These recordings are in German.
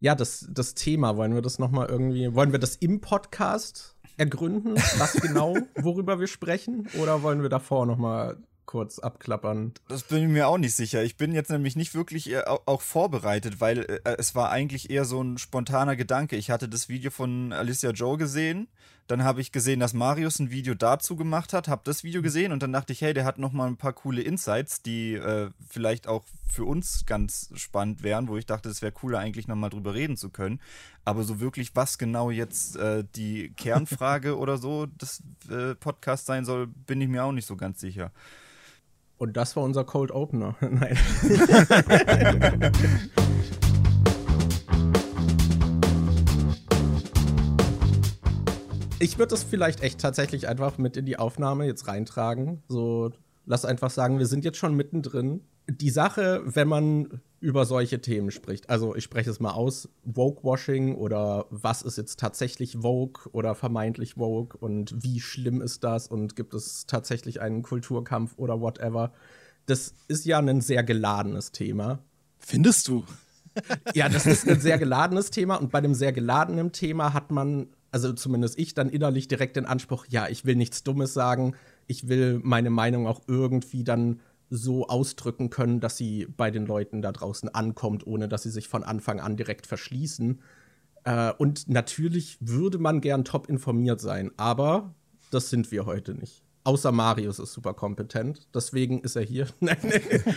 Ja, das, das Thema, wollen wir das nochmal irgendwie, wollen wir das im Podcast ergründen, was genau, worüber wir sprechen? Oder wollen wir davor nochmal kurz abklappern. Das bin ich mir auch nicht sicher. Ich bin jetzt nämlich nicht wirklich äh, auch vorbereitet, weil äh, es war eigentlich eher so ein spontaner Gedanke. Ich hatte das Video von Alicia Joe gesehen, dann habe ich gesehen, dass Marius ein Video dazu gemacht hat, habe das Video gesehen und dann dachte ich, hey, der hat noch mal ein paar coole Insights, die äh, vielleicht auch für uns ganz spannend wären, wo ich dachte, es wäre cooler eigentlich noch mal drüber reden zu können. Aber so wirklich, was genau jetzt äh, die Kernfrage oder so des äh, Podcasts sein soll, bin ich mir auch nicht so ganz sicher. Und das war unser Cold Opener. Nein. ich würde das vielleicht echt tatsächlich einfach mit in die Aufnahme jetzt reintragen. So, lass einfach sagen, wir sind jetzt schon mittendrin. Die Sache, wenn man über solche Themen spricht. Also ich spreche es mal aus, Vogue-Washing oder was ist jetzt tatsächlich Vogue oder vermeintlich Vogue und wie schlimm ist das und gibt es tatsächlich einen Kulturkampf oder whatever. Das ist ja ein sehr geladenes Thema. Findest du? Ja, das ist ein sehr geladenes Thema und bei dem sehr geladenen Thema hat man, also zumindest ich, dann innerlich direkt den Anspruch, ja, ich will nichts Dummes sagen, ich will meine Meinung auch irgendwie dann so ausdrücken können, dass sie bei den Leuten da draußen ankommt, ohne dass sie sich von Anfang an direkt verschließen. Äh, und natürlich würde man gern top informiert sein, aber das sind wir heute nicht. Außer Marius ist super kompetent, deswegen ist er hier.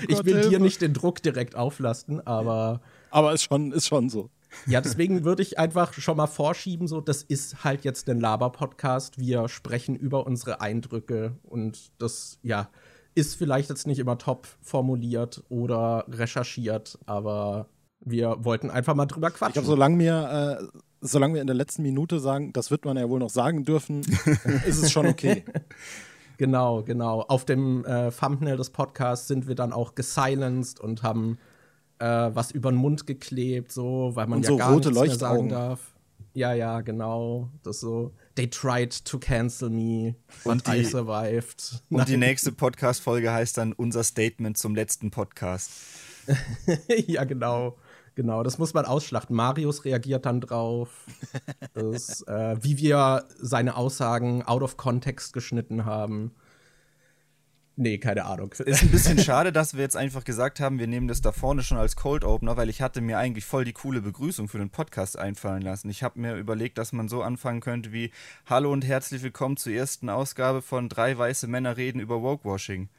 ich will dir nicht den Druck direkt auflasten, aber. Aber ist schon, ist schon so. Ja, deswegen würde ich einfach schon mal vorschieben, so, das ist halt jetzt ein Laber-Podcast. Wir sprechen über unsere Eindrücke und das, ja, ist vielleicht jetzt nicht immer top formuliert oder recherchiert, aber wir wollten einfach mal drüber quatschen. Ich glaube, solange wir, äh, solange wir in der letzten Minute sagen, das wird man ja wohl noch sagen dürfen, ist es schon okay. Genau, genau. Auf dem äh, Thumbnail des Podcasts sind wir dann auch gesilenced und haben äh, was über den Mund geklebt, so, weil man und ja so gar rote nichts mehr sagen darf. Ja, ja, genau. Das so. They tried to cancel me und die, I survived. Und die nächste Podcast-Folge heißt dann unser Statement zum letzten Podcast. ja, genau. Genau, das muss man ausschlachten. Marius reagiert dann drauf, das, äh, wie wir seine Aussagen out of context geschnitten haben. Nee, keine Ahnung. Ist ein bisschen schade, dass wir jetzt einfach gesagt haben, wir nehmen das da vorne schon als Cold Opener, weil ich hatte mir eigentlich voll die coole Begrüßung für den Podcast einfallen lassen. Ich habe mir überlegt, dass man so anfangen könnte wie Hallo und herzlich willkommen zur ersten Ausgabe von Drei weiße Männer reden über Wokewashing.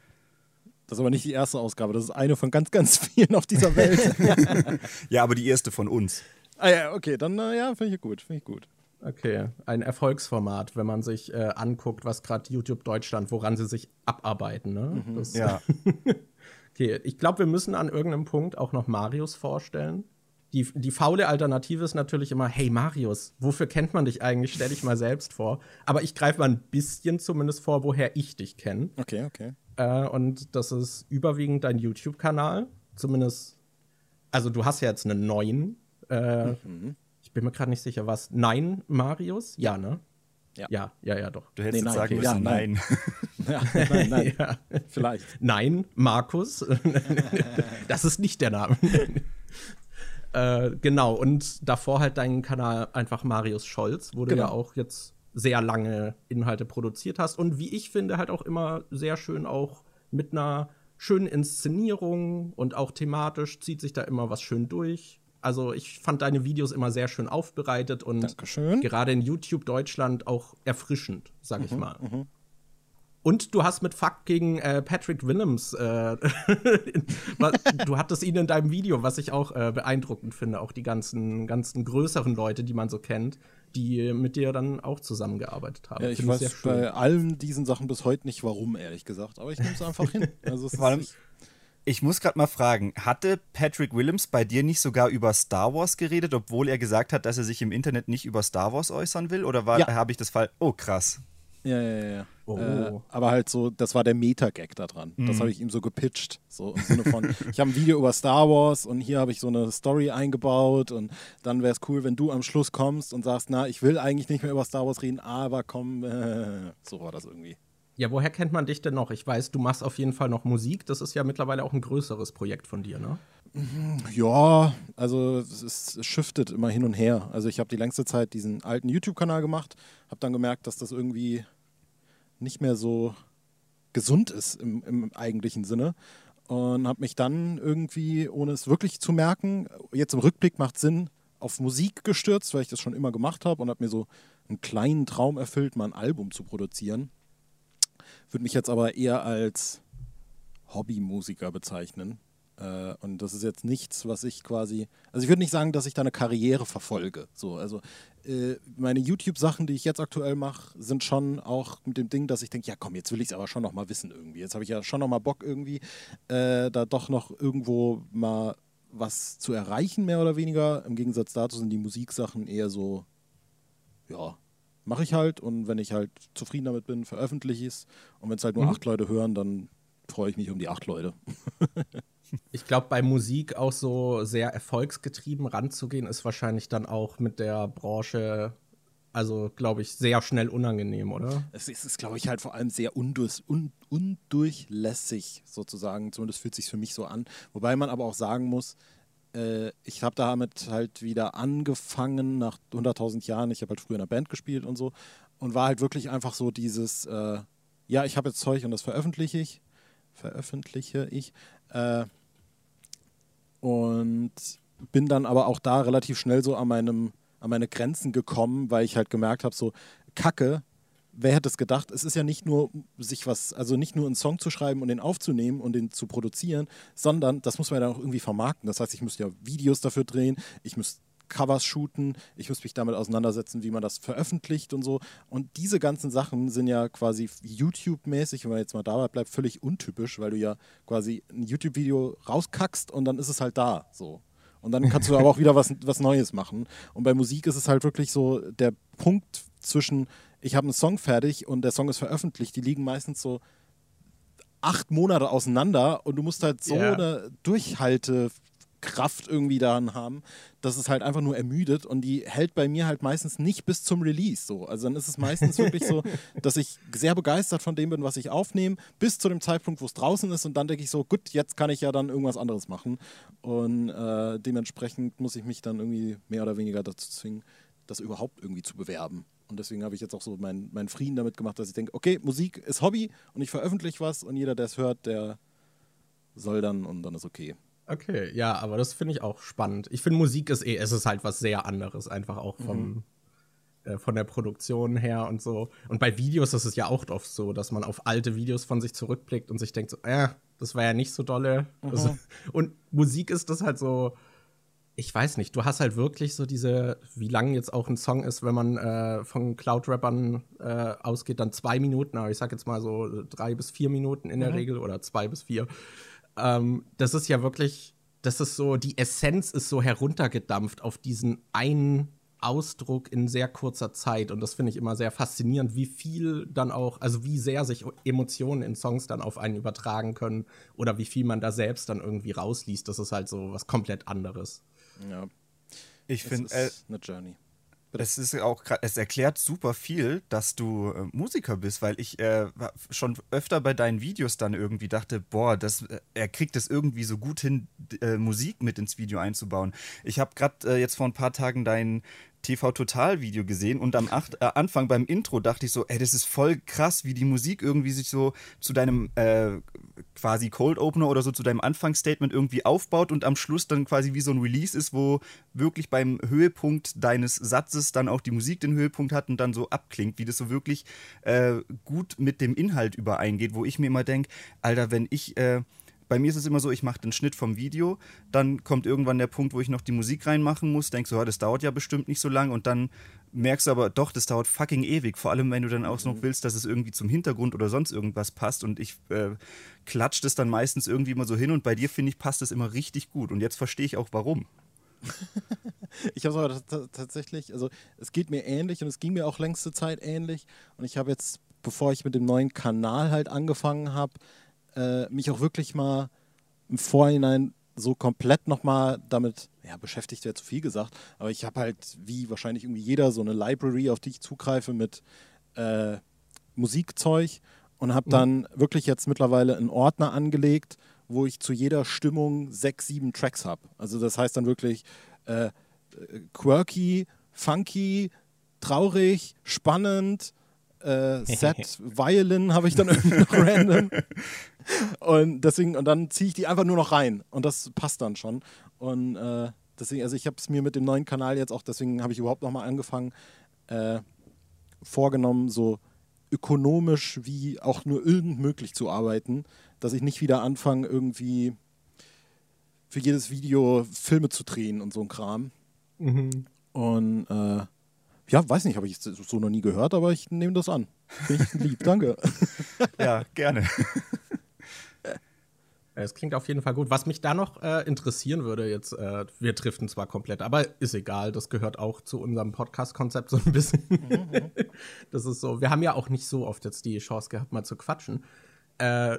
Das ist aber nicht die erste Ausgabe, das ist eine von ganz, ganz vielen auf dieser Welt. ja, aber die erste von uns. Ah ja, okay, dann äh, ja, finde ich gut, finde ich gut. Okay, ein Erfolgsformat, wenn man sich äh, anguckt, was gerade YouTube Deutschland, woran sie sich abarbeiten. Ne? Mhm. Das, ja. okay, ich glaube, wir müssen an irgendeinem Punkt auch noch Marius vorstellen. Die, die faule Alternative ist natürlich immer, hey Marius, wofür kennt man dich eigentlich? Stell dich mal selbst vor. Aber ich greife mal ein bisschen zumindest vor, woher ich dich kenne. Okay, okay. Äh, und das ist überwiegend dein YouTube-Kanal. Zumindest, also du hast ja jetzt einen neuen. Äh, mhm. Ich bin mir gerade nicht sicher, was. Nein, Marius? Ja, ne? Ja. ja, ja, ja, doch. Du hättest nee, nein, sagen okay. müssen, ja, nein. ja, nein, nein. ja. Vielleicht. Nein, Markus. das ist nicht der Name. äh, genau, und davor halt deinen Kanal einfach Marius Scholz, wo genau. du ja auch jetzt sehr lange Inhalte produziert hast und wie ich finde, halt auch immer sehr schön auch mit einer schönen Inszenierung und auch thematisch zieht sich da immer was schön durch. Also ich fand deine Videos immer sehr schön aufbereitet und Dankeschön. gerade in YouTube Deutschland auch erfrischend, sag mhm, ich mal. Mhm. Und du hast mit Fuck gegen äh, Patrick Willems, äh, du hattest ihn in deinem Video, was ich auch äh, beeindruckend finde, auch die ganzen, ganzen größeren Leute, die man so kennt, die mit dir dann auch zusammengearbeitet haben. Ja, ich weiß bei allen diesen Sachen bis heute nicht warum, ehrlich gesagt, aber ich nehme es einfach hin. Also es Vor allem, ich muss gerade mal fragen, hatte Patrick Willems bei dir nicht sogar über Star Wars geredet, obwohl er gesagt hat, dass er sich im Internet nicht über Star Wars äußern will? Oder ja. habe ich das Fall? Oh, krass. Ja, ja, ja. Oh. Äh, aber halt so, das war der Meta-Gag da dran. Mhm. Das habe ich ihm so gepitcht. So im Sinne von, ich habe ein Video über Star Wars und hier habe ich so eine Story eingebaut und dann wäre es cool, wenn du am Schluss kommst und sagst, na, ich will eigentlich nicht mehr über Star Wars reden, aber komm, äh, so war das irgendwie. Ja, woher kennt man dich denn noch? Ich weiß, du machst auf jeden Fall noch Musik. Das ist ja mittlerweile auch ein größeres Projekt von dir, ne? Ja, also es shiftet immer hin und her. Also ich habe die längste Zeit diesen alten YouTube-Kanal gemacht, habe dann gemerkt, dass das irgendwie nicht mehr so gesund ist im, im eigentlichen Sinne und habe mich dann irgendwie, ohne es wirklich zu merken, jetzt im Rückblick macht Sinn, auf Musik gestürzt, weil ich das schon immer gemacht habe und habe mir so einen kleinen Traum erfüllt, mal ein Album zu produzieren. Würde mich jetzt aber eher als Hobbymusiker bezeichnen. Äh, und das ist jetzt nichts, was ich quasi. Also ich würde nicht sagen, dass ich da eine Karriere verfolge. So, also äh, meine YouTube-Sachen, die ich jetzt aktuell mache, sind schon auch mit dem Ding, dass ich denke, ja komm, jetzt will ich es aber schon noch mal wissen irgendwie. Jetzt habe ich ja schon noch mal Bock irgendwie, äh, da doch noch irgendwo mal was zu erreichen, mehr oder weniger. Im Gegensatz dazu sind die Musiksachen eher so, ja, mache ich halt und wenn ich halt zufrieden damit bin, veröffentliche ich es. Und wenn es halt nur mhm. acht Leute hören, dann freue ich mich um die acht Leute. ich glaube, bei Musik auch so sehr erfolgsgetrieben ranzugehen, ist wahrscheinlich dann auch mit der Branche, also glaube ich, sehr schnell unangenehm, oder? Es ist, ist glaube ich, halt vor allem sehr undurch, un, undurchlässig sozusagen. Zumindest fühlt sich für mich so an. Wobei man aber auch sagen muss, äh, ich habe damit halt wieder angefangen nach 100.000 Jahren. Ich habe halt früher in einer Band gespielt und so und war halt wirklich einfach so dieses, äh, ja, ich habe jetzt Zeug und das veröffentliche ich, veröffentliche ich. Äh, und bin dann aber auch da relativ schnell so an, meinem, an meine Grenzen gekommen, weil ich halt gemerkt habe, so Kacke, wer hätte es gedacht, es ist ja nicht nur sich was, also nicht nur einen Song zu schreiben und den aufzunehmen und den zu produzieren, sondern das muss man ja dann auch irgendwie vermarkten. Das heißt, ich müsste ja Videos dafür drehen, ich müsste Covers shooten, ich muss mich damit auseinandersetzen, wie man das veröffentlicht und so. Und diese ganzen Sachen sind ja quasi YouTube-mäßig, wenn man jetzt mal dabei bleibt, völlig untypisch, weil du ja quasi ein YouTube-Video rauskackst und dann ist es halt da. So. Und dann kannst du aber auch wieder was, was Neues machen. Und bei Musik ist es halt wirklich so der Punkt zwischen, ich habe einen Song fertig und der Song ist veröffentlicht, die liegen meistens so acht Monate auseinander und du musst halt so yeah. eine Durchhalte Kraft irgendwie daran haben, dass es halt einfach nur ermüdet und die hält bei mir halt meistens nicht bis zum Release so. Also dann ist es meistens wirklich so, dass ich sehr begeistert von dem bin, was ich aufnehme, bis zu dem Zeitpunkt, wo es draußen ist und dann denke ich so, gut, jetzt kann ich ja dann irgendwas anderes machen und äh, dementsprechend muss ich mich dann irgendwie mehr oder weniger dazu zwingen, das überhaupt irgendwie zu bewerben. Und deswegen habe ich jetzt auch so meinen mein Frieden damit gemacht, dass ich denke, okay, Musik ist Hobby und ich veröffentliche was und jeder, der es hört, der soll dann und dann ist okay. Okay, ja, aber das finde ich auch spannend. Ich finde, Musik ist eh, es ist halt was sehr anderes, einfach auch vom, mhm. äh, von der Produktion her und so. Und bei Videos ist es ja auch oft so, dass man auf alte Videos von sich zurückblickt und sich denkt so, äh, das war ja nicht so dolle. Mhm. Das, und Musik ist das halt so, ich weiß nicht, du hast halt wirklich so diese, wie lang jetzt auch ein Song ist, wenn man äh, von Cloud-Rappern äh, ausgeht, dann zwei Minuten, aber ich sag jetzt mal so drei bis vier Minuten in der mhm. Regel oder zwei bis vier. Ähm, das ist ja wirklich, das ist so, die Essenz ist so heruntergedampft auf diesen einen Ausdruck in sehr kurzer Zeit. Und das finde ich immer sehr faszinierend, wie viel dann auch, also wie sehr sich Emotionen in Songs dann auf einen übertragen können oder wie viel man da selbst dann irgendwie rausliest. Das ist halt so was komplett anderes. Ja. Ich finde, äh, eine Journey. Es ist auch, es erklärt super viel, dass du äh, Musiker bist, weil ich äh, schon öfter bei deinen Videos dann irgendwie dachte, boah, das, äh, er kriegt es irgendwie so gut hin, äh, Musik mit ins Video einzubauen. Ich habe gerade äh, jetzt vor ein paar Tagen dein TV-Total-Video gesehen und am acht, äh, Anfang beim Intro dachte ich so, ey, das ist voll krass, wie die Musik irgendwie sich so zu deinem äh, quasi Cold Opener oder so zu deinem Anfangsstatement irgendwie aufbaut und am Schluss dann quasi wie so ein Release ist, wo wirklich beim Höhepunkt deines Satzes dann auch die Musik den Höhepunkt hat und dann so abklingt, wie das so wirklich äh, gut mit dem Inhalt übereingeht, wo ich mir immer denke, Alter, wenn ich äh, bei mir ist es immer so, ich mache den Schnitt vom Video, dann kommt irgendwann der Punkt, wo ich noch die Musik reinmachen muss, denkst so, ja, das dauert ja bestimmt nicht so lang und dann merkst du aber, doch, das dauert fucking ewig, vor allem wenn du dann auch noch mhm. willst, dass es irgendwie zum Hintergrund oder sonst irgendwas passt und ich äh, klatsch das dann meistens irgendwie immer so hin und bei dir, finde ich, passt das immer richtig gut und jetzt verstehe ich auch, warum. ich habe es aber tatsächlich, also es geht mir ähnlich und es ging mir auch längste Zeit ähnlich und ich habe jetzt, bevor ich mit dem neuen Kanal halt angefangen habe, äh, mich auch wirklich mal im Vorhinein so komplett nochmal damit, ja, beschäftigt wäre zu viel gesagt, aber ich habe halt, wie wahrscheinlich irgendwie jeder, so eine Library, auf die ich zugreife mit äh, Musikzeug und habe mhm. dann wirklich jetzt mittlerweile einen Ordner angelegt, wo ich zu jeder Stimmung sechs, sieben Tracks habe. Also das heißt dann wirklich äh, quirky, funky, traurig, spannend, äh, Set, Violin habe ich dann irgendwie noch random. Und deswegen, und dann ziehe ich die einfach nur noch rein. Und das passt dann schon. Und äh, deswegen, also ich habe es mir mit dem neuen Kanal jetzt auch, deswegen habe ich überhaupt nochmal angefangen, äh, vorgenommen, so ökonomisch wie auch nur irgend möglich zu arbeiten, dass ich nicht wieder anfange, irgendwie für jedes Video Filme zu drehen und so ein Kram. Mhm. Und äh, ja, weiß nicht, habe ich so noch nie gehört, aber ich nehme das an. Finde ich lieb, danke. ja, gerne. Es klingt auf jeden Fall gut. Was mich da noch äh, interessieren würde, jetzt, äh, wir driften zwar komplett, aber ist egal, das gehört auch zu unserem Podcast-Konzept so ein bisschen. Mhm. das ist so, wir haben ja auch nicht so oft jetzt die Chance gehabt, mal zu quatschen. Äh,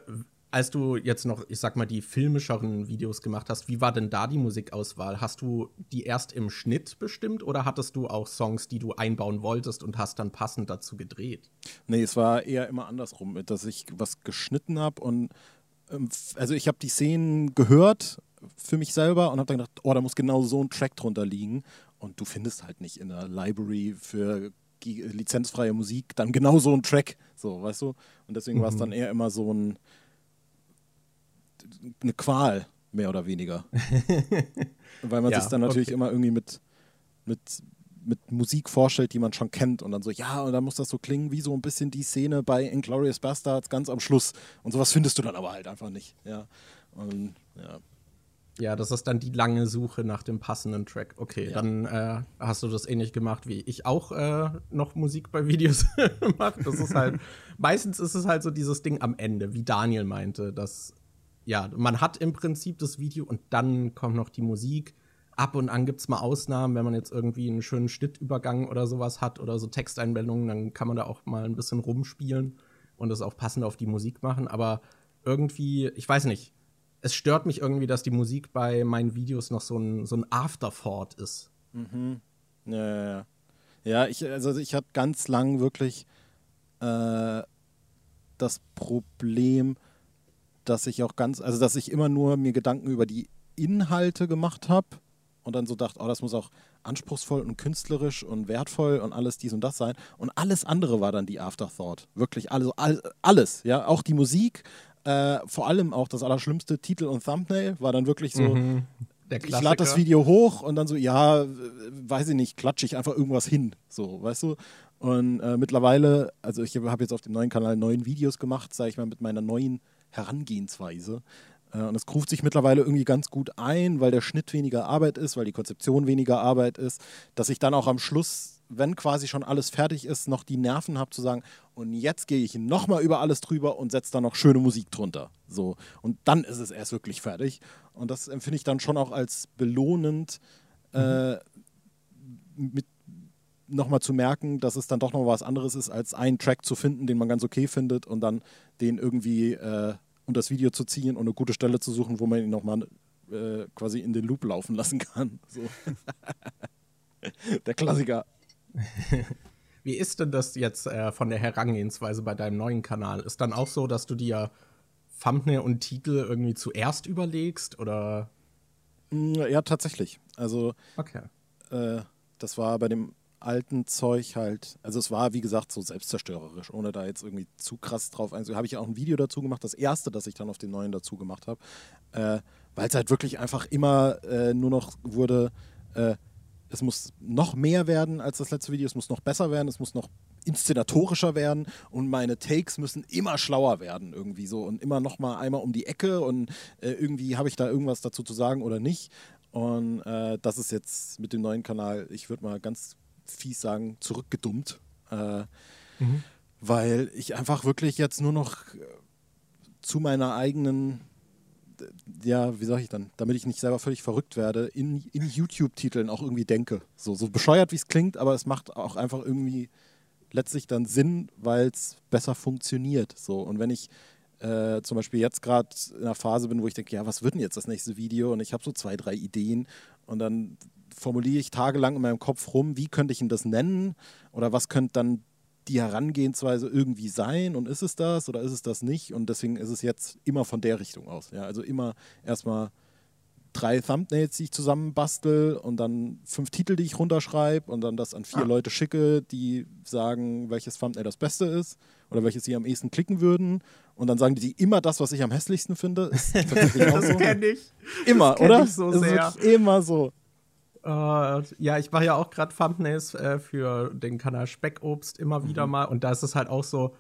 als du jetzt noch, ich sag mal, die filmischeren Videos gemacht hast, wie war denn da die Musikauswahl? Hast du die erst im Schnitt bestimmt oder hattest du auch Songs, die du einbauen wolltest und hast dann passend dazu gedreht? Nee, es war eher immer andersrum, dass ich was geschnitten habe und ähm, also ich habe die Szenen gehört für mich selber und habe dann gedacht, oh, da muss genau so ein Track drunter liegen und du findest halt nicht in der Library für lizenzfreie Musik dann genau so ein Track, so, weißt du? Und deswegen mhm. war es dann eher immer so ein eine Qual, mehr oder weniger. Weil man ja, sich dann natürlich okay. immer irgendwie mit, mit mit Musik vorstellt, die man schon kennt und dann so, ja, und dann muss das so klingen wie so ein bisschen die Szene bei Inglourious Bastards ganz am Schluss. Und sowas findest du dann aber halt einfach nicht. Ja. Und, ja. Ja, das ist dann die lange Suche nach dem passenden Track. Okay, ja. dann äh, hast du das ähnlich gemacht, wie ich auch äh, noch Musik bei Videos mache. Das ist halt, meistens ist es halt so dieses Ding am Ende, wie Daniel meinte, dass, ja, man hat im Prinzip das Video und dann kommt noch die Musik ab und an gibt es mal Ausnahmen, wenn man jetzt irgendwie einen schönen Schnittübergang oder sowas hat oder so Texteinblendungen, dann kann man da auch mal ein bisschen rumspielen und das auch passend auf die Musik machen. Aber irgendwie, ich weiß nicht, es stört mich irgendwie, dass die Musik bei meinen Videos noch so ein, so ein Afterthought ist. Mhm. Ja, ja, ja. ja ich, also ich hatte ganz lang wirklich äh, das Problem, dass ich auch ganz, also dass ich immer nur mir Gedanken über die Inhalte gemacht habe und dann so dachte, oh, das muss auch anspruchsvoll und künstlerisch und wertvoll und alles dies und das sein. Und alles andere war dann die Afterthought. Wirklich also all, alles, ja, auch die Musik, äh, vor allem auch das allerschlimmste Titel und Thumbnail war dann wirklich so. Mhm. Ich lade das Video hoch und dann so, ja, weiß ich nicht, klatsche ich einfach irgendwas hin. So, weißt du? Und äh, mittlerweile, also ich habe jetzt auf dem neuen Kanal neun Videos gemacht, sage ich mal, mit meiner neuen Herangehensweise. Äh, und es ruft sich mittlerweile irgendwie ganz gut ein, weil der Schnitt weniger Arbeit ist, weil die Konzeption weniger Arbeit ist, dass ich dann auch am Schluss, wenn quasi schon alles fertig ist, noch die Nerven habe zu sagen, und jetzt gehe ich nochmal über alles drüber und setze da noch schöne Musik drunter. So. Und dann ist es erst wirklich fertig. Und das empfinde ich dann schon auch als belohnend, mhm. äh, mit nochmal zu merken, dass es dann doch noch was anderes ist, als einen Track zu finden, den man ganz okay findet und dann den irgendwie äh, und das Video zu ziehen und eine gute Stelle zu suchen, wo man ihn nochmal äh, quasi in den Loop laufen lassen kann. So. der Klassiker. Wie ist denn das jetzt äh, von der Herangehensweise bei deinem neuen Kanal? Ist dann auch so, dass du dir Thumbnail und Titel irgendwie zuerst überlegst oder? Mm, ja, tatsächlich. Also, okay. Äh, das war bei dem alten Zeug halt, also es war wie gesagt so selbstzerstörerisch, ohne da jetzt irgendwie zu krass drauf einzugehen. Habe ich auch ein Video dazu gemacht, das erste, das ich dann auf den neuen dazu gemacht habe, äh, weil es halt wirklich einfach immer äh, nur noch wurde, äh, es muss noch mehr werden als das letzte Video, es muss noch besser werden, es muss noch inszenatorischer werden und meine Takes müssen immer schlauer werden irgendwie so und immer noch mal einmal um die Ecke und äh, irgendwie habe ich da irgendwas dazu zu sagen oder nicht. Und äh, das ist jetzt mit dem neuen Kanal, ich würde mal ganz fies sagen, zurückgedummt. Äh, mhm. Weil ich einfach wirklich jetzt nur noch äh, zu meiner eigenen, ja, wie sag ich dann, damit ich nicht selber völlig verrückt werde, in, in YouTube-Titeln auch irgendwie denke. So, so bescheuert, wie es klingt, aber es macht auch einfach irgendwie letztlich dann Sinn, weil es besser funktioniert. So. Und wenn ich äh, zum Beispiel jetzt gerade in einer Phase bin, wo ich denke, ja, was wird denn jetzt das nächste Video? Und ich habe so zwei, drei Ideen und dann formuliere ich tagelang in meinem Kopf rum, wie könnte ich ihn das nennen oder was könnte dann die Herangehensweise irgendwie sein und ist es das oder ist es das nicht? Und deswegen ist es jetzt immer von der Richtung aus. Ja? Also immer erstmal drei Thumbnails, die ich zusammenbastel und dann fünf Titel, die ich runterschreibe und dann das an vier ah. Leute schicke, die sagen, welches Thumbnail das Beste ist oder welches sie am ehesten klicken würden. Und dann sagen die immer das, was ich am hässlichsten finde. Ist das so. kenne ich. Immer, kenn oder? Ich so sehr. immer so. Uh, ja, ich mache ja auch gerade Thumbnails äh, für den Kanal Speckobst immer wieder mhm. mal. Und da ist es halt auch so,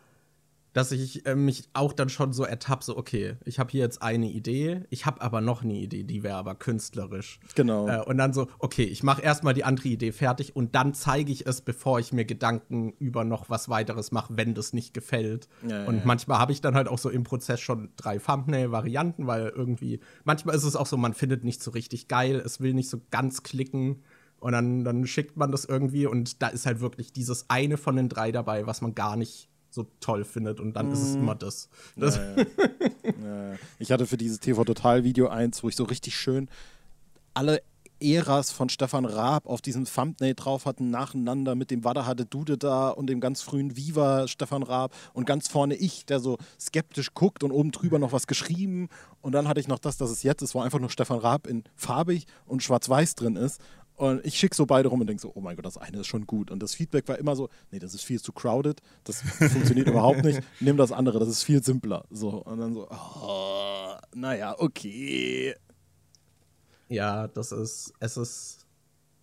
dass ich äh, mich auch dann schon so ertappe, so, okay, ich habe hier jetzt eine Idee, ich habe aber noch eine Idee, die wäre aber künstlerisch. Genau. Äh, und dann so, okay, ich mache erstmal die andere Idee fertig und dann zeige ich es, bevor ich mir Gedanken über noch was weiteres mache, wenn das nicht gefällt. Ja, und ja. manchmal habe ich dann halt auch so im Prozess schon drei Thumbnail-Varianten, weil irgendwie, manchmal ist es auch so, man findet nicht so richtig geil, es will nicht so ganz klicken. Und dann, dann schickt man das irgendwie und da ist halt wirklich dieses eine von den drei dabei, was man gar nicht so toll findet und dann mm. ist es mhm. immer das. das ja, ja. ja, ich hatte für dieses TV-Total-Video eins, wo ich so richtig schön alle Äras von Stefan Raab auf diesem Thumbnail drauf hatten, nacheinander mit dem Wada hatte Dude da und dem ganz frühen Viva Stefan Raab und ganz vorne ich, der so skeptisch guckt und oben drüber noch was geschrieben und dann hatte ich noch das, dass es jetzt ist, wo einfach nur Stefan Raab in farbig und schwarz-weiß drin ist und ich schicke so beide rum und denke so, oh mein Gott, das eine ist schon gut. Und das Feedback war immer so, nee, das ist viel zu crowded, das funktioniert überhaupt nicht. Nimm das andere, das ist viel simpler. So, und dann so, oh, naja, okay. Ja, das ist, es ist,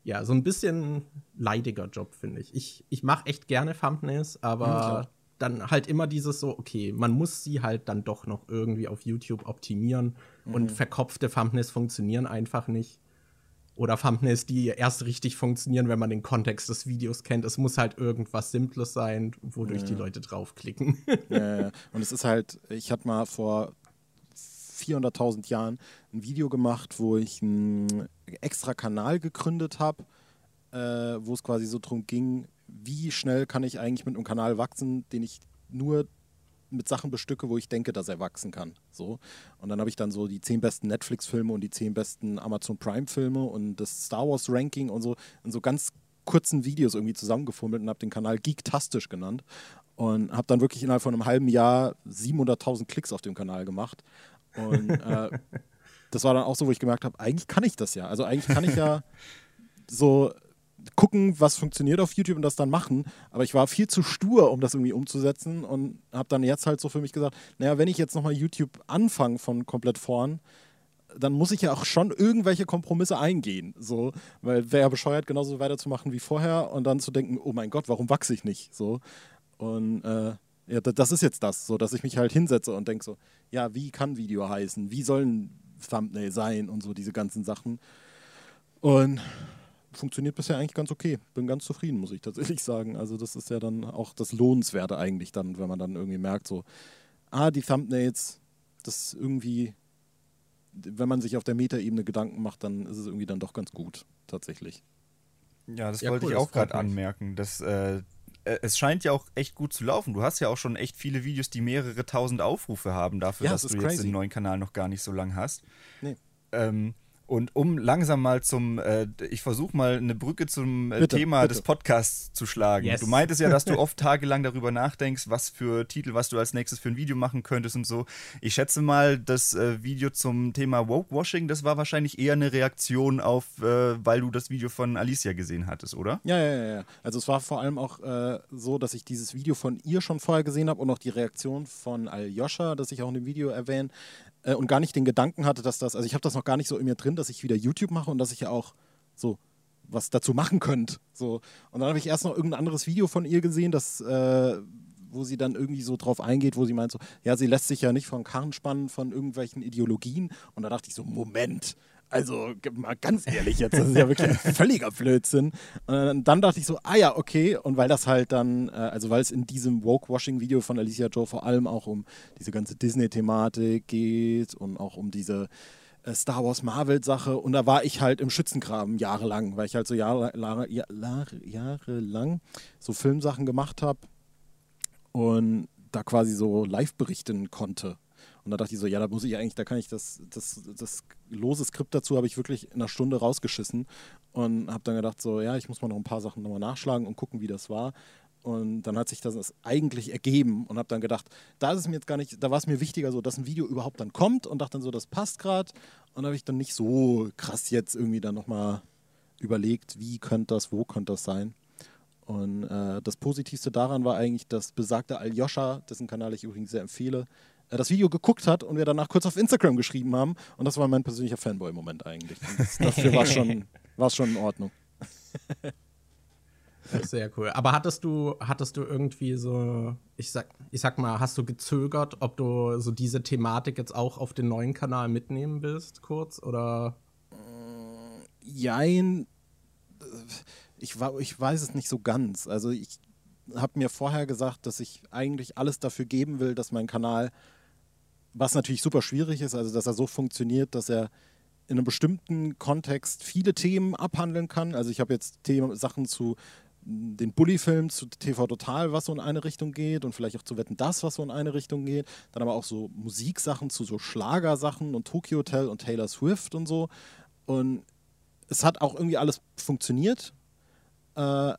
ja, so ein bisschen leidiger Job, finde ich. Ich, ich mache echt gerne Thumbnails, aber ja, dann halt immer dieses so, okay, man muss sie halt dann doch noch irgendwie auf YouTube optimieren mhm. und verkopfte Thumbnails funktionieren einfach nicht oder Thumbnails, die erst richtig funktionieren, wenn man den Kontext des Videos kennt. Es muss halt irgendwas Simples sein, wodurch ja. die Leute draufklicken. Ja. Und es ist halt, ich hatte mal vor 400.000 Jahren ein Video gemacht, wo ich einen extra Kanal gegründet habe, äh, wo es quasi so darum ging, wie schnell kann ich eigentlich mit einem Kanal wachsen, den ich nur mit Sachen bestücke, wo ich denke, dass er wachsen kann. So. Und dann habe ich dann so die zehn besten Netflix-Filme und die zehn besten Amazon Prime-Filme und das Star Wars-Ranking und so in so ganz kurzen Videos irgendwie zusammengefummelt und habe den Kanal Geektastisch genannt und habe dann wirklich innerhalb von einem halben Jahr 700.000 Klicks auf dem Kanal gemacht. Und äh, das war dann auch so, wo ich gemerkt habe, eigentlich kann ich das ja. Also eigentlich kann ich ja so gucken, was funktioniert auf YouTube und das dann machen. Aber ich war viel zu stur, um das irgendwie umzusetzen und habe dann jetzt halt so für mich gesagt, naja, wenn ich jetzt nochmal YouTube anfange von komplett vorn, dann muss ich ja auch schon irgendwelche Kompromisse eingehen. So, weil wäre ja bescheuert, genauso weiterzumachen wie vorher und dann zu denken, oh mein Gott, warum wachse ich nicht? So. Und äh, ja, das ist jetzt das, so dass ich mich halt hinsetze und denke so, ja, wie kann Video heißen? Wie soll ein Thumbnail sein und so diese ganzen Sachen. Und funktioniert bisher eigentlich ganz okay. Bin ganz zufrieden, muss ich tatsächlich sagen. Also das ist ja dann auch das Lohnenswerte eigentlich dann, wenn man dann irgendwie merkt, so, ah, die Thumbnails, das irgendwie, wenn man sich auf der Metaebene Gedanken macht, dann ist es irgendwie dann doch ganz gut, tatsächlich. Ja, das ja, wollte cool, ich auch gerade anmerken. Dass, äh, äh, es scheint ja auch echt gut zu laufen. Du hast ja auch schon echt viele Videos, die mehrere tausend Aufrufe haben dafür, ja, dass das du crazy. jetzt den neuen Kanal noch gar nicht so lang hast. Nee. Ähm, und um langsam mal zum, äh, ich versuche mal eine Brücke zum äh, bitte, Thema bitte. des Podcasts zu schlagen. Yes. Du meintest ja, dass du oft tagelang darüber nachdenkst, was für Titel, was du als nächstes für ein Video machen könntest und so. Ich schätze mal, das äh, Video zum Thema Woke-Washing, das war wahrscheinlich eher eine Reaktion auf, äh, weil du das Video von Alicia gesehen hattest, oder? Ja, ja, ja. ja. Also es war vor allem auch äh, so, dass ich dieses Video von ihr schon vorher gesehen habe und auch die Reaktion von Aljoscha, das ich auch in dem Video erwähne, äh, und gar nicht den Gedanken hatte, dass das, also ich habe das noch gar nicht so in mir drin, dass ich wieder YouTube mache und dass ich ja auch so was dazu machen könnte. So. Und dann habe ich erst noch irgendein anderes Video von ihr gesehen, das, äh, wo sie dann irgendwie so drauf eingeht, wo sie meint so, ja, sie lässt sich ja nicht von Karren spannen von irgendwelchen Ideologien. Und da dachte ich so, Moment, also mal ganz ehrlich jetzt, das ist ja wirklich ein völliger Blödsinn. Und dann dachte ich so, ah ja, okay. Und weil das halt dann, äh, also weil es in diesem Woke-Washing-Video von Alicia Joe vor allem auch um diese ganze Disney-Thematik geht und auch um diese äh, Star Wars Marvel-Sache. Und da war ich halt im Schützengraben jahrelang, weil ich halt so Jahre, Jahre, Jahre lang so Filmsachen gemacht habe und da quasi so live berichten konnte und da dachte ich so, ja, da muss ich eigentlich, da kann ich das, das, das lose Skript dazu habe ich wirklich in einer Stunde rausgeschissen und habe dann gedacht so, ja, ich muss mal noch ein paar Sachen nochmal nachschlagen und gucken, wie das war. Und dann hat sich das eigentlich ergeben und habe dann gedacht, da ist es mir jetzt gar nicht, da war es mir wichtiger, so dass ein Video überhaupt dann kommt und dachte dann so, das passt gerade. Und habe ich dann nicht so krass jetzt irgendwie dann nochmal überlegt, wie könnte das, wo könnte das sein. Und äh, das Positivste daran war eigentlich, dass besagte Aljoscha, dessen Kanal ich übrigens sehr empfehle, das Video geguckt hat und wir danach kurz auf Instagram geschrieben haben. Und das war mein persönlicher Fanboy-Moment eigentlich. Das, dafür war es schon, schon in Ordnung. Sehr cool. Aber hattest du, hattest du irgendwie so, ich sag, ich sag mal, hast du gezögert, ob du so diese Thematik jetzt auch auf den neuen Kanal mitnehmen willst, kurz? Oder? Jein. Ich, ich weiß es nicht so ganz. Also ich habe mir vorher gesagt, dass ich eigentlich alles dafür geben will, dass mein Kanal, was natürlich super schwierig ist, also dass er so funktioniert, dass er in einem bestimmten Kontext viele Themen abhandeln kann. Also ich habe jetzt Themen, Sachen zu den Bully-Film zu TV Total, was so in eine Richtung geht und vielleicht auch zu Wetten Das, was so in eine Richtung geht. Dann aber auch so Musiksachen zu so Schlagersachen und Tokyo Hotel und Taylor Swift und so. Und es hat auch irgendwie alles funktioniert, äh,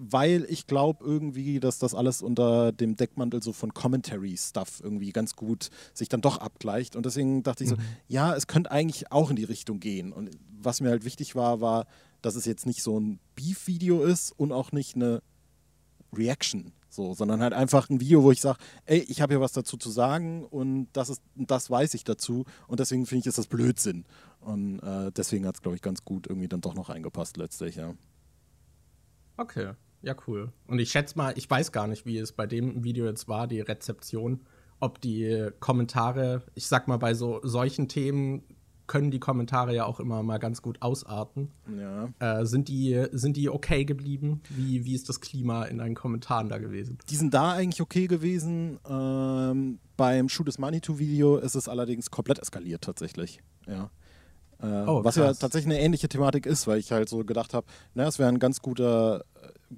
weil ich glaube irgendwie, dass das alles unter dem Deckmantel so von Commentary-Stuff irgendwie ganz gut sich dann doch abgleicht. Und deswegen dachte ich so, mhm. ja, es könnte eigentlich auch in die Richtung gehen. Und was mir halt wichtig war, war, dass es jetzt nicht so ein Beef-Video ist und auch nicht eine Reaction, so, sondern halt einfach ein Video, wo ich sage, ey, ich habe hier was dazu zu sagen und das ist, das weiß ich dazu und deswegen finde ich, ist das Blödsinn. Und äh, deswegen hat es, glaube ich, ganz gut irgendwie dann doch noch eingepasst letztlich, ja. Okay, ja, cool. Und ich schätze mal, ich weiß gar nicht, wie es bei dem Video jetzt war, die Rezeption, ob die Kommentare, ich sag mal, bei so solchen Themen können die Kommentare ja auch immer mal ganz gut ausarten. Ja. Äh, sind, die, sind die okay geblieben? Wie, wie ist das Klima in deinen Kommentaren da gewesen? Die sind da eigentlich okay gewesen. Ähm, beim Shoot is Manitou Video ist es allerdings komplett eskaliert tatsächlich. Ja. Äh, oh, was ja tatsächlich eine ähnliche Thematik ist, weil ich halt so gedacht habe, naja, es wäre ein ganz guter,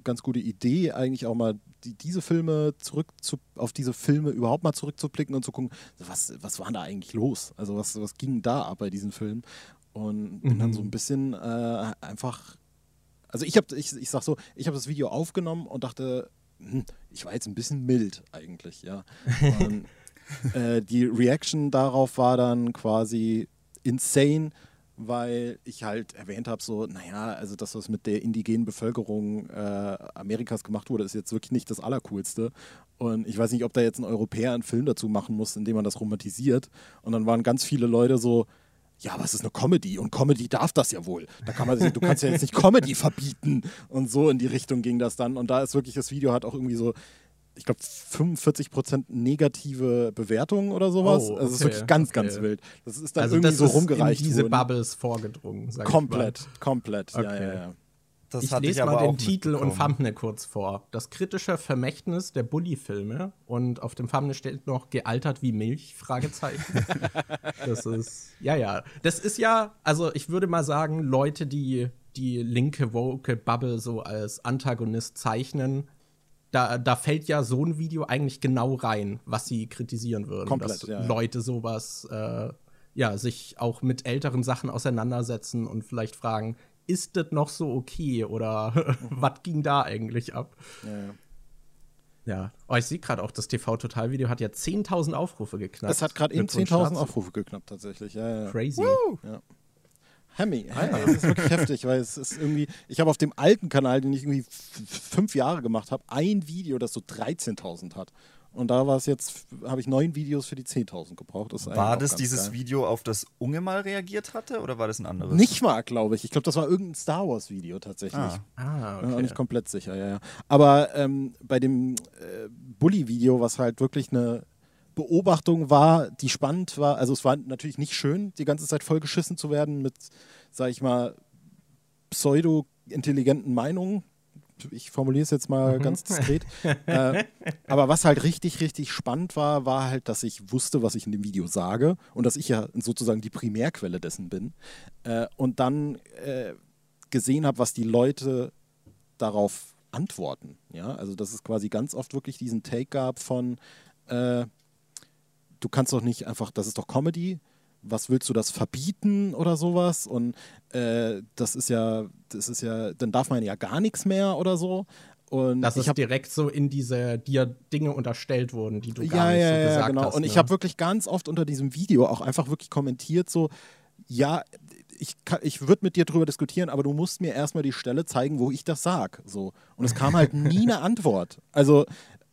ganz gute Idee, eigentlich auch mal die, diese Filme zurück zu, auf diese Filme überhaupt mal zurückzublicken und zu gucken, was, was war da eigentlich los? Also was, was ging da ab bei diesen Filmen? Und bin mhm. dann so ein bisschen äh, einfach, also ich habe, ich, ich sag so, ich habe das Video aufgenommen und dachte, hm, ich war jetzt ein bisschen mild eigentlich, ja. Und, äh, die Reaction darauf war dann quasi insane weil ich halt erwähnt habe, so, naja, also das, was mit der indigenen Bevölkerung äh, Amerikas gemacht wurde, ist jetzt wirklich nicht das Allercoolste. Und ich weiß nicht, ob da jetzt ein Europäer einen Film dazu machen muss, in dem man das romantisiert. Und dann waren ganz viele Leute so, ja, was ist eine Comedy? Und Comedy darf das ja wohl. Da kann man, du kannst ja jetzt nicht Comedy verbieten. Und so in die Richtung ging das dann. Und da ist wirklich, das Video hat auch irgendwie so ich glaube, 45% negative Bewertungen oder sowas. Oh, okay, also es ist wirklich ganz, okay. ganz wild. Das ist dann also irgendwie so rumgereicht. In diese worden. Bubbles vorgedrungen. komplett, komplett. Okay. Ja, ja, ja. Das ich lese ich mal den Titel und Thumbnail kurz vor. Das kritische Vermächtnis der Bully-Filme. Und auf dem Thumbnail steht noch gealtert wie Milch? Fragezeichen. das ist, ja, ja. Das ist ja, also ich würde mal sagen, Leute, die die linke Vocal Bubble so als Antagonist zeichnen, da, da fällt ja so ein Video eigentlich genau rein, was sie kritisieren würden. Komplett, dass ja, Leute sowas, äh, ja, sich auch mit älteren Sachen auseinandersetzen und vielleicht fragen, ist das noch so okay oder was ging da eigentlich ab? Ja, ja. Ja, oh, ich sehe gerade auch, das TV-Total-Video hat ja 10.000 Aufrufe geknackt. Es hat gerade eben 10.000 Aufrufe geknackt, tatsächlich. Ja, ja. Crazy. Ja. Hemi. Ja, das ist wirklich heftig, weil es ist irgendwie, ich habe auf dem alten Kanal, den ich irgendwie fünf Jahre gemacht habe, ein Video, das so 13.000 hat. Und da war es jetzt, habe ich neun Videos für die 10.000 gebraucht. Das war das dieses geil. Video, auf das Unge mal reagiert hatte oder war das ein anderes? Nicht mal, glaube ich. Ich glaube, das war irgendein Star Wars Video tatsächlich. Ah, ah okay. Ja, nicht komplett sicher, ja, ja. Aber ähm, bei dem äh, Bully-Video, was halt wirklich eine Beobachtung war, die spannend war. Also es war natürlich nicht schön, die ganze Zeit vollgeschissen zu werden mit, sag ich mal, pseudo-intelligenten Meinungen. Ich formuliere es jetzt mal mhm. ganz diskret. äh, aber was halt richtig, richtig spannend war, war halt, dass ich wusste, was ich in dem Video sage und dass ich ja sozusagen die Primärquelle dessen bin. Äh, und dann äh, gesehen habe, was die Leute darauf antworten. Ja, also dass es quasi ganz oft wirklich diesen Take gab von, äh, du kannst doch nicht einfach, das ist doch Comedy, was willst du das verbieten oder sowas? Und äh, das ist ja, das ist ja, dann darf man ja gar nichts mehr oder so. Und Dass ich es direkt so in diese dir Dinge unterstellt wurden, die du gar ja, nicht ja, so ja, gesagt genau. hast. Und ne? ich habe wirklich ganz oft unter diesem Video auch einfach wirklich kommentiert, so, ja, ich, kann- ich würde mit dir drüber diskutieren, aber du musst mir erstmal die Stelle zeigen, wo ich das sag. So. Und es kam halt nie eine Antwort. Also,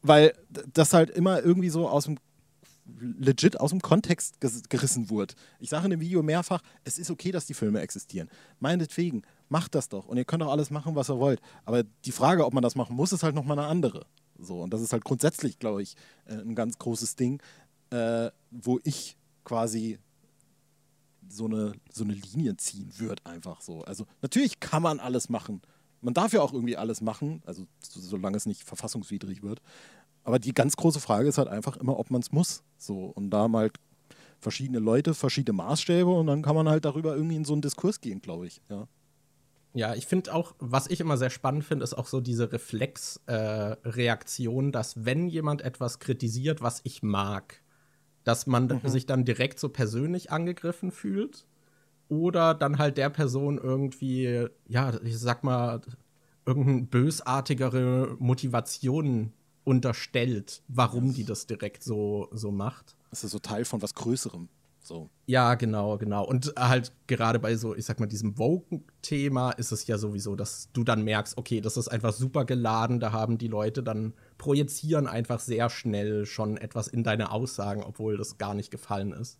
weil das halt immer irgendwie so aus dem legit aus dem Kontext gerissen wurde. Ich sage in dem Video mehrfach, es ist okay, dass die Filme existieren. Meinetwegen, macht das doch. Und ihr könnt auch alles machen, was ihr wollt. Aber die Frage, ob man das machen muss, ist halt nochmal eine andere. So, und das ist halt grundsätzlich, glaube ich, äh, ein ganz großes Ding, äh, wo ich quasi so eine, so eine Linie ziehen würde, einfach so. Also natürlich kann man alles machen. Man darf ja auch irgendwie alles machen, also so, solange es nicht verfassungswidrig wird. Aber die ganz große Frage ist halt einfach immer, ob man es muss. So, und da haben halt verschiedene Leute, verschiedene Maßstäbe und dann kann man halt darüber irgendwie in so einen Diskurs gehen, glaube ich. Ja. Ja, ich finde auch, was ich immer sehr spannend finde, ist auch so diese Reflexreaktion, äh, dass wenn jemand etwas kritisiert, was ich mag, dass man sich dann direkt so persönlich angegriffen fühlt oder dann halt der Person irgendwie, ja, ich sag mal, irgendeine bösartigere Motivation unterstellt, warum die das direkt so, so macht. Das ist so Teil von was Größerem. So. Ja, genau, genau. Und halt gerade bei so, ich sag mal, diesem Vogue-Thema ist es ja sowieso, dass du dann merkst, okay, das ist einfach super geladen, da haben die Leute dann projizieren einfach sehr schnell schon etwas in deine Aussagen, obwohl das gar nicht gefallen ist.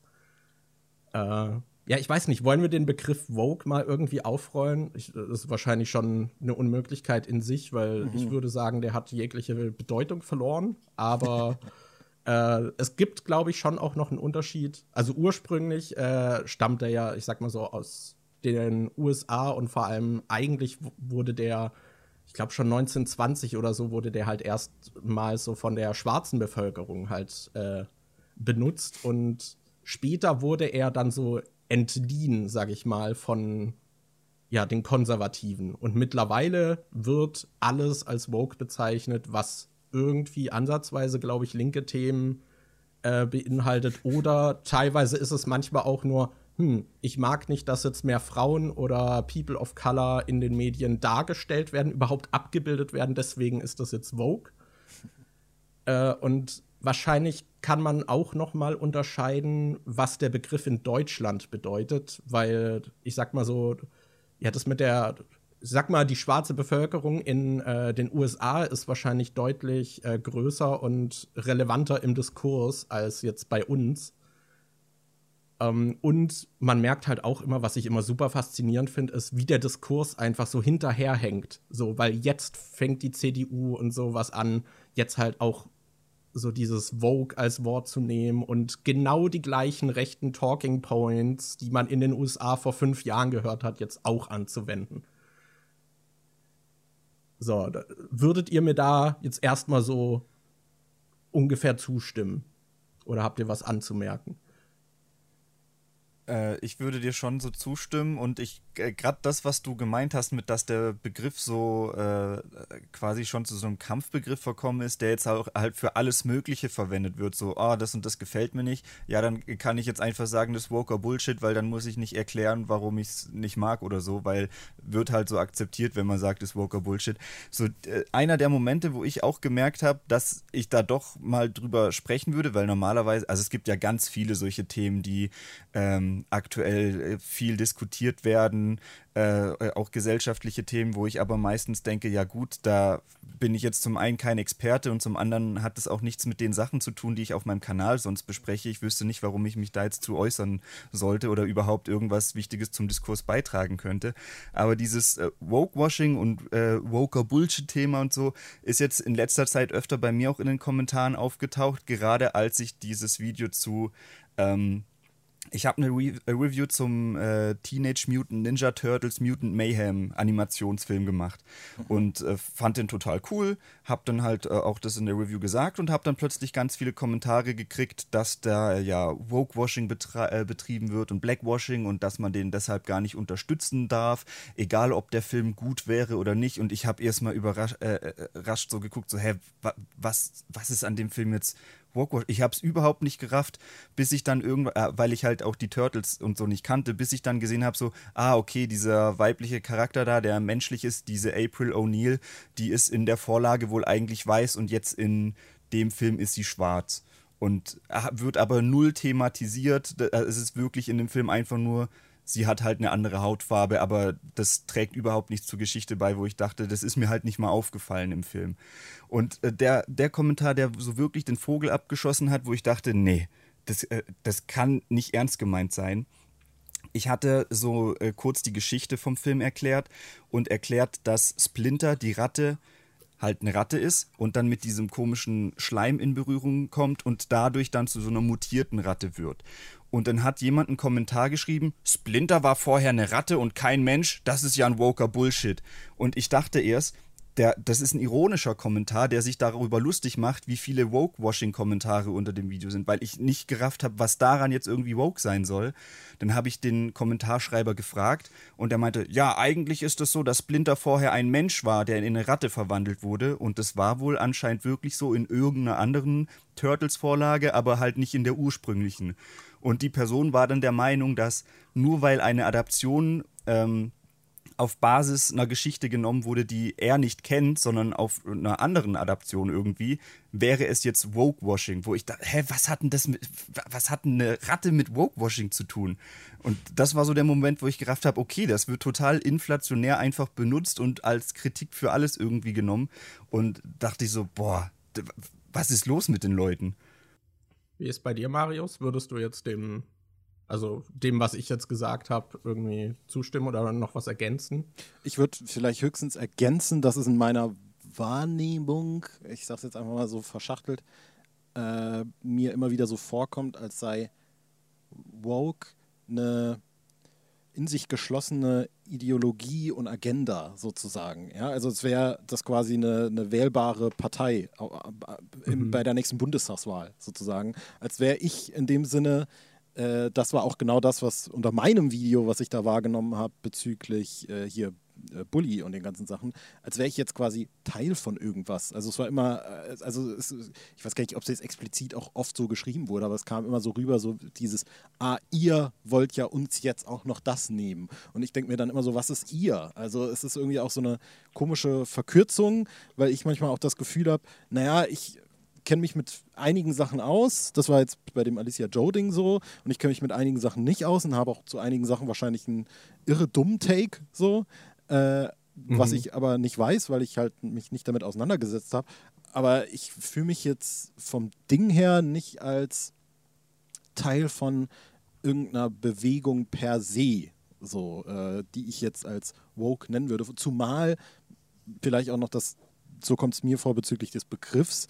Äh, ja, ich weiß nicht, wollen wir den Begriff Vogue mal irgendwie aufrollen? Ich, das ist wahrscheinlich schon eine Unmöglichkeit in sich, weil ich würde sagen, der hat jegliche Bedeutung verloren, aber äh, es gibt, glaube ich, schon auch noch einen Unterschied. Also ursprünglich äh, stammt er ja, ich sag mal so, aus den USA und vor allem eigentlich wurde der, ich glaube schon 1920 oder so, wurde der halt erstmals so von der schwarzen Bevölkerung halt äh, benutzt und später wurde er dann so entliehen, sag ich mal, von ja, den Konservativen. Und mittlerweile wird alles als Woke bezeichnet, was irgendwie ansatzweise, glaube ich, linke Themen äh, beinhaltet. Oder teilweise ist es manchmal auch nur, hm, ich mag nicht, dass jetzt mehr Frauen oder People of Color in den Medien dargestellt werden, überhaupt abgebildet werden, deswegen ist das jetzt Vogue. Äh, und wahrscheinlich kann man auch noch mal unterscheiden, was der Begriff in Deutschland bedeutet, weil ich sag mal so, ja, das mit der, sag mal, die schwarze Bevölkerung in äh, den USA ist wahrscheinlich deutlich äh, größer und relevanter im Diskurs als jetzt bei uns. Ähm, und man merkt halt auch immer, was ich immer super faszinierend finde, ist, wie der Diskurs einfach so hinterherhängt. So, weil jetzt fängt die CDU und sowas an, jetzt halt auch so dieses Vogue als Wort zu nehmen und genau die gleichen rechten Talking Points, die man in den USA vor fünf Jahren gehört hat, jetzt auch anzuwenden. So, würdet ihr mir da jetzt erstmal so ungefähr zustimmen? Oder habt ihr was anzumerken? Äh, ich würde dir schon so zustimmen und ich, äh, gerade das, was du gemeint hast, mit dass der Begriff so äh, quasi schon zu so einem Kampfbegriff verkommen ist, der jetzt auch halt für alles Mögliche verwendet wird. So, ah, das und das gefällt mir nicht. Ja, dann kann ich jetzt einfach sagen, das ist Woker Bullshit, weil dann muss ich nicht erklären, warum ich es nicht mag oder so, weil wird halt so akzeptiert, wenn man sagt, das ist Woker Bullshit. So, äh, einer der Momente, wo ich auch gemerkt habe, dass ich da doch mal drüber sprechen würde, weil normalerweise, also es gibt ja ganz viele solche Themen, die ähm, aktuell äh, viel diskutiert werden, äh, auch gesellschaftliche Themen, wo ich aber meistens denke, ja gut, da bin ich jetzt zum einen kein Experte und zum anderen hat es auch nichts mit den Sachen zu tun, die ich auf meinem Kanal sonst bespreche. Ich wüsste nicht, warum ich mich da jetzt zu äußern sollte oder überhaupt irgendwas Wichtiges zum Diskurs beitragen könnte. Aber dieses äh, Woke-Washing und äh, Woker-Bullshit-Thema und so ist jetzt in letzter Zeit öfter bei mir auch in den Kommentaren aufgetaucht, gerade als ich dieses Video zu ähm, ich habe eine Re äh, Review zum äh, Teenage Mutant Ninja Turtles Mutant Mayhem Animationsfilm gemacht und äh, fand den total cool. Hab dann halt äh, auch das in der Review gesagt und hab dann plötzlich ganz viele Kommentare gekriegt, dass da ja Woke-Washing äh, betrieben wird und Blackwashing und dass man den deshalb gar nicht unterstützen darf, egal ob der Film gut wäre oder nicht. Und ich habe erstmal überrascht äh, so geguckt, so, hä, wa was, was ist an dem Film jetzt Woke Ich habe es überhaupt nicht gerafft, bis ich dann irgendwann, äh, weil ich halt auch die Turtles und so nicht kannte, bis ich dann gesehen habe, so, ah, okay, dieser weibliche Charakter da, der menschlich ist, diese April O'Neil, die ist in der Vorlage wohl eigentlich weiß und jetzt in dem Film ist sie schwarz. Und wird aber null thematisiert. Äh, es ist wirklich in dem Film einfach nur sie hat halt eine andere Hautfarbe, aber das trägt überhaupt nichts zur Geschichte bei, wo ich dachte, das ist mir halt nicht mal aufgefallen im Film. Und äh, der, der Kommentar, der so wirklich den Vogel abgeschossen hat, wo ich dachte, nee, das, äh, das kann nicht ernst gemeint sein. Ich hatte so äh, kurz die Geschichte vom Film erklärt und erklärt, dass Splinter, die Ratte, halt eine Ratte ist und dann mit diesem komischen Schleim in Berührung kommt und dadurch dann zu so einer mutierten Ratte wird. Und dann hat jemand einen Kommentar geschrieben, Splinter war vorher eine Ratte und kein Mensch, das ist ja ein woker Bullshit. Und ich dachte erst, der, das ist ein ironischer Kommentar, der sich darüber lustig macht, wie viele Woke-Washing-Kommentare unter dem Video sind, weil ich nicht gerafft habe, was daran jetzt irgendwie woke sein soll. Dann habe ich den Kommentarschreiber gefragt und er meinte, ja, eigentlich ist es so, dass Splinter vorher ein Mensch war, der in eine Ratte verwandelt wurde und das war wohl anscheinend wirklich so in irgendeiner anderen Turtles-Vorlage, aber halt nicht in der ursprünglichen. Und die Person war dann der Meinung, dass nur weil eine Adaption ähm, auf Basis einer Geschichte genommen wurde, die er nicht kennt, sondern auf einer anderen Adaption irgendwie, wäre es jetzt Woke-Washing, wo ich dachte, hä, was hat denn das mit, was hat eine Ratte mit Woke-Washing zu tun? Und das war so der Moment, wo ich gerafft habe, okay, das wird total inflationär einfach benutzt und als Kritik für alles irgendwie genommen. Und dachte ich so, boah, was ist los mit den Leuten? Wie ist bei dir, Marius? Würdest du jetzt dem also dem, was ich jetzt gesagt habe, irgendwie zustimmen oder noch was ergänzen? Ich würde vielleicht höchstens ergänzen, dass es in meiner Wahrnehmung, ich sage es jetzt einfach mal so verschachtelt, äh, mir immer wieder so vorkommt, als sei Woke eine in sich geschlossene Ideologie und Agenda sozusagen. Ja, also es wäre das quasi eine, eine wählbare Partei mhm. bei der nächsten Bundestagswahl sozusagen. Als wäre ich in dem Sinne äh, das war auch genau das, was unter meinem Video, was ich da wahrgenommen habe, bezüglich äh, hier Bully und den ganzen Sachen, als wäre ich jetzt quasi Teil von irgendwas. Also es war immer, äh, also es, ich weiß gar nicht, ob es jetzt explizit auch oft so geschrieben wurde, aber es kam immer so rüber, so dieses, ah, ihr wollt ja uns jetzt auch noch das nehmen. Und ich denke mir dann immer so, was ist ihr? Also es ist irgendwie auch so eine komische Verkürzung, weil ich manchmal auch das Gefühl habe, naja, ich kenne mich mit einigen Sachen aus. Das war jetzt bei dem Alicia Joe-Ding so. Und ich kenne mich mit einigen Sachen nicht aus und habe auch zu einigen Sachen wahrscheinlich einen irre dummen Take so. Äh, mhm. Was ich aber nicht weiß, weil ich halt mich nicht damit auseinandergesetzt habe. Aber ich fühle mich jetzt vom Ding her nicht als Teil von irgendeiner Bewegung per se, so, äh, die ich jetzt als woke nennen würde. Zumal vielleicht auch noch das, so kommt es mir vor bezüglich des Begriffs,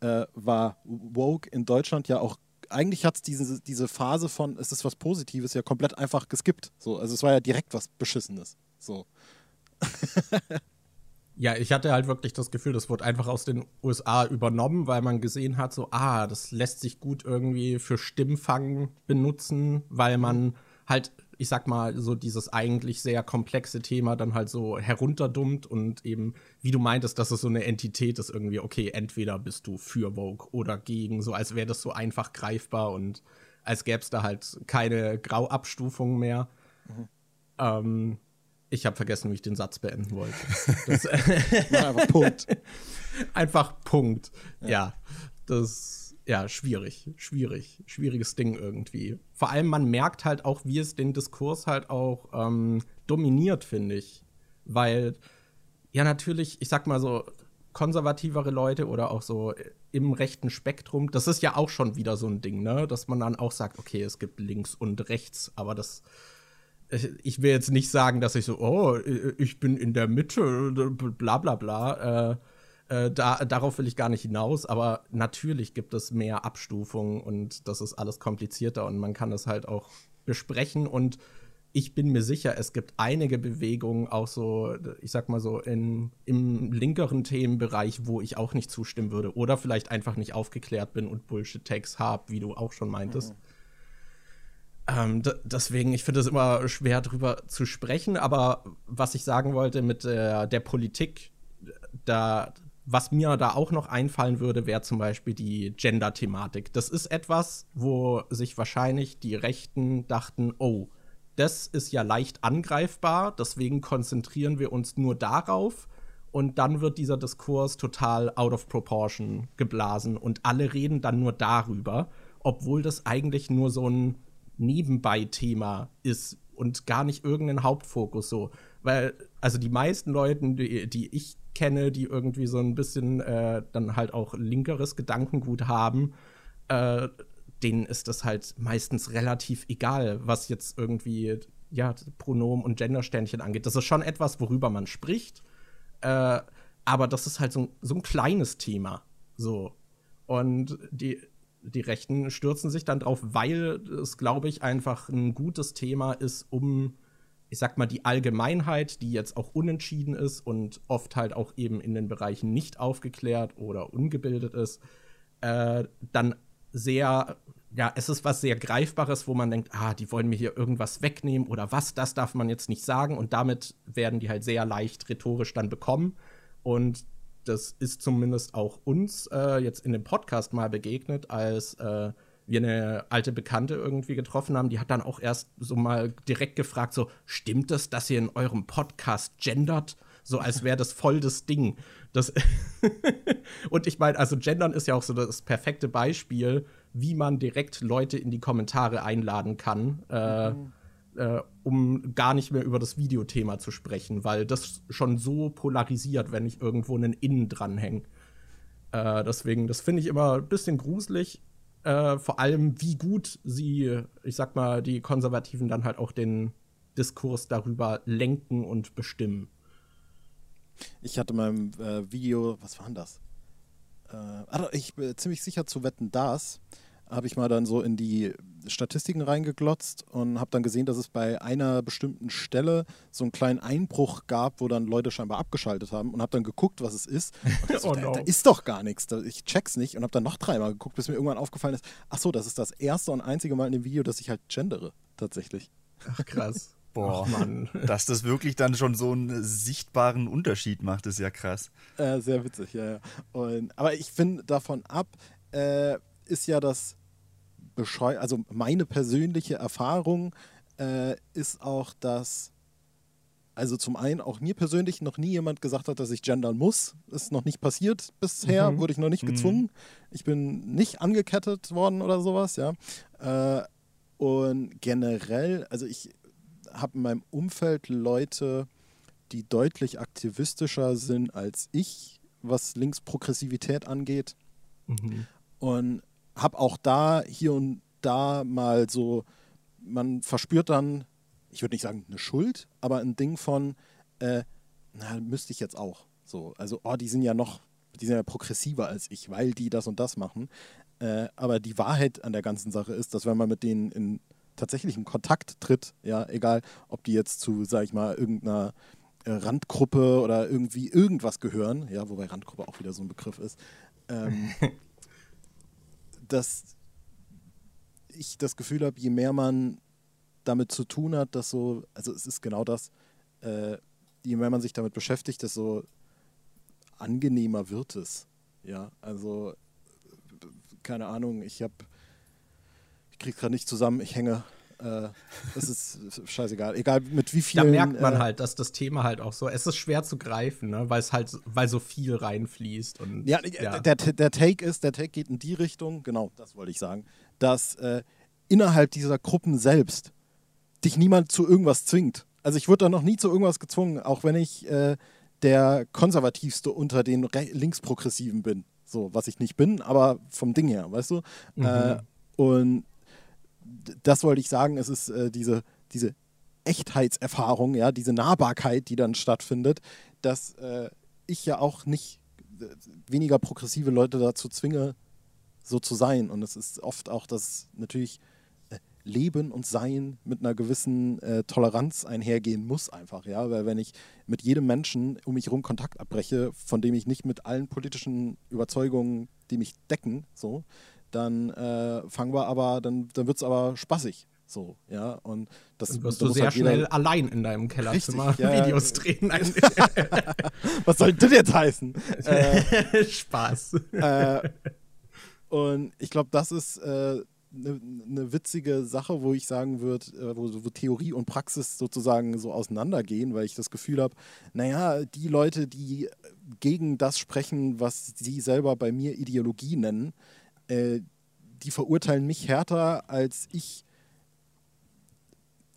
äh, war Woke in Deutschland ja auch eigentlich hat es diese, diese Phase von, es ist was Positives, ja komplett einfach geskippt. So, also es war ja direkt was Beschissenes. So. Ja, ich hatte halt wirklich das Gefühl, das wurde einfach aus den USA übernommen, weil man gesehen hat, so, ah, das lässt sich gut irgendwie für Stimmfang benutzen, weil man halt ich sag mal, so dieses eigentlich sehr komplexe Thema dann halt so herunterdummt und eben, wie du meintest, dass es so eine Entität ist, irgendwie, okay, entweder bist du für Vogue oder gegen, so als wäre das so einfach greifbar und als gäbe es da halt keine Grauabstufung mehr. Mhm. Ähm, ich habe vergessen, wie ich den Satz beenden wollte. Das, einfach Punkt. Einfach Punkt. Ja, ja das ja, schwierig, schwierig, schwieriges Ding irgendwie. Vor allem, man merkt halt auch, wie es den Diskurs halt auch ähm, dominiert, finde ich. Weil, ja, natürlich, ich sag mal so, konservativere Leute oder auch so im rechten Spektrum, das ist ja auch schon wieder so ein Ding, ne? Dass man dann auch sagt, okay, es gibt links und rechts, aber das. Ich will jetzt nicht sagen, dass ich so, oh, ich bin in der Mitte, bla bla bla. Äh, äh, da, darauf will ich gar nicht hinaus, aber natürlich gibt es mehr Abstufungen und das ist alles komplizierter und man kann das halt auch besprechen und ich bin mir sicher, es gibt einige Bewegungen, auch so, ich sag mal so, in, im linkeren Themenbereich, wo ich auch nicht zustimmen würde. Oder vielleicht einfach nicht aufgeklärt bin und Bullshit-Tags habe, wie du auch schon meintest. Mhm. Ähm, deswegen, ich finde es immer schwer, drüber zu sprechen. Aber was ich sagen wollte mit der, der Politik, da was mir da auch noch einfallen würde, wäre zum Beispiel die Gender-Thematik. Das ist etwas, wo sich wahrscheinlich die Rechten dachten, oh, das ist ja leicht angreifbar, deswegen konzentrieren wir uns nur darauf. Und dann wird dieser Diskurs total out of proportion geblasen und alle reden dann nur darüber, obwohl das eigentlich nur so ein Nebenbei-Thema ist und gar nicht irgendein Hauptfokus so. Weil, also die meisten Leute, die, die ich kenne, die irgendwie so ein bisschen äh, dann halt auch linkeres Gedankengut haben, äh, denen ist das halt meistens relativ egal, was jetzt irgendwie ja, Pronomen und Gendersternchen angeht. Das ist schon etwas, worüber man spricht, äh, aber das ist halt so, so ein kleines Thema. So. Und die, die Rechten stürzen sich dann drauf, weil es, glaube ich, einfach ein gutes Thema ist, um ich sag mal, die Allgemeinheit, die jetzt auch unentschieden ist und oft halt auch eben in den Bereichen nicht aufgeklärt oder ungebildet ist, äh, dann sehr, ja, es ist was sehr Greifbares, wo man denkt, ah, die wollen mir hier irgendwas wegnehmen oder was, das darf man jetzt nicht sagen. Und damit werden die halt sehr leicht rhetorisch dann bekommen. Und das ist zumindest auch uns äh, jetzt in dem Podcast mal begegnet, als äh, wir eine alte Bekannte irgendwie getroffen haben, die hat dann auch erst so mal direkt gefragt, so, stimmt es, dass ihr in eurem Podcast gendert? So als wäre das voll das Ding. Das und ich meine, also gendern ist ja auch so das perfekte Beispiel, wie man direkt Leute in die Kommentare einladen kann, äh, mhm. Äh, um gar nicht mehr über das Videothema zu sprechen, weil das schon so polarisiert, wenn ich irgendwo einen Innen dranhänge. Äh, deswegen, das finde ich immer ein bisschen gruselig äh, vor allem, wie gut sie, ich sag mal, die Konservativen dann halt auch den Diskurs darüber lenken und bestimmen. Ich hatte in meinem äh, Video, was war denn das? Äh, ich bin ziemlich sicher zu wetten, das habe ich mal dann so in die Statistiken reingeglotzt und habe dann gesehen, dass es bei einer bestimmten Stelle so einen kleinen Einbruch gab, wo dann Leute scheinbar abgeschaltet haben und habe dann geguckt, was es ist. So, oh no. da, da, ist doch gar nichts. Ich check's nicht und habe dann noch dreimal geguckt, bis mir irgendwann aufgefallen ist, ach so, das ist das erste und einzige Mal in dem Video, dass ich halt gendere, tatsächlich. Ach krass. Boah, Mann. Dass das wirklich dann schon so einen sichtbaren Unterschied macht, ist ja krass. Äh, sehr witzig, ja, ja. Und, aber ich finde davon ab, äh, ist ja das bescheu also meine persönliche Erfahrung äh, ist auch, dass also zum einen auch mir persönlich noch nie jemand gesagt hat, dass ich gendern muss. Ist noch nicht passiert bisher, mhm. wurde ich noch nicht mhm. gezwungen. Ich bin nicht angekettet worden oder sowas, ja. Äh, und generell, also ich habe in meinem Umfeld Leute, die deutlich aktivistischer sind als ich, was Linksprogressivität angeht. Mhm. Und habe auch da hier und da mal so, man verspürt dann, ich würde nicht sagen eine Schuld, aber ein Ding von, äh, na, müsste ich jetzt auch. So, also, oh, die sind ja noch, die sind ja progressiver als ich, weil die das und das machen. Äh, aber die Wahrheit an der ganzen Sache ist, dass wenn man mit denen in tatsächlichen Kontakt tritt, ja, egal, ob die jetzt zu, sag ich mal, irgendeiner äh, Randgruppe oder irgendwie irgendwas gehören, ja, wobei Randgruppe auch wieder so ein Begriff ist, ähm, dass ich das Gefühl habe, je mehr man damit zu tun hat, dass so, also es ist genau das, äh, je mehr man sich damit beschäftigt, desto angenehmer wird es. Ja, also keine Ahnung, ich habe, ich kriege gerade nicht zusammen, ich hänge äh, das ist scheißegal. Egal mit wie vielen. Da merkt man äh, halt, dass das Thema halt auch so. Es ist schwer zu greifen, ne? weil es halt, weil so viel reinfließt. Und, ja, ja. Der, der Take ist, der Take geht in die Richtung, genau, das wollte ich sagen, dass äh, innerhalb dieser Gruppen selbst dich niemand zu irgendwas zwingt. Also ich wurde da noch nie zu irgendwas gezwungen, auch wenn ich äh, der konservativste unter den Linksprogressiven bin. So, was ich nicht bin, aber vom Ding her, weißt du? Mhm. Äh, und das wollte ich sagen, es ist äh, diese, diese Echtheitserfahrung, ja, diese Nahbarkeit, die dann stattfindet, dass äh, ich ja auch nicht äh, weniger progressive Leute dazu zwinge, so zu sein. Und es ist oft auch das natürlich äh, Leben und Sein mit einer gewissen äh, Toleranz einhergehen muss einfach, ja, weil wenn ich mit jedem Menschen um mich herum Kontakt abbreche, von dem ich nicht mit allen politischen Überzeugungen, die mich decken, so, dann äh, fangen wir aber, dann, dann wird es aber spaßig. So, ja, und das Dann wirst du sehr halt schnell allein in deinem Kellerzimmer Richtig, ja, Videos drehen. Was soll das jetzt heißen? äh, Spaß. Äh, und ich glaube, das ist eine äh, ne, ne witzige Sache, wo ich sagen würde, äh, wo, wo, Theorie und Praxis sozusagen so auseinandergehen, weil ich das Gefühl habe, naja, die Leute, die gegen das sprechen, was sie selber bei mir Ideologie nennen, äh, die verurteilen mich härter, als ich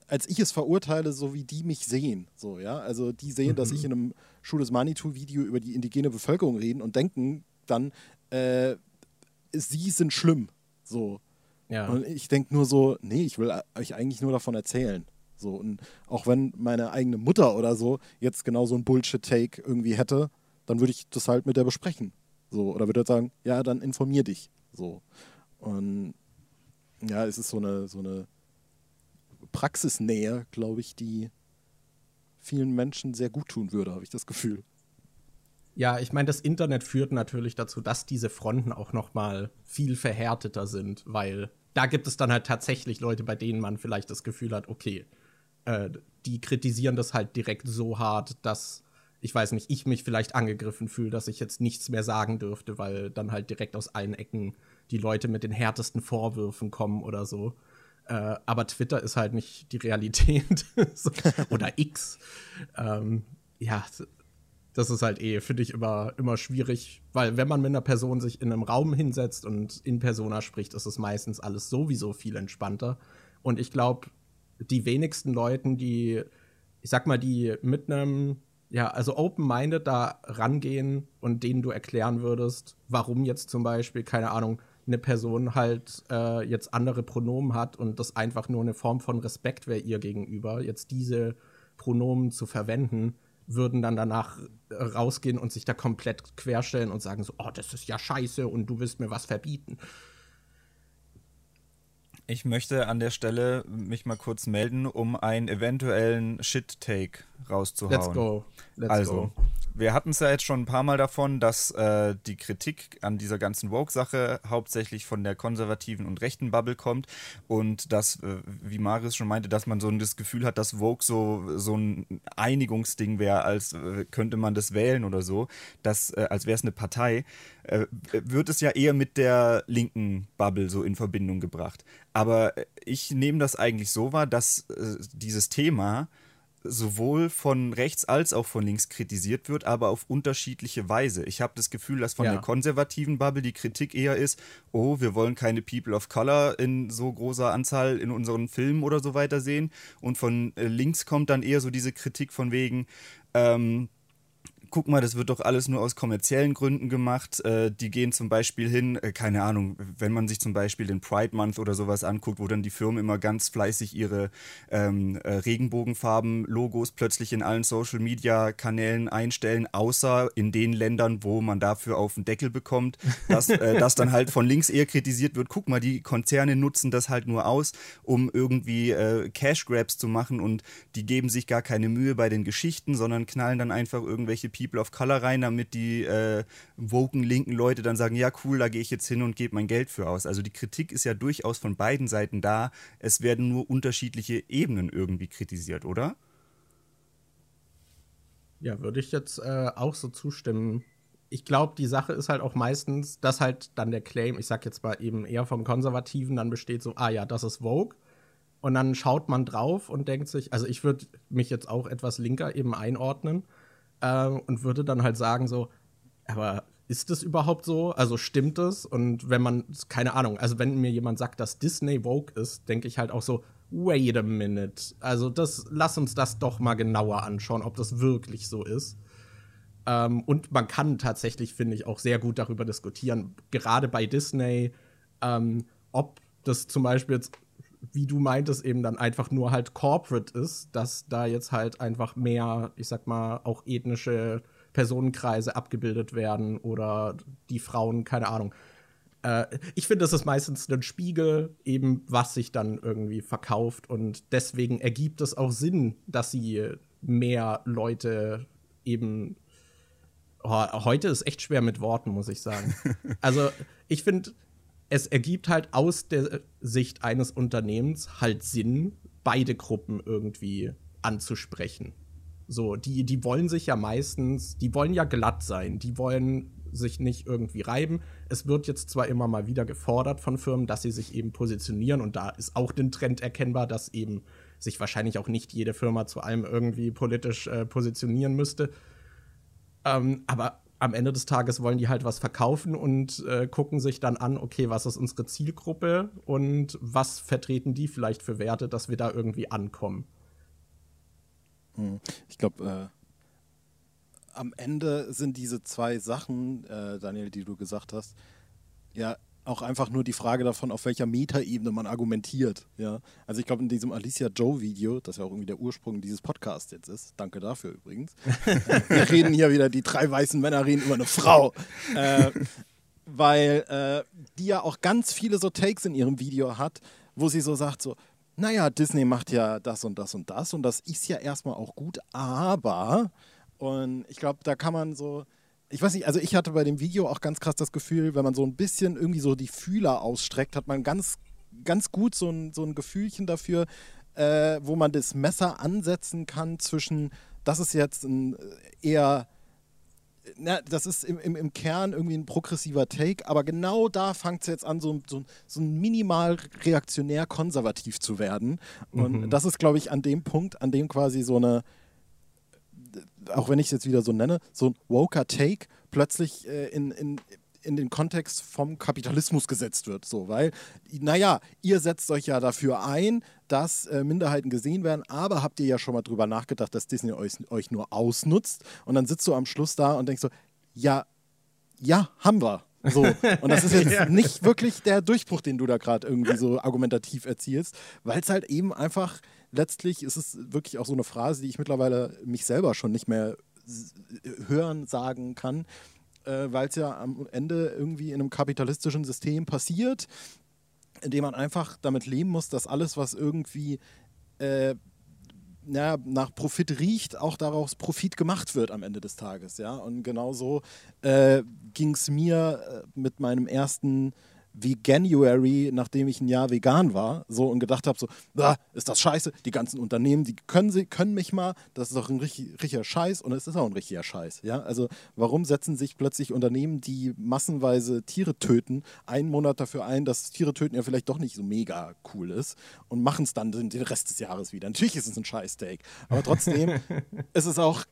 als ich es verurteile, so wie die mich sehen. So, ja? Also die sehen, mhm. dass ich in einem Schuh des Manitou-Video über die indigene Bevölkerung reden und denken dann, äh, sie sind schlimm. So. Ja. Und ich denke nur so, nee, ich will euch eigentlich nur davon erzählen. So, und auch wenn meine eigene Mutter oder so jetzt genau so ein Bullshit-Take irgendwie hätte, dann würde ich das halt mit der besprechen. So, oder würde halt sagen, ja, dann informier dich. So. Und ja, es ist so eine, so eine Praxisnähe, glaube ich, die vielen Menschen sehr gut tun würde, habe ich das Gefühl. Ja, ich meine, das Internet führt natürlich dazu, dass diese Fronten auch noch mal viel verhärteter sind, weil da gibt es dann halt tatsächlich Leute, bei denen man vielleicht das Gefühl hat, okay, äh, die kritisieren das halt direkt so hart, dass ich weiß nicht, ich mich vielleicht angegriffen fühle, dass ich jetzt nichts mehr sagen dürfte, weil dann halt direkt aus allen Ecken die Leute mit den härtesten Vorwürfen kommen oder so. Äh, aber Twitter ist halt nicht die Realität. oder X. Ähm, ja, das ist halt eh, finde ich, immer, immer schwierig, weil wenn man mit einer Person sich in einem Raum hinsetzt und in Persona spricht, ist es meistens alles sowieso viel entspannter. Und ich glaube, die wenigsten Leuten, die, ich sag mal, die mit einem, ja, also open-minded da rangehen und denen du erklären würdest, warum jetzt zum Beispiel, keine Ahnung, eine Person halt äh, jetzt andere Pronomen hat und das einfach nur eine Form von Respekt wäre ihr gegenüber, jetzt diese Pronomen zu verwenden, würden dann danach äh, rausgehen und sich da komplett querstellen und sagen so, oh, das ist ja scheiße und du willst mir was verbieten. Ich möchte an der Stelle mich mal kurz melden, um einen eventuellen Shit-Take rauszuhauen. Let's go. Let's also, go wir hatten es ja jetzt schon ein paar Mal davon, dass äh, die Kritik an dieser ganzen Woke-Sache hauptsächlich von der konservativen und rechten Bubble kommt und dass, äh, wie Marius schon meinte, dass man so das Gefühl hat, dass Woke so, so ein Einigungsding wäre, als äh, könnte man das wählen oder so, dass, äh, als wäre es eine Partei, äh, wird es ja eher mit der linken Bubble so in Verbindung gebracht. Aber ich nehme das eigentlich so wahr, dass äh, dieses Thema sowohl von rechts als auch von links kritisiert wird, aber auf unterschiedliche Weise. Ich habe das Gefühl, dass von ja. der konservativen Bubble die Kritik eher ist, oh, wir wollen keine People of Color in so großer Anzahl in unseren Filmen oder so weiter sehen. Und von äh, links kommt dann eher so diese Kritik von wegen, ähm, guck mal, das wird doch alles nur aus kommerziellen Gründen gemacht. Äh, die gehen zum Beispiel hin, äh, keine Ahnung, wenn man sich zum Beispiel den Pride Month oder sowas anguckt, wo dann die Firmen immer ganz fleißig ihre ähm, äh, Regenbogenfarben-Logos plötzlich in allen Social-Media-Kanälen einstellen, außer in den Ländern, wo man dafür auf den Deckel bekommt, dass äh, das dann halt von links eher kritisiert wird. Guck mal, die Konzerne nutzen das halt nur aus, um irgendwie äh, Cash-Grabs zu machen und die geben sich gar keine Mühe bei den Geschichten, sondern knallen dann einfach irgendwelche People People of Color rein, damit die äh, woken linken Leute dann sagen, ja cool, da gehe ich jetzt hin und gebe mein Geld für aus. Also die Kritik ist ja durchaus von beiden Seiten da. Es werden nur unterschiedliche Ebenen irgendwie kritisiert, oder? Ja, würde ich jetzt äh, auch so zustimmen. Ich glaube, die Sache ist halt auch meistens, dass halt dann der Claim, ich sag jetzt mal eben eher vom Konservativen, dann besteht so, ah ja, das ist Vogue. Und dann schaut man drauf und denkt sich, also ich würde mich jetzt auch etwas linker eben einordnen äh, und würde dann halt sagen so, aber ist das überhaupt so? Also stimmt es? Und wenn man, keine Ahnung, also wenn mir jemand sagt, dass Disney Vogue ist, denke ich halt auch so, wait a minute. Also das, lass uns das doch mal genauer anschauen, ob das wirklich so ist. Ähm, und man kann tatsächlich, finde ich, auch sehr gut darüber diskutieren, gerade bei Disney, ähm, ob das zum Beispiel jetzt wie du meintest, eben dann einfach nur halt corporate ist, dass da jetzt halt einfach mehr, ich sag mal, auch ethnische Personenkreise abgebildet werden oder die Frauen, keine Ahnung. Äh, ich finde, das ist meistens ein Spiegel, eben was sich dann irgendwie verkauft und deswegen ergibt es auch Sinn, dass sie mehr Leute eben. Oh, heute ist echt schwer mit Worten, muss ich sagen. also, ich finde, es ergibt halt aus der Sicht eines Unternehmens halt Sinn, beide Gruppen irgendwie anzusprechen. So, die, die wollen sich ja meistens, die wollen ja glatt sein, die wollen sich nicht irgendwie reiben. Es wird jetzt zwar immer mal wieder gefordert von Firmen, dass sie sich eben positionieren und da ist auch den Trend erkennbar, dass eben sich wahrscheinlich auch nicht jede Firma zu allem irgendwie politisch äh, positionieren müsste. Ähm, aber am Ende des Tages wollen die halt was verkaufen und äh, gucken sich dann an, okay, was ist unsere Zielgruppe und was vertreten die vielleicht für Werte, dass wir da irgendwie ankommen. Hm. Ich glaube, äh, am Ende sind diese zwei Sachen, äh, Daniel, die du gesagt hast, ja auch einfach nur die Frage davon, auf welcher Metaebene man argumentiert. Ja? Also ich glaube, in diesem Alicia Joe Video, das ja auch irgendwie der Ursprung dieses Podcasts jetzt ist, danke dafür übrigens, wir reden hier wieder, die drei weißen Männer reden über eine Frau. Äh, weil äh, die ja auch ganz viele so Takes in ihrem Video hat, wo sie so sagt, so, naja, Disney macht ja das und das und das und das ist ja erstmal auch gut, aber, und ich glaube, da kann man so, ich weiß nicht, also ich hatte bei dem Video auch ganz krass das Gefühl, wenn man so ein bisschen irgendwie so die Fühler ausstreckt, hat man ganz, ganz gut so ein, so ein Gefühlchen dafür, äh, wo man das Messer ansetzen kann zwischen, das ist jetzt ein eher na, das ist im, im, im Kern irgendwie ein progressiver Take, aber genau da fängt es jetzt an, so, so, so ein minimal reaktionär konservativ zu werden. Und mhm. das ist, glaube ich, an dem Punkt, an dem quasi so eine, auch wenn ich es jetzt wieder so nenne, so ein woker Take plötzlich äh, in, in, in den Kontext vom Kapitalismus gesetzt wird. So, weil, naja, ihr setzt euch ja dafür ein, dass äh, Minderheiten gesehen werden, aber habt ihr ja schon mal drüber nachgedacht, dass Disney euch, euch nur ausnutzt? Und dann sitzt du am Schluss da und denkst so, ja, ja, haben wir. So. Und das ist jetzt ja. nicht wirklich der Durchbruch, den du da gerade irgendwie so argumentativ erzielst, weil es halt eben einfach letztlich ist es wirklich auch so eine Phrase, die ich mittlerweile mich selber schon nicht mehr hören, sagen kann, äh, weil es ja am Ende irgendwie in einem kapitalistischen System passiert, in dem man einfach damit leben muss, dass alles, was irgendwie äh, ja, nach Profit riecht, auch daraus Profit gemacht wird am Ende des Tages. Ja? Und genauso äh, ging es mir äh, mit meinem ersten Veganuary, nachdem ich ein Jahr vegan war, so und gedacht habe, so, ist das scheiße, die ganzen Unternehmen, die können, sie, können mich mal, das ist doch ein richtig, richtiger Scheiß und es ist auch ein richtiger Scheiß. Ja? Also warum setzen sich plötzlich Unternehmen, die massenweise Tiere töten, einen Monat dafür ein, dass Tiere töten ja vielleicht doch nicht so mega cool ist und machen es dann den Rest des Jahres wieder. Natürlich ist es ein Scheiß-Take, aber trotzdem ist es auch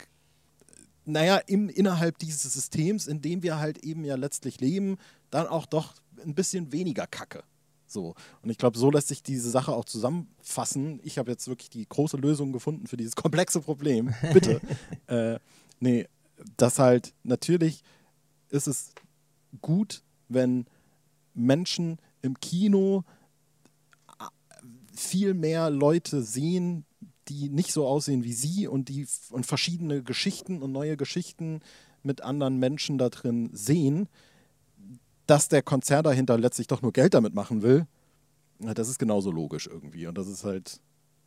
naja, im, innerhalb dieses Systems, in dem wir halt eben ja letztlich leben, dann auch doch ein bisschen weniger Kacke. So. Und ich glaube, so lässt sich diese Sache auch zusammenfassen. Ich habe jetzt wirklich die große Lösung gefunden für dieses komplexe Problem. Bitte. äh, nee, das halt, natürlich ist es gut, wenn Menschen im Kino viel mehr Leute sehen, die nicht so aussehen wie sie und die und verschiedene Geschichten und neue Geschichten mit anderen Menschen da drin sehen dass der Konzern dahinter letztlich doch nur Geld damit machen will, das ist genauso logisch irgendwie. Und das ist halt,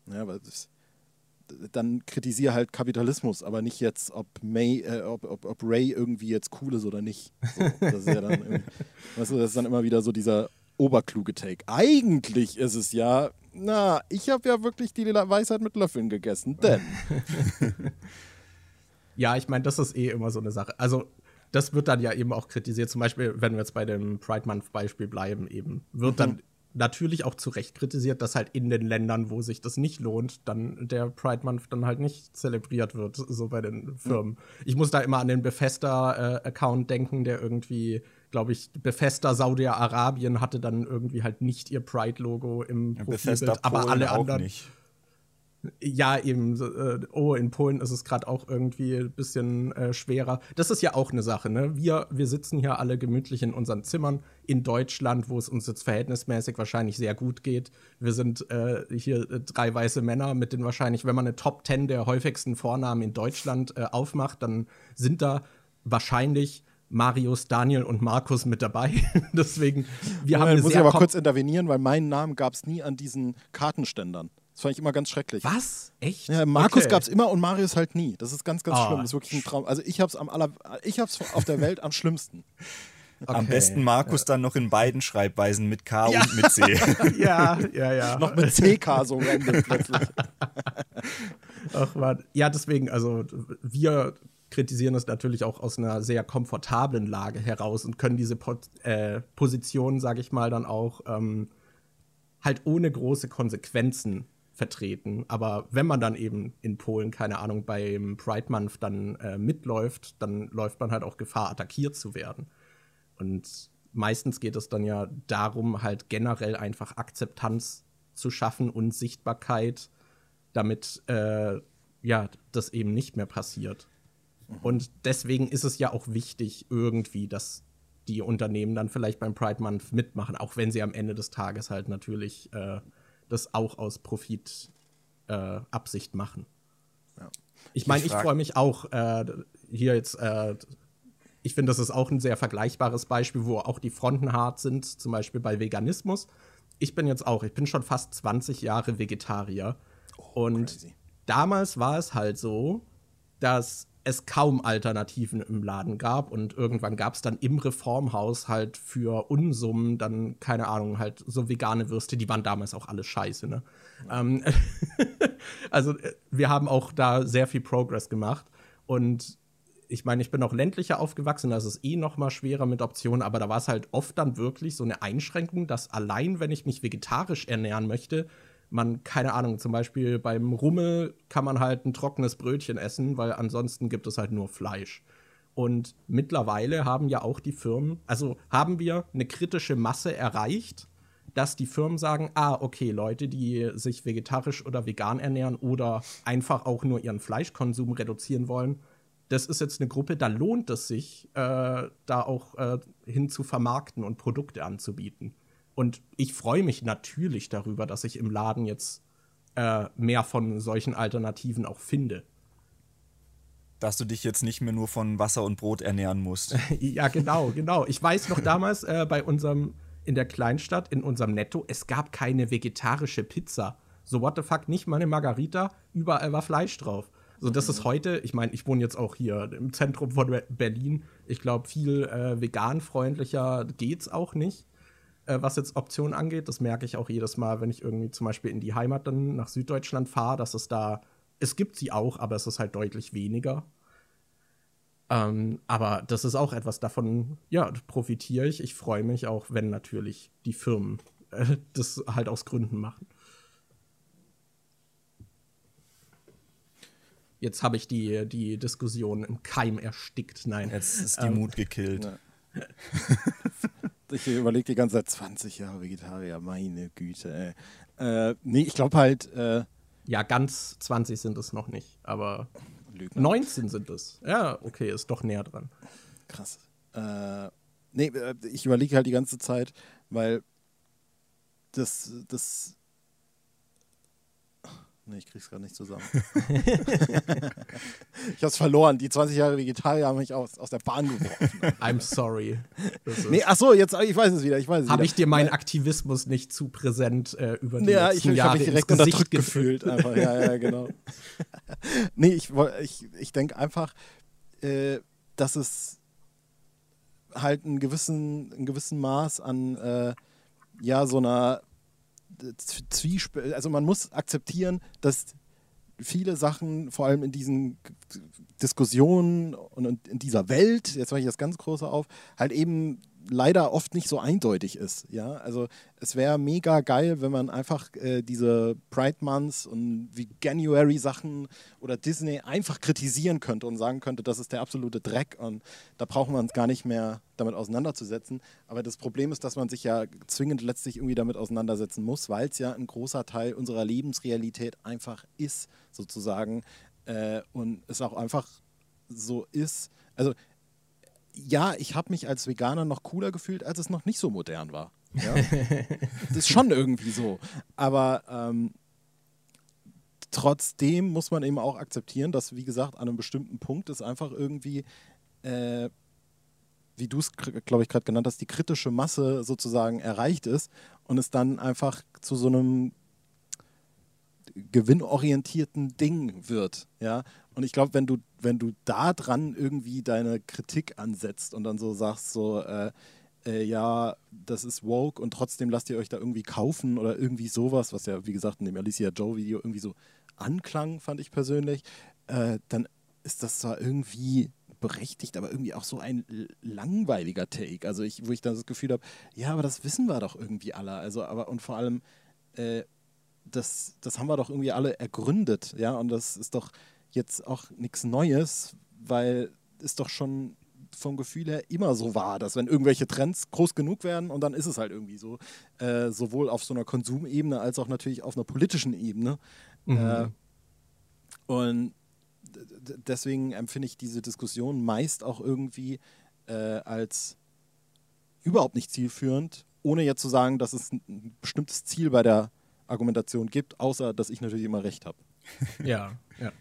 ja, das, dann kritisiere halt Kapitalismus, aber nicht jetzt, ob, May, äh, ob, ob, ob, Ray irgendwie jetzt cool ist oder nicht. So, das, ist ja dann weißt du, das ist dann immer wieder so dieser oberkluge Take. Eigentlich ist es ja, na, ich habe ja wirklich die Weisheit mit Löffeln gegessen, denn. ja, ich meine, das ist eh immer so eine Sache. Also das wird dann ja eben auch kritisiert. Zum Beispiel, wenn wir jetzt bei dem Pride Month-Beispiel bleiben, eben, wird mhm. dann natürlich auch zu Recht kritisiert, dass halt in den Ländern, wo sich das nicht lohnt, dann der Pride Month dann halt nicht zelebriert wird, so bei den Firmen. Mhm. Ich muss da immer an den Befester-Account äh, denken, der irgendwie, glaube ich, Befester Saudi-Arabien hatte dann irgendwie halt nicht ihr Pride-Logo im ja, Profilbild, aber alle anderen. Nicht. Ja, eben. Äh, oh, in Polen ist es gerade auch irgendwie ein bisschen äh, schwerer. Das ist ja auch eine Sache, ne? Wir, wir sitzen hier alle gemütlich in unseren Zimmern in Deutschland, wo es uns jetzt verhältnismäßig wahrscheinlich sehr gut geht. Wir sind äh, hier äh, drei weiße Männer mit den wahrscheinlich, wenn man eine Top 10 der häufigsten Vornamen in Deutschland äh, aufmacht, dann sind da wahrscheinlich Marius, Daniel und Markus mit dabei. Deswegen, wir Moment, haben eine muss ich aber kurz intervenieren, weil meinen Namen gab es nie an diesen Kartenständern. Das fand ich immer ganz schrecklich. Was? Echt? Ja, Markus okay. gab es immer und Marius halt nie. Das ist ganz, ganz oh. schlimm. Das ist wirklich ein Traum. Also ich hab's am aller, ich hab's auf der Welt am schlimmsten. Okay. Am besten Markus ja. dann noch in beiden Schreibweisen mit K ja. und mit C. ja, ja, ja. noch mit CK so plötzlich. Ach man. Ja, deswegen, also wir kritisieren es natürlich auch aus einer sehr komfortablen Lage heraus und können diese po äh, Position, sage ich mal, dann auch ähm, halt ohne große Konsequenzen vertreten. Aber wenn man dann eben in Polen, keine Ahnung, beim Pride Month dann äh, mitläuft, dann läuft man halt auch Gefahr, attackiert zu werden. Und meistens geht es dann ja darum, halt generell einfach Akzeptanz zu schaffen und Sichtbarkeit, damit äh, ja das eben nicht mehr passiert. Mhm. Und deswegen ist es ja auch wichtig irgendwie, dass die Unternehmen dann vielleicht beim Pride Month mitmachen, auch wenn sie am Ende des Tages halt natürlich äh, das auch aus Profitabsicht äh, machen. Ja. Ich meine, ich, ich freue mich auch äh, hier jetzt. Äh, ich finde, das ist auch ein sehr vergleichbares Beispiel, wo auch die Fronten hart sind, zum Beispiel bei Veganismus. Ich bin jetzt auch, ich bin schon fast 20 Jahre Vegetarier. Oh, und crazy. damals war es halt so, dass es kaum Alternativen im Laden gab. Und irgendwann gab es dann im Reformhaus halt für Unsummen dann, keine Ahnung, halt so vegane Würste, die waren damals auch alle scheiße, ne? Ähm, also äh, wir haben auch da sehr viel Progress gemacht. Und ich meine, ich bin auch ländlicher aufgewachsen, da ist eh noch mal schwerer mit Optionen, aber da war es halt oft dann wirklich so eine Einschränkung, dass allein, wenn ich mich vegetarisch ernähren möchte, man, keine Ahnung, zum Beispiel beim Rummel kann man halt ein trockenes Brötchen essen, weil ansonsten gibt es halt nur Fleisch. Und mittlerweile haben ja auch die Firmen, also haben wir eine kritische Masse erreicht, dass die Firmen sagen, ah, okay, Leute, die sich vegetarisch oder vegan ernähren oder einfach auch nur ihren Fleischkonsum reduzieren wollen, das ist jetzt eine Gruppe, da lohnt es sich, äh, da auch äh, hin zu vermarkten und Produkte anzubieten. Und ich freue mich natürlich darüber, dass ich im Laden jetzt äh, mehr von solchen Alternativen auch finde. Dass du dich jetzt nicht mehr nur von Wasser und Brot ernähren musst. ja, genau, genau. Ich weiß noch damals äh, bei unserem, in der Kleinstadt, in unserem Netto, es gab keine vegetarische Pizza. So, what the fuck, nicht mal eine Margarita, überall war Fleisch drauf. So, das ist heute, ich meine, ich wohne jetzt auch hier im Zentrum von Berlin. Ich glaube, viel äh, vegan-freundlicher geht's auch nicht äh, was jetzt Optionen angeht. Das merke ich auch jedes Mal, wenn ich irgendwie zum Beispiel in die Heimat dann nach Süddeutschland fahre, dass es da, es gibt sie auch, aber es ist halt deutlich weniger. Ähm, aber das ist auch etwas davon, ja, profitiere ich. Ich freue mich auch, wenn natürlich die Firmen äh, das halt aus Gründen machen. Jetzt habe ich die, die Diskussion im Keim erstickt. Nein. Jetzt ist die ähm, Mut gekillt. ich überlege die ganze Zeit 20 Jahre Vegetarier, meine Güte. Ey. Äh, nee, ich glaube halt. Äh, ja, ganz 20 sind es noch nicht, aber Lügner. 19 sind es. Ja, okay, ist doch näher dran. Krass. Äh, nee, äh, ich überlege halt die ganze Zeit, weil das, das Nee, ich krieg's gerade nicht zusammen. ich hab's verloren. Die 20 Jahre Vegetarier haben mich aus, aus der Bahn geworfen. I'm sorry. Nee, ach so, jetzt, ich weiß es wieder. Ich Habe ich dir meinen Aktivismus nicht zu präsent äh, über die ja, letzten ich, Jahre ich habe mich direkt unterdrückt gefühlt. Einfach. Ja, ja, genau. nee, ich, ich, ich denke einfach, äh, dass es halt einen gewissen, einen gewissen Maß an äh, ja, so einer Also man muss akzeptieren, dass viele Sachen, vor allem in diesen Diskussionen und in dieser Welt, jetzt mache ich das ganz große auf, halt eben leider oft nicht so eindeutig ist. Ja, also es wäre mega geil, wenn man einfach äh, diese Pride Months und wie January Sachen oder Disney einfach kritisieren könnte und sagen könnte, das ist der absolute Dreck und da brauchen wir uns gar nicht mehr damit auseinanderzusetzen. Aber das Problem ist, dass man sich ja zwingend letztlich irgendwie damit auseinandersetzen muss, weil es ja ein großer Teil unserer Lebensrealität einfach ist, sozusagen. Äh, und es auch einfach so ist. Also ja, ich habe mich als Veganer noch cooler gefühlt, als es noch nicht so modern war. Ja? das ist schon irgendwie so. Aber ähm, trotzdem muss man eben auch akzeptieren, dass, wie gesagt, an einem bestimmten Punkt es einfach irgendwie, äh, wie du es, glaube ich, gerade genannt hast, die kritische Masse sozusagen erreicht ist und es dann einfach zu so einem gewinnorientierten Ding wird, ja. Und ich glaube, wenn du, wenn du da dran irgendwie deine Kritik ansetzt und dann so sagst, so, äh, äh, ja, das ist woke und trotzdem lasst ihr euch da irgendwie kaufen oder irgendwie sowas, was ja, wie gesagt, in dem Alicia Joe-Video irgendwie so anklang, fand ich persönlich, äh, dann ist das zwar irgendwie berechtigt, aber irgendwie auch so ein langweiliger Take. Also ich, wo ich dann das Gefühl habe, ja, aber das wissen wir doch irgendwie alle. Also, aber und vor allem, äh, das, das haben wir doch irgendwie alle ergründet, ja, und das ist doch jetzt auch nichts Neues, weil es doch schon vom Gefühl her immer so war, dass wenn irgendwelche Trends groß genug werden und dann ist es halt irgendwie so, äh, sowohl auf so einer Konsumebene als auch natürlich auf einer politischen Ebene. Mhm. Äh, und deswegen empfinde ich diese Diskussion meist auch irgendwie äh, als überhaupt nicht zielführend, ohne jetzt zu sagen, dass es ein bestimmtes Ziel bei der Argumentation gibt, außer dass ich natürlich immer recht habe. Ja, ja.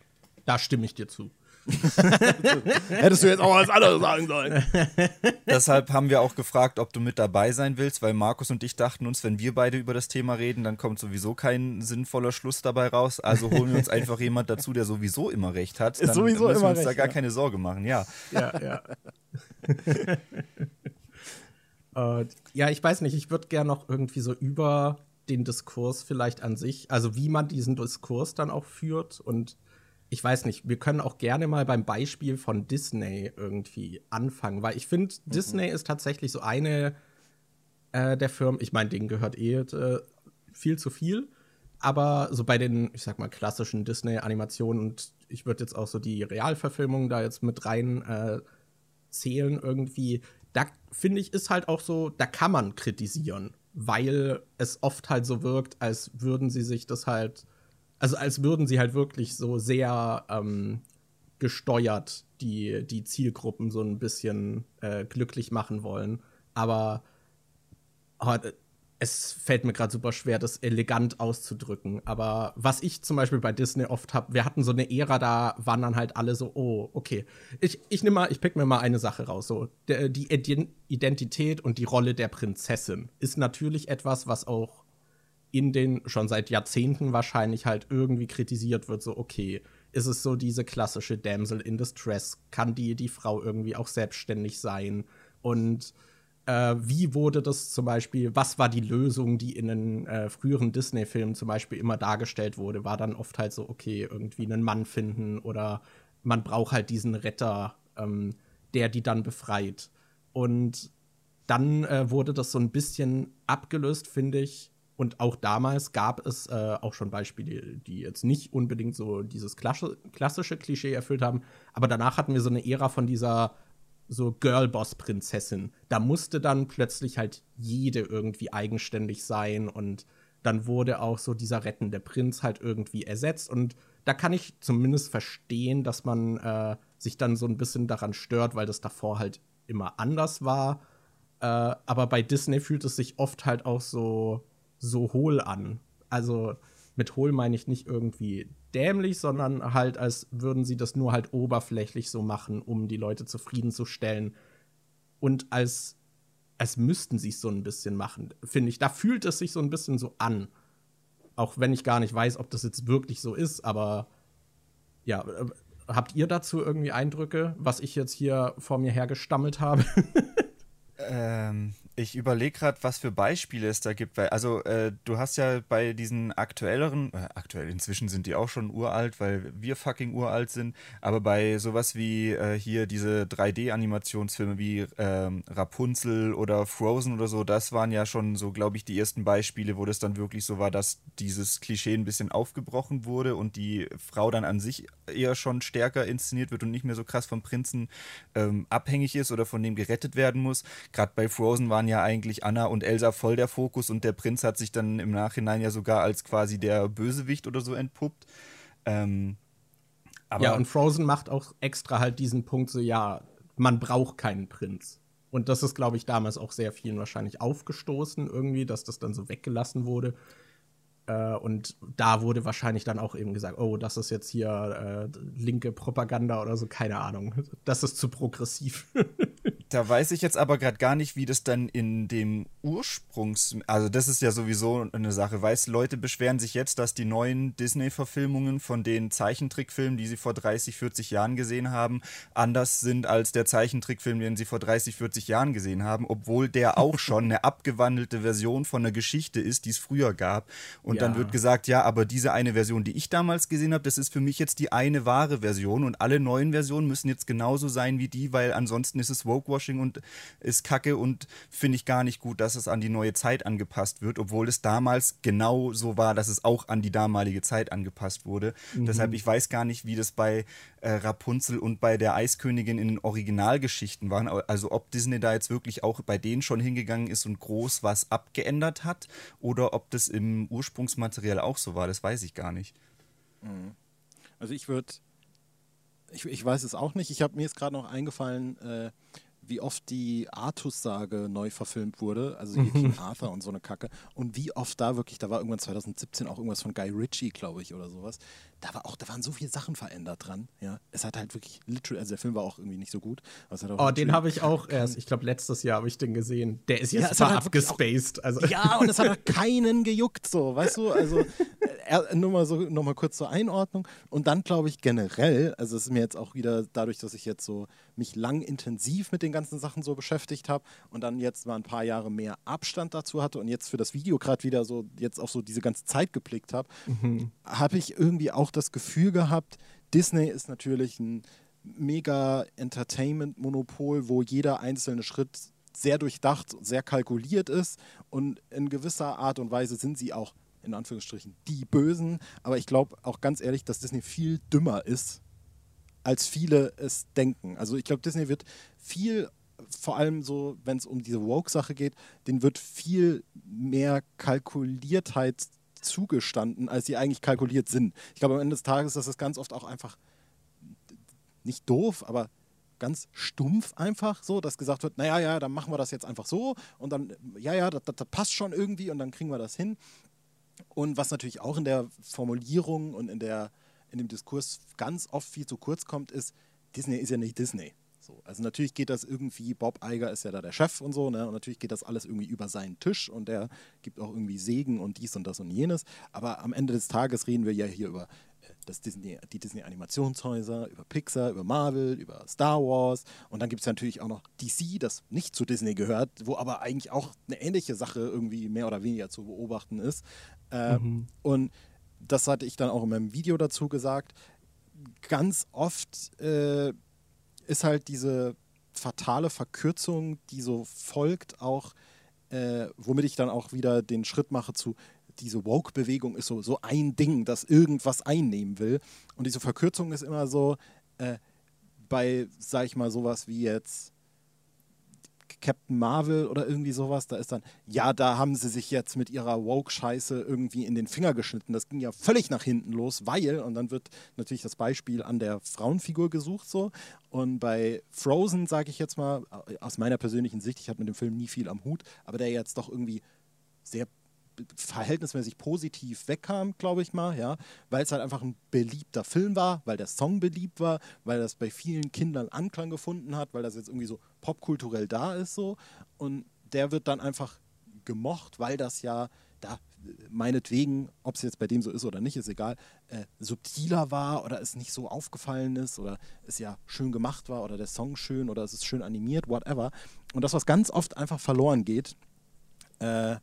Da stimme ich dir zu. Hättest du jetzt auch was anderes sagen sollen. Deshalb haben wir auch gefragt, ob du mit dabei sein willst, weil Markus und ich dachten uns, wenn wir beide über das Thema reden, dann kommt sowieso kein sinnvoller Schluss dabei raus. Also holen wir uns einfach jemand dazu, der sowieso immer recht hat. Dann Ist sowieso müssen wir uns recht, da gar ja. keine Sorge machen, ja. Ja, ja. äh, ja, ich weiß nicht, ich würde gerne noch irgendwie so über den Diskurs vielleicht an sich, also wie man diesen Diskurs dann auch führt. Und ich weiß nicht, wir können auch gerne mal beim Beispiel von Disney irgendwie anfangen, weil ich finde, mhm. Disney ist tatsächlich so eine äh, der Firmen, ich meine, denen gehört eh äh, viel zu viel, aber so bei den, ich sag mal, klassischen Disney-Animationen und ich würde jetzt auch so die Realverfilmungen da jetzt mit rein äh, zählen irgendwie, da finde ich, ist halt auch so, da kann man kritisieren, weil es oft halt so wirkt, als würden sie sich das halt also als würden sie halt wirklich so sehr ähm, gesteuert die, die Zielgruppen so ein bisschen äh, glücklich machen wollen. Aber es fällt mir gerade super schwer, das elegant auszudrücken. Aber was ich zum Beispiel bei Disney oft habe, wir hatten so eine Ära, da waren dann halt alle so, oh, okay. Ich, ich nehme mal, ich pick mir mal eine Sache raus. So, die Identität und die Rolle der Prinzessin ist natürlich etwas, was auch in den schon seit Jahrzehnten wahrscheinlich halt irgendwie kritisiert wird, so okay, ist es so diese klassische Damsel in Distress, kann die die Frau irgendwie auch selbstständig sein und äh, wie wurde das zum Beispiel, was war die Lösung, die in den äh, früheren Disney-Filmen zum Beispiel immer dargestellt wurde, war dann oft halt so, okay, irgendwie einen Mann finden oder man braucht halt diesen Retter, ähm, der die dann befreit. Und dann äh, wurde das so ein bisschen abgelöst, finde ich, und auch damals gab es äh, auch schon Beispiele, die jetzt nicht unbedingt so dieses klassische Klischee erfüllt haben. Aber danach hatten wir so eine Ära von dieser so Girlboss-Prinzessin. Da musste dann plötzlich halt jede irgendwie eigenständig sein und dann wurde auch so dieser rettende Prinz halt irgendwie ersetzt. Und da kann ich zumindest verstehen, dass man äh, sich dann so ein bisschen daran stört, weil das davor halt immer anders war. Äh, aber bei Disney fühlt es sich oft halt auch so so hohl an. Also mit hohl meine ich nicht irgendwie dämlich, sondern halt, als würden sie das nur halt oberflächlich so machen, um die Leute zufriedenzustellen. Und als, als müssten sie es so ein bisschen machen, finde ich. Da fühlt es sich so ein bisschen so an. Auch wenn ich gar nicht weiß, ob das jetzt wirklich so ist, aber ja, habt ihr dazu irgendwie Eindrücke, was ich jetzt hier vor mir hergestammelt habe? ähm, ich überlege gerade, was für Beispiele es da gibt, weil, also, äh, du hast ja bei diesen aktuelleren, äh, aktuell inzwischen sind die auch schon uralt, weil wir fucking uralt sind, aber bei sowas wie äh, hier diese 3D-Animationsfilme wie ähm, Rapunzel oder Frozen oder so, das waren ja schon so, glaube ich, die ersten Beispiele, wo das dann wirklich so war, dass dieses Klischee ein bisschen aufgebrochen wurde und die Frau dann an sich eher schon stärker inszeniert wird und nicht mehr so krass vom Prinzen ähm, abhängig ist oder von dem gerettet werden muss. Gerade bei Frozen waren waren ja eigentlich Anna und Elsa voll der Fokus und der Prinz hat sich dann im Nachhinein ja sogar als quasi der Bösewicht oder so entpuppt. Ähm, ja, und Frozen macht auch extra halt diesen Punkt so, ja, man braucht keinen Prinz. Und das ist, glaube ich, damals auch sehr vielen wahrscheinlich aufgestoßen, irgendwie, dass das dann so weggelassen wurde. Äh, und da wurde wahrscheinlich dann auch eben gesagt, oh, das ist jetzt hier äh, linke Propaganda oder so, keine Ahnung. Das ist zu progressiv. da weiß ich jetzt aber gerade gar nicht, wie das dann in dem Ursprungs, also das ist ja sowieso eine Sache. Weißt, Leute beschweren sich jetzt, dass die neuen Disney-Verfilmungen von den Zeichentrickfilmen, die sie vor 30, 40 Jahren gesehen haben, anders sind als der Zeichentrickfilm, den sie vor 30, 40 Jahren gesehen haben, obwohl der auch schon eine abgewandelte Version von einer Geschichte ist, die es früher gab. Und ja. dann wird gesagt, ja, aber diese eine Version, die ich damals gesehen habe, das ist für mich jetzt die eine wahre Version und alle neuen Versionen müssen jetzt genauso sein wie die, weil ansonsten ist es Woke-Washing und ist Kacke und finde ich gar nicht gut, dass es an die neue Zeit angepasst wird, obwohl es damals genau so war, dass es auch an die damalige Zeit angepasst wurde. Mhm. Deshalb, ich weiß gar nicht, wie das bei äh, Rapunzel und bei der Eiskönigin in den Originalgeschichten waren. Also ob Disney da jetzt wirklich auch bei denen schon hingegangen ist und groß was abgeändert hat oder ob das im Ursprungsmaterial auch so war, das weiß ich gar nicht. Mhm. Also ich würde, ich, ich weiß es auch nicht. Ich habe mir jetzt gerade noch eingefallen, äh, wie oft die Artus-Sage neu verfilmt wurde, also hier King Arthur und so eine Kacke. Und wie oft da wirklich, da war irgendwann 2017 auch irgendwas von Guy Ritchie, glaube ich, oder sowas. Da war auch, da waren so viele Sachen verändert dran. Ja, es hat halt wirklich literally, also der Film war auch irgendwie nicht so gut. oh, den habe ich auch erst, ich glaube letztes Jahr habe ich den gesehen. Der ist jetzt ja, halt abgespaced. Auch, also. Ja, und es hat halt keinen gejuckt, so, weißt du? Also nur mal so, noch mal kurz zur Einordnung. Und dann glaube ich generell, also es ist mir jetzt auch wieder dadurch, dass ich jetzt so mich lang intensiv mit den ganzen Sachen so beschäftigt habe und dann jetzt mal ein paar Jahre mehr Abstand dazu hatte und jetzt für das Video gerade wieder so jetzt auf so diese ganze Zeit geblickt habe, mhm. habe ich irgendwie auch das Gefühl gehabt, Disney ist natürlich ein mega Entertainment-Monopol, wo jeder einzelne Schritt sehr durchdacht, sehr kalkuliert ist und in gewisser Art und Weise sind sie auch in Anführungsstrichen die Bösen, aber ich glaube auch ganz ehrlich, dass Disney viel dümmer ist als viele es denken. Also ich glaube, Disney wird viel, vor allem so, wenn es um diese Woke-Sache geht, den wird viel mehr Kalkuliertheit zugestanden, als sie eigentlich kalkuliert sind. Ich glaube, am Ende des Tages ist das ganz oft auch einfach nicht doof, aber ganz stumpf einfach so, dass gesagt wird, naja, ja, dann machen wir das jetzt einfach so und dann, ja, ja, das, das, das passt schon irgendwie und dann kriegen wir das hin. Und was natürlich auch in der Formulierung und in der in dem Diskurs ganz oft viel zu kurz kommt, ist, Disney ist ja nicht Disney. So, also natürlich geht das irgendwie, Bob Iger ist ja da der Chef und so, ne? Und natürlich geht das alles irgendwie über seinen Tisch und der gibt auch irgendwie Segen und dies und das und jenes. Aber am Ende des Tages reden wir ja hier über das Disney, die Disney-Animationshäuser, über Pixar, über Marvel, über Star Wars. Und dann gibt es natürlich auch noch DC, das nicht zu Disney gehört, wo aber eigentlich auch eine ähnliche Sache irgendwie mehr oder weniger zu beobachten ist. Äh, mhm. Und das hatte ich dann auch in meinem Video dazu gesagt, ganz oft äh, ist halt diese fatale Verkürzung, die so folgt, auch, äh, womit ich dann auch wieder den Schritt mache zu, diese Woke-Bewegung ist so, so ein Ding, das irgendwas einnehmen will. Und diese Verkürzung ist immer so, äh, bei, sag ich mal, sowas wie jetzt Captain Marvel oder irgendwie sowas, da ist dann, ja, da haben sie sich jetzt mit ihrer Woke-Scheiße irgendwie in den Finger geschnitten. Das ging ja völlig nach hinten los, weil, und dann wird natürlich das Beispiel an der Frauenfigur gesucht so. Und bei Frozen, sage ich jetzt mal, aus meiner persönlichen Sicht, ich habe mit dem Film nie viel am Hut, aber der jetzt doch irgendwie sehr verhältnismäßig positiv wegkam, glaube ich mal, ja, weil es halt einfach ein beliebter Film war, weil der Song beliebt war, weil das bei vielen Kindern Anklang gefunden hat, weil das jetzt irgendwie so popkulturell da ist so und der wird dann einfach gemocht, weil das ja da meinetwegen, ob es jetzt bei dem so ist oder nicht, ist egal, äh, subtiler war oder es nicht so aufgefallen ist oder es ja schön gemacht war oder der Song schön oder es ist schön animiert, whatever. Und das, was ganz oft einfach verloren geht, äh,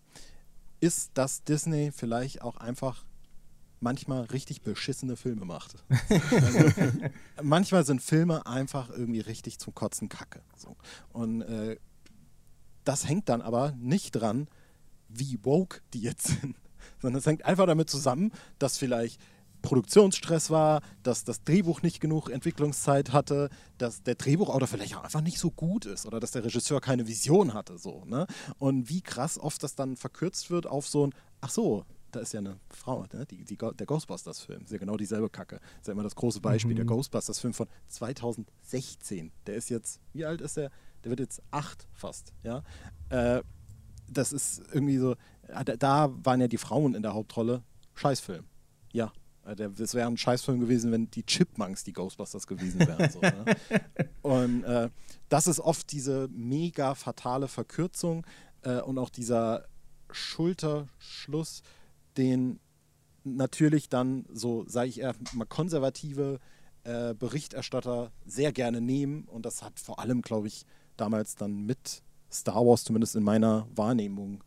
ist, dass Disney vielleicht auch einfach manchmal richtig beschissene Filme macht. also, manchmal sind Filme einfach irgendwie richtig zum Kotzen Kacke. So. Und äh, das hängt dann aber nicht dran, wie woke die jetzt sind, sondern es hängt einfach damit zusammen, dass vielleicht Produktionsstress war, dass das Drehbuch nicht genug Entwicklungszeit hatte, dass der Drehbuchautor vielleicht auch einfach nicht so gut ist oder dass der Regisseur keine Vision hatte. So, ne? Und wie krass oft das dann verkürzt wird auf so ein, ach so, da ist ja eine Frau, ne? die, die, der Ghostbusters-Film, ist ja genau dieselbe Kacke. Ist ja immer das große Beispiel, mhm. der Ghostbusters-Film von 2016. Der ist jetzt, wie alt ist der? Der wird jetzt acht fast, ja. Äh, das ist irgendwie so, da waren ja die Frauen in der Hauptrolle. Scheißfilm. Ja, das wäre ein Scheißfilm gewesen, wenn die Chipmunks die Ghostbusters gewesen wären. So, ne? Und äh, das ist oft diese mega fatale Verkürzung, Äh, und auch dieser Schulterschluss, den natürlich dann so, sage ich eher mal konservative äh, Berichterstatter sehr gerne nehmen. Und das hat vor allem, glaube ich, damals dann mit Star Wars, zumindest in meiner Wahrnehmung,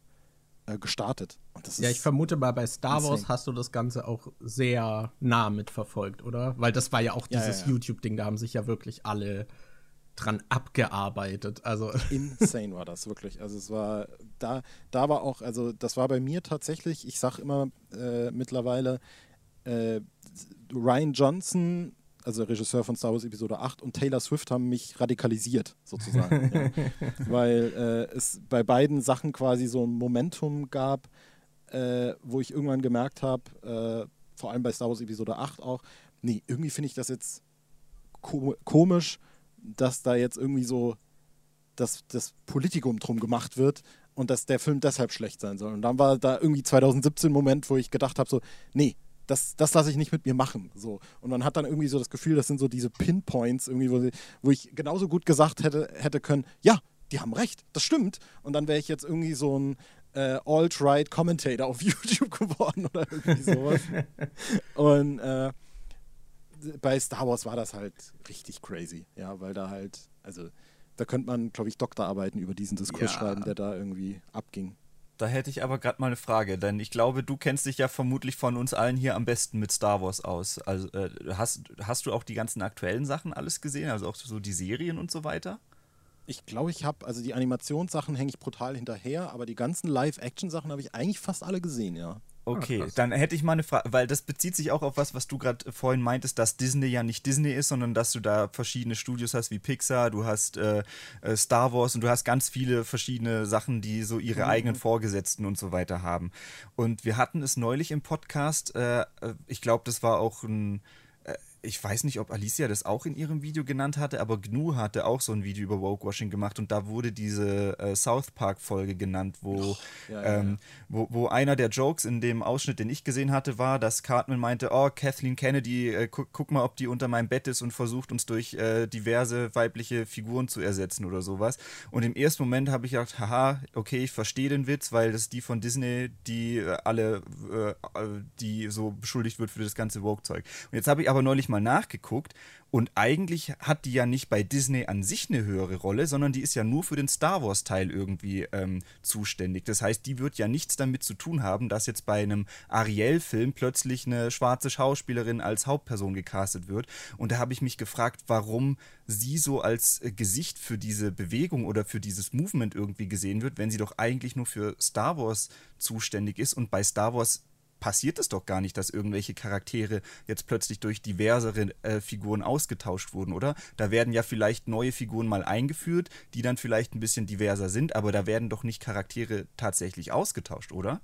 äh, gestartet. ja, ich vermute mal, bei Star insane. Wars hast du das Ganze auch sehr nah mitverfolgt, oder? Weil das war ja auch dieses ja, ja, ja. YouTube-Ding, da haben sich ja wirklich alle dran abgearbeitet. Also insane war das wirklich. Also es war da, da war auch, also das war bei mir tatsächlich. Ich sag immer äh, mittlerweile äh, Ryan Johnson, also Regisseur von Star Wars Episode 8 und Taylor Swift haben mich radikalisiert sozusagen, ja. weil äh, es bei beiden Sachen quasi so ein Momentum gab, äh, wo ich irgendwann gemerkt habe, äh, vor allem bei Star Wars Episode 8 auch, nee, irgendwie finde ich das jetzt ko komisch dass da jetzt irgendwie so das, das Politikum drum gemacht wird und dass der Film deshalb schlecht sein soll. Und dann war da irgendwie 2017 ein Moment, wo ich gedacht habe, so, nee, das, das lasse ich nicht mit mir machen. So. Und man hat dann irgendwie so das Gefühl, das sind so diese Pinpoints, irgendwie, wo, wo ich genauso gut gesagt hätte, hätte können, ja, die haben recht, das stimmt. Und dann wäre ich jetzt irgendwie so ein äh, Alt-Right-Commentator auf YouTube geworden oder irgendwie sowas. und äh, bei Star Wars war das halt richtig crazy, ja, weil da halt, also da könnte man, glaube ich, Doktorarbeiten über diesen Diskurs ja. schreiben, der da irgendwie abging. Da hätte ich aber gerade mal eine Frage, denn ich glaube, du kennst dich ja vermutlich von uns allen hier am besten mit Star Wars aus. Also äh, hast, hast du auch die ganzen aktuellen Sachen alles gesehen, also auch so die Serien und so weiter? Ich glaube, ich habe, also die Animationssachen hänge ich brutal hinterher, aber die ganzen Live-Action-Sachen habe ich eigentlich fast alle gesehen, ja. Okay, ah, dann hätte ich mal eine Frage, weil das bezieht sich auch auf was, was du gerade vorhin meintest, dass Disney ja nicht Disney ist, sondern dass du da verschiedene Studios hast wie Pixar, du hast äh, äh Star Wars und du hast ganz viele verschiedene Sachen, die so ihre mhm. eigenen Vorgesetzten und so weiter haben. Und wir hatten es neulich im Podcast, äh, äh ich glaube, das war auch ein ich weiß nicht, ob Alicia das auch in ihrem Video genannt hatte, aber Gnu hatte auch so ein Video über Wokewashing gemacht und da wurde diese äh, South Park-Folge genannt, wo, ja, ja, ähm, ja. Wo, wo einer der Jokes in dem Ausschnitt, den ich gesehen hatte, war, dass Cartman meinte, oh, Kathleen Kennedy, äh, gu guck mal, ob die unter meinem Bett ist und versucht uns durch äh, diverse weibliche Figuren zu ersetzen oder sowas. Und im ersten Moment habe ich gedacht, haha, okay, ich verstehe den Witz, weil das die von Disney, die äh, alle, äh, die so beschuldigt wird für das ganze Woke-Zeug. Und jetzt habe ich aber neulich mal mal nachgeguckt und eigentlich hat die ja nicht bei Disney an sich eine höhere Rolle, sondern die ist ja nur für den Star Wars-Teil irgendwie ähm, zuständig. Das heißt, die wird ja nichts damit zu tun haben, dass jetzt bei einem Ariel-Film plötzlich eine schwarze Schauspielerin als Hauptperson gecastet wird. Und da habe ich mich gefragt, warum sie so als äh, Gesicht für diese Bewegung oder für dieses Movement irgendwie gesehen wird, wenn sie doch eigentlich nur für Star Wars zuständig ist und bei Star Wars passiert es doch gar nicht, dass irgendwelche Charaktere jetzt plötzlich durch diversere äh, Figuren ausgetauscht wurden, oder? Da werden ja vielleicht neue Figuren mal eingeführt, die dann vielleicht ein bisschen diverser sind, aber da werden doch nicht Charaktere tatsächlich ausgetauscht, oder?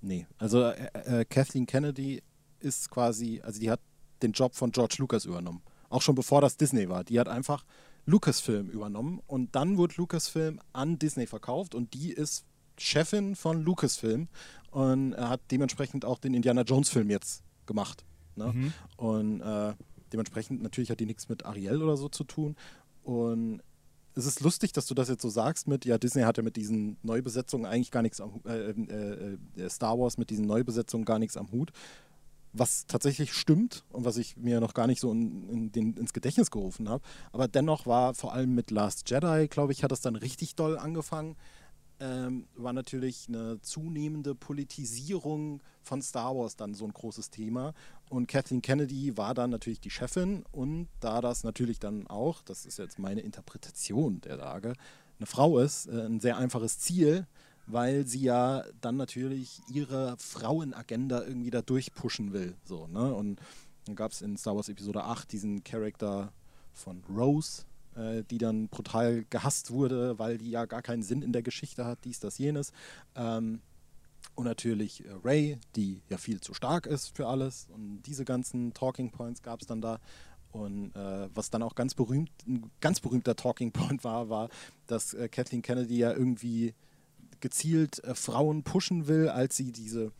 Nee, also äh, äh, Kathleen Kennedy ist quasi, also die hat den Job von George Lucas übernommen. Auch schon bevor das Disney war. Die hat einfach Lucasfilm übernommen und dann wurde Lucasfilm an Disney verkauft und die ist Chefin von Lucasfilm und er hat dementsprechend auch den Indiana Jones-Film jetzt gemacht. Ne? Mhm. Und äh, dementsprechend natürlich hat die nichts mit Ariel oder so zu tun. Und es ist lustig, dass du das jetzt so sagst mit, ja, Disney hat ja mit diesen Neubesetzungen eigentlich gar nichts am äh, äh, äh, Star Wars mit diesen Neubesetzungen gar nichts am Hut. Was tatsächlich stimmt und was ich mir noch gar nicht so in, in den, ins Gedächtnis gerufen habe. Aber dennoch war vor allem mit Last Jedi, glaube ich, hat das dann richtig doll angefangen ähm, war natürlich eine zunehmende Politisierung von Star Wars dann so ein großes Thema. Und Kathleen Kennedy war dann natürlich die Chefin und da das natürlich dann auch, das ist jetzt meine Interpretation der Lage, eine Frau ist, äh, ein sehr einfaches Ziel, weil sie ja dann natürlich ihre Frauenagenda irgendwie da durchpushen will. So, ne? Und dann gab es in Star Wars Episode 8 diesen Charakter von Rose, äh, die dann brutal gehasst wurde, weil die ja gar keinen Sinn in der Geschichte hat, dies, das, jenes. Ähm, und natürlich äh, Ray, die ja viel zu stark ist für alles. Und diese ganzen Talking Points gab es dann da. Und äh, was dann auch ganz berühmt, ein ganz berühmter Talking Point war, war, dass äh, Kathleen Kennedy ja irgendwie gezielt äh, Frauen pushen will, als sie diese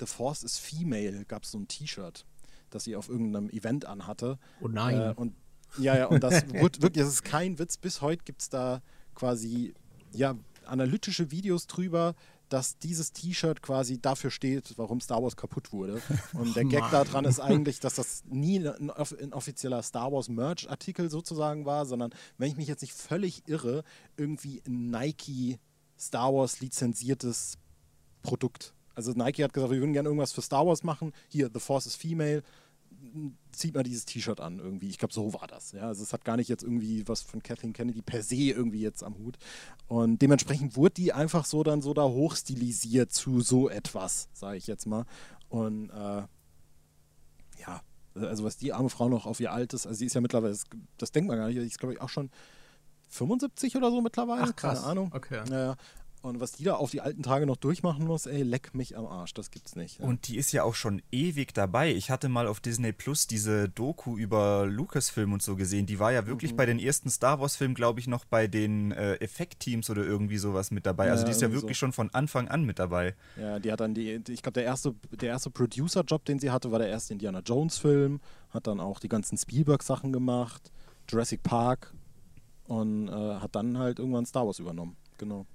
The Force is Female, gab es so ein T-Shirt, das sie auf irgendeinem Event anhatte. Oh nein. Äh, und ja, ja, und das wird wirklich, das ist kein Witz. Bis heute gibt es da quasi, ja, analytische Videos drüber, dass dieses T-Shirt quasi dafür steht, warum Star Wars kaputt wurde. Und der Gag daran ist eigentlich, dass das nie ein, offizieller Star Wars Merch-Artikel sozusagen war, sondern, wenn ich mich jetzt nicht völlig irre, irgendwie ein Nike Star Wars lizenziertes Produkt. Also Nike hat gesagt, wir würden gerne irgendwas für Star Wars machen. Hier, The Force is Female zieht man dieses T-Shirt an irgendwie. Ich glaube, so war das. Ja? Also es hat gar nicht jetzt irgendwie was von Kathleen Kennedy per se irgendwie jetzt am Hut. Und dementsprechend wurde die einfach so dann so da hochstilisiert zu so etwas, sage ich jetzt mal. Und äh, ja, also was die arme Frau noch auf ihr altes, also sie ist ja mittlerweile, das denkt man gar nicht, ich glaube ich auch schon 75 oder so mittlerweile, Ach, krass. keine Ahnung. Okay. Ja, und was die da auf die alten Tage noch durchmachen muss, ey, leck mich am Arsch, das gibt's nicht. Ja. Und die ist ja auch schon ewig dabei. Ich hatte mal auf Disney Plus diese Doku über Lucasfilm und so gesehen. Die war ja wirklich mhm. bei den ersten Star Wars-Filmen, glaube ich, noch bei den äh, Effektteams oder irgendwie sowas mit dabei. Ja, also die ist ja wirklich so. schon von Anfang an mit dabei. Ja, die hat dann die, ich glaube, der erste, der erste Producer-Job, den sie hatte, war der erste Indiana Jones-Film. Hat dann auch die ganzen Spielberg-Sachen gemacht, Jurassic Park und äh, hat dann halt irgendwann Star Wars übernommen. Genau.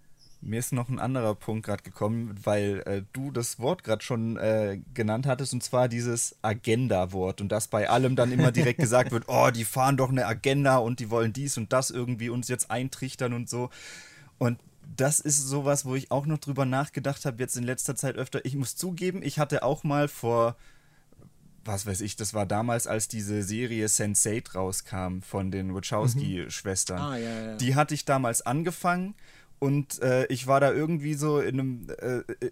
Mir ist noch ein anderer Punkt gerade gekommen, weil äh, du das Wort gerade schon äh, genannt hattest, und zwar dieses Agenda-Wort. Und dass bei allem dann immer direkt gesagt wird, oh, die fahren doch eine Agenda und die wollen dies und das irgendwie uns jetzt eintrichtern und so. Und das ist sowas, wo ich auch noch drüber nachgedacht habe, jetzt in letzter Zeit öfter. Ich muss zugeben, ich hatte auch mal vor, was weiß ich, das war damals, als diese Serie Sense8 rauskam von den Wachowski-Schwestern. Mhm. Ah, ja, ja. Die hatte ich damals angefangen und äh, ich war da irgendwie so in einem. Äh, äh,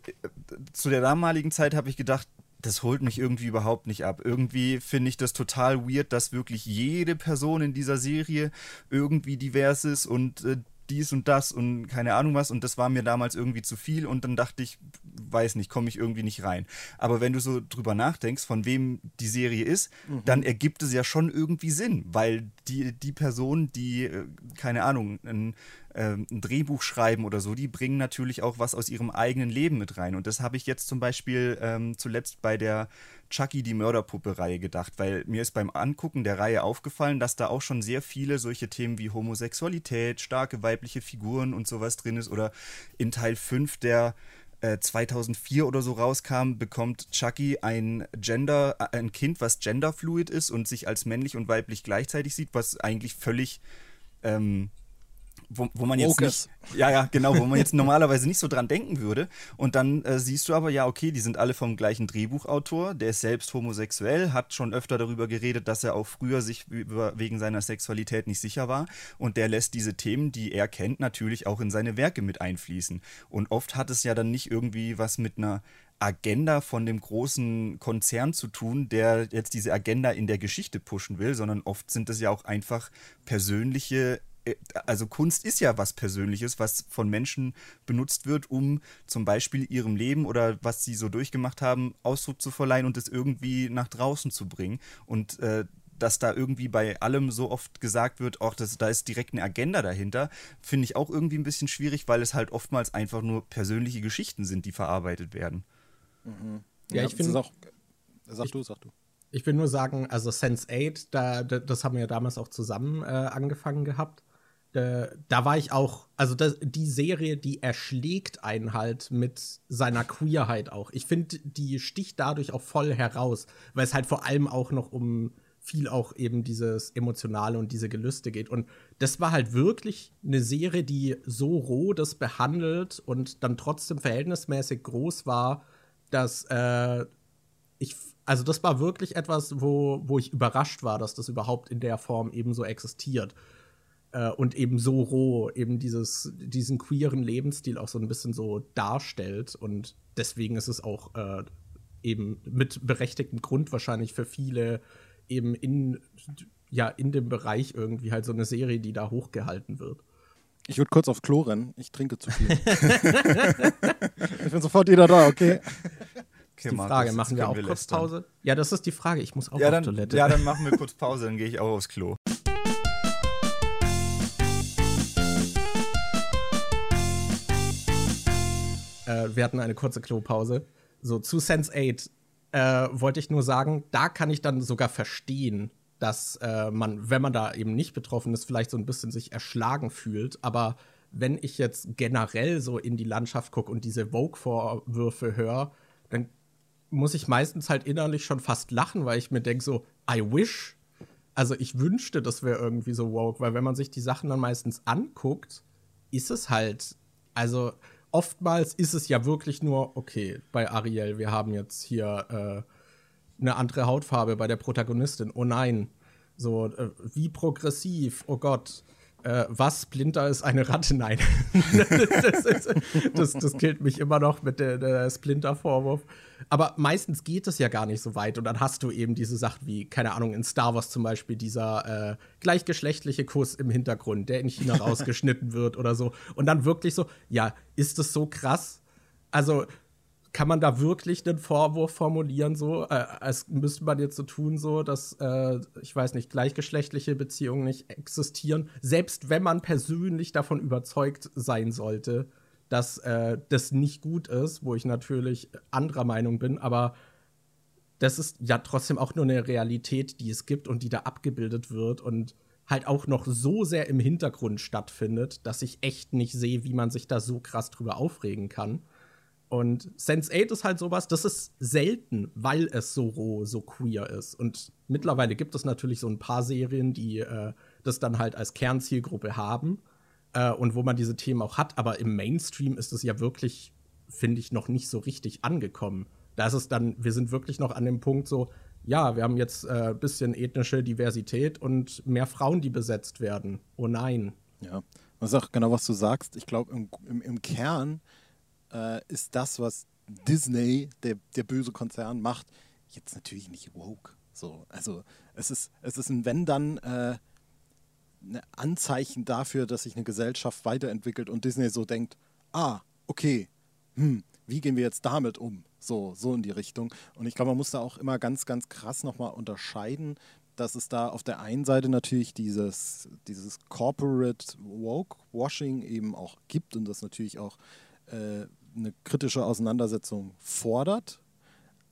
zu der damaligen Zeit habe ich gedacht, das holt mich irgendwie überhaupt nicht ab. Irgendwie finde ich das total weird, dass wirklich jede Person in dieser Serie irgendwie divers ist und äh, dies und das und keine Ahnung was und das war mir damals irgendwie zu viel und dann dachte ich, weiß nicht, komme ich irgendwie nicht rein. Aber wenn du so drüber nachdenkst, von wem die Serie ist, mhm. dann ergibt es ja schon irgendwie Sinn, weil die, die Person, die, äh, keine Ahnung, ein, äh, ein Drehbuch schreiben oder so, die bringen natürlich auch was aus ihrem eigenen Leben mit rein. Und das habe ich jetzt zum Beispiel ähm, zuletzt bei der Chucky die Mörderpuppe-Reihe gedacht, weil mir ist beim Angucken der Reihe aufgefallen, dass da auch schon sehr viele solche Themen wie Homosexualität, starke weibliche Figuren und sowas drin ist. Oder in Teil 5 der 2004 äh, oder so rauskam, bekommt Chucky ein Gender, äh, ein Kind, was genderfluid ist und sich als männlich und weiblich gleichzeitig sieht, was eigentlich völlig ähm, wo, wo man jetzt nicht, ja ja genau, wo man jetzt normalerweise nicht so dran denken würde. Und dann äh, siehst du aber ja, okay, die sind alle vom gleichen Drehbuchautor. Der ist selbst homosexuell, hat schon öfter darüber geredet, dass er auch früher sich über, wegen seiner Sexualität nicht sicher war. Und der lässt diese Themen, die er kennt, natürlich auch in seine Werke mit einfließen. Und oft hat es ja dann nicht irgendwie was mit einer Agenda von dem großen Konzern zu tun, der jetzt diese Agenda in der Geschichte pushen will, sondern oft sind es ja auch einfach persönliche also Kunst ist ja was Persönliches, was von Menschen benutzt wird, um zum Beispiel ihrem Leben oder was sie so durchgemacht haben, Ausdruck zu verleihen und es irgendwie nach draußen zu bringen. Und äh, dass da irgendwie bei allem so oft gesagt wird, auch das, da ist direkt eine Agenda dahinter, finde ich auch irgendwie ein bisschen schwierig, weil es halt oftmals einfach nur persönliche Geschichten sind, die verarbeitet werden. Mhm. Ja, ja, ich finde auch. Sag ich, du, sag du. Ich will nur sagen, also Sense 8, da, das haben wir ja damals auch zusammen äh, angefangen gehabt äh, da war ich auch, also das, die Serie, die erschlägt einen halt mit seiner Queerheit auch. Ich finde, die sticht dadurch auch voll heraus, weil es halt vor allem auch noch um viel auch eben dieses Emotionale und diese Gelüste geht. Und das war halt wirklich eine Serie, die so roh das behandelt und dann trotzdem verhältnismäßig groß war, dass äh, ich, also das war wirklich etwas, wo, wo ich überrascht war, dass das überhaupt in der Form eben so existiert äh, und eben so roh eben dieses, diesen queeren Lebensstil auch so ein bisschen so darstellt. Und deswegen ist es auch äh, eben mit berechtigtem Grund wahrscheinlich für viele eben in, ja, in dem Bereich irgendwie halt so eine Serie, die da hochgehalten wird. Ich würde kurz aufs Klo rennen. Ich trinke zu viel. ich bin sofort wieder da, okay? Okay, die Frage, machen wir auch wir kurz Pause? Ja, das ist die Frage. Ich muss auch ja, auf dann, Toilette. Ja, dann machen wir kurz Pause, dann gehe ich auch aufs Klo. Wir hatten eine kurze Klopause. So, zu Sense 8 äh, wollte ich nur sagen, da kann ich dann sogar verstehen, dass äh, man, wenn man da eben nicht betroffen ist, vielleicht so ein bisschen sich erschlagen fühlt. Aber wenn ich jetzt generell so in die Landschaft gucke und diese Vogue-Vorwürfe höre, dann muss ich meistens halt innerlich schon fast lachen, weil ich mir denke so, I wish. Also ich wünschte, das wäre irgendwie so woke, weil wenn man sich die Sachen dann meistens anguckt, ist es halt, also oftmals ist es ja wirklich nur, okay, bei Ariel, wir haben jetzt hier äh, eine andere Hautfarbe bei der Protagonistin. Oh nein. So, äh, wie progressiv, oh Gott äh, was Splinter ist eine Ratte? Nein. das, ist, das, das, killt mich immer noch mit der, der Splinter-Vorwurf. Aber meistens geht es ja gar nicht so weit. Und dann hast du eben diese Sachen wie, keine Ahnung, in Star Wars zum Beispiel dieser äh, gleichgeschlechtliche Kuss im Hintergrund, der in China rausgeschnitten wird oder so. Und dann wirklich so, ja, ist es so krass? Also, kann man da wirklich einen Vorwurf formulieren, so, äh, als müsste man jetzt so tun, so, dass, äh, ich weiß nicht, gleichgeschlechtliche Beziehungen nicht existieren, selbst wenn man persönlich davon überzeugt sein sollte, dass äh, das nicht gut ist, wo ich natürlich anderer Meinung bin, aber das ist ja trotzdem auch nur eine Realität, die es gibt und die da abgebildet wird und halt auch noch so sehr im Hintergrund stattfindet, dass ich echt nicht sehe, wie man sich da so krass drüber aufregen kann. Und Sense8 ist halt sowas, das ist selten, weil es so roh, so queer ist. Und mittlerweile gibt es natürlich so ein paar Serien, die äh, das dann halt als Kernzielgruppe haben äh, und wo man diese Themen auch hat. Aber im Mainstream ist es ja wirklich, finde ich, noch nicht so richtig angekommen. Da ist es dann, wir sind wirklich noch an dem Punkt so, ja, wir haben jetzt ein äh, bisschen ethnische Diversität und mehr Frauen, die besetzt werden. Oh nein. Ja, das ist auch genau, was du sagst. Ich glaube, im, im, im Kern äh, ist das, was Disney, der, der böse Konzern, macht, jetzt natürlich nicht woke. So, also es ist, es ist ein Wenn dann äh, ein Anzeichen dafür, dass sich eine Gesellschaft weiterentwickelt und Disney so denkt, ah, okay, hm, wie gehen wir jetzt damit um? So, so in die Richtung. Und ich glaube, man muss da auch immer ganz, ganz krass nochmal unterscheiden, dass es da auf der einen Seite natürlich dieses, dieses Corporate Woke-Washing eben auch gibt und das natürlich auch äh, eine kritische Auseinandersetzung fordert,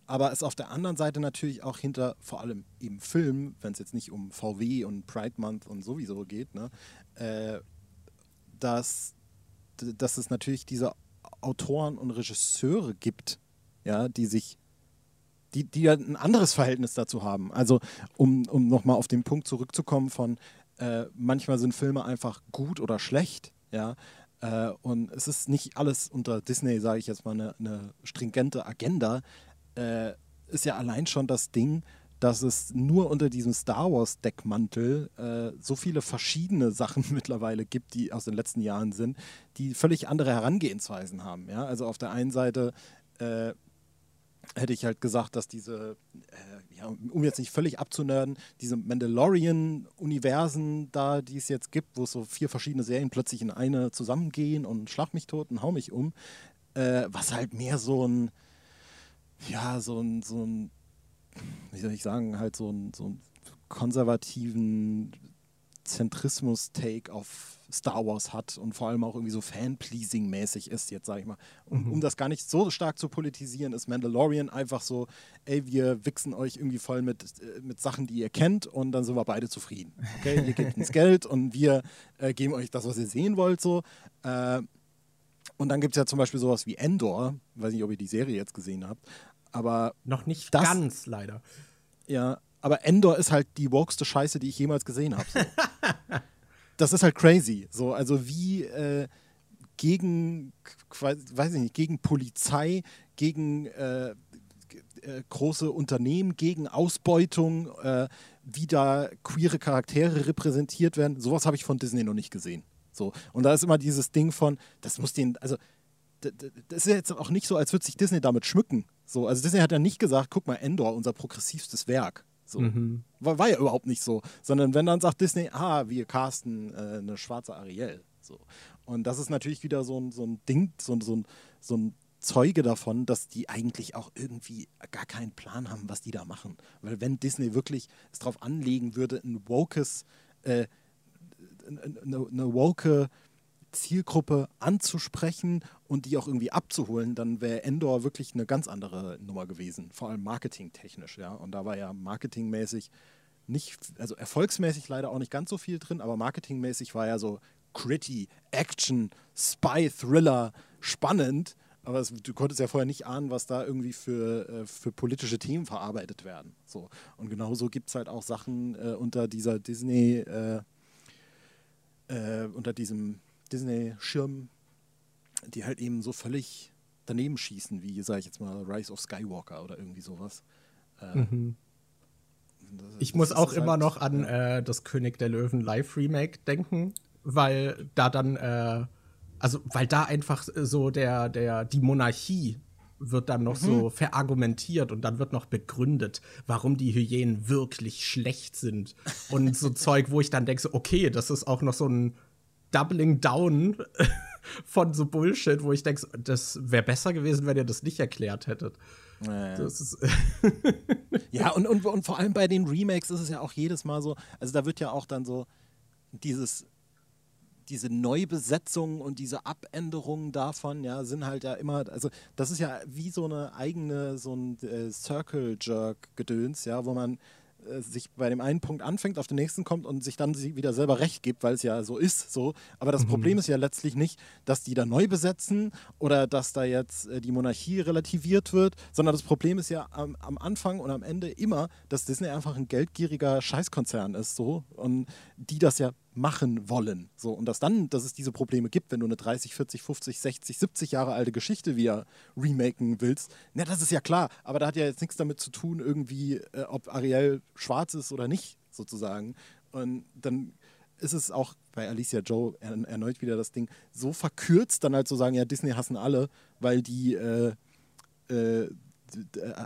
aber es auf der anderen Seite natürlich auch hinter vor allem im Film, wenn es jetzt nicht um VW und Pride Month und sowieso geht, ne, äh, dass, dass es natürlich diese Autoren und Regisseure gibt, ja, die sich die, die ein anderes Verhältnis dazu haben. Also, um, um nochmal auf den Punkt zurückzukommen von äh, manchmal sind Filme einfach gut oder schlecht, ja, äh, und es ist nicht alles unter Disney, sage ich jetzt mal, eine, eine stringente Agenda. Äh, ist ja allein schon das Ding, dass es nur unter diesem Star Wars-Deckmantel äh, so viele verschiedene Sachen mittlerweile gibt, die aus den letzten Jahren sind, die völlig andere Herangehensweisen haben. Ja? Also auf der einen Seite äh, hätte ich halt gesagt, dass diese, äh, ja, um jetzt nicht völlig abzunörden, diese Mandalorian-Universen da, die es jetzt gibt, wo so vier verschiedene Serien plötzlich in eine zusammengehen und schlag mich tot und hau mich um, äh, was halt mehr so ein, ja, so ein, so ein, wie soll ich sagen, halt so ein, so ein konservativen Zentrismus-Take auf Star Wars hat und vor allem auch irgendwie so Fan-Pleasing-mäßig ist, jetzt sage ich mal. Um, mhm. um das gar nicht so stark zu politisieren, ist Mandalorian einfach so, ey, wir wichsen euch irgendwie voll mit, äh, mit Sachen, die ihr kennt und dann sind wir beide zufrieden. Okay, ihr gebt uns Geld und wir äh, geben euch das, was ihr sehen wollt, so. Äh, und dann gibt es ja zum Beispiel sowas wie Endor, weiß nicht, ob ihr die Serie jetzt gesehen habt, aber. Noch nicht das, ganz, leider. Ja, aber Endor ist halt die wokeste Scheiße, die ich jemals gesehen habe. So. das ist halt crazy. So, also wie äh, gegen, weiß ich nicht, gegen Polizei, gegen äh, äh, große Unternehmen, gegen Ausbeutung, äh, wie da queere Charaktere repräsentiert werden. Sowas habe ich von Disney noch nicht gesehen. So. Und da ist immer dieses Ding von, das muss den, also das ist jetzt auch nicht so, als würde sich Disney damit schmücken. So, also Disney hat ja nicht gesagt, guck mal, Endor, unser progressivstes Werk. So. Mhm. War, war, ja überhaupt nicht so. Sondern wenn dann sagt Disney, ah, wir casten äh, eine schwarze Ariel. So. Und das ist natürlich wieder so ein, so ein Ding, so, so, ein, so ein Zeuge davon, dass die eigentlich auch irgendwie gar keinen Plan haben, was die da machen. Weil wenn Disney wirklich es darauf anlegen würde, ein wokes, äh, eine, eine woke Zielgruppe anzusprechen und die auch irgendwie abzuholen, dann wäre Endor wirklich eine ganz andere Nummer gewesen, vor allem marketingtechnisch, ja. Und da war ja marketingmäßig nicht, also erfolgsmäßig leider auch nicht ganz so viel drin, aber marketingmäßig war ja so gritty, Action, Spy, Thriller, spannend. Aber es, du konntest ja vorher nicht ahnen, was da irgendwie für, äh, für politische Themen verarbeitet werden. So. Und genauso gibt es halt auch Sachen äh, unter dieser Disney, äh, äh, unter diesem Disney-Schirm, die halt eben so völlig daneben schießen, wie, sage ich jetzt mal, Rise of Skywalker oder irgendwie sowas. Äh, mhm. ich muss auch immer halt, noch an äh, das König der Löwen Live-Remake denken, weil da dann, äh, also weil da einfach so der, der, die Monarchie wird dann noch mhm. so verargumentiert und dann wird noch begründet, warum die Hyänen wirklich schlecht sind. Und so Zeug, wo ich dann denke, so, okay, das ist auch noch so ein Doubling Down von so Bullshit, wo ich denke, das wäre besser gewesen, wenn ihr das nicht erklärt hättet. Ja, ja und, und, und vor allem bei den Remakes ist es ja auch jedes Mal so, also da wird ja auch dann so dieses diese Neubesetzung und diese Abänderungen davon, ja, sind halt ja immer, also das ist ja wie so eine eigene, so ein äh, Circle-Jerk-Gedöns, ja, wo man sich bei dem einen Punkt anfängt, auf den nächsten kommt und sich dann wieder selber recht gibt, weil es ja so ist. So. Aber das mhm. Problem ist ja letztlich nicht, dass die da neu besetzen oder dass da jetzt äh, die Monarchie relativiert wird, sondern das Problem ist ja am, am, Anfang und am Ende immer, dass Disney einfach ein geldgieriger Scheißkonzern ist so und die das ja machen wollen. So, und dass dann, dass es diese Probleme gibt, wenn du eine 30, 40, 50, 60, 70 Jahre alte Geschichte wieder remaken willst, na, das ist ja klar. Aber da hat ja jetzt nichts damit zu tun, irgendwie, äh, ob Ariel schwarz ist oder nicht, sozusagen. Und dann ist es auch bei Alicia Joe er, erneut wieder das Ding so verkürzt, dann halt zu so sagen, ja, Disney hassen alle, weil die äh, äh,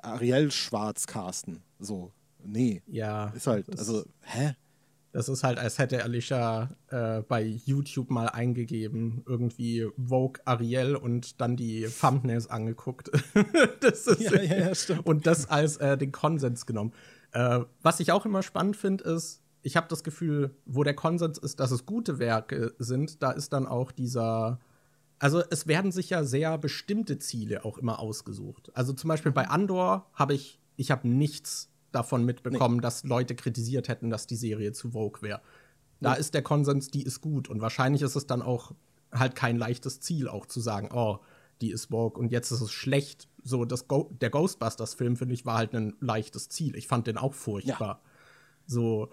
Ariel schwarz casten. So, nee. Ja. Ist halt, also, hä? Das ist halt, als hätte Alicia äh, bei YouTube mal eingegeben, irgendwie Vogue Ariel und dann die Thumbnails angeguckt. das ist, ja, ja, ja. Und das als äh, den Konsens genommen. Äh, was ich auch immer spannend finde, ist, ich habe das Gefühl, wo der Konsens ist, dass es gute Werke sind, da ist dann auch dieser. Also es werden sich ja sehr bestimmte Ziele auch immer ausgesucht. Also zum Beispiel bei Andor habe ich, ich habe nichts davon mitbekommen, nee. dass Leute kritisiert hätten, dass die Serie zu Vogue wäre. Da ja. ist der Konsens, die ist gut. Und wahrscheinlich ist es dann auch halt kein leichtes Ziel, auch zu sagen, oh, die ist Vogue und jetzt ist es schlecht. So, das Go der Ghostbusters-Film, finde ich, war halt ein leichtes Ziel. Ich fand den auch furchtbar. Ja. So,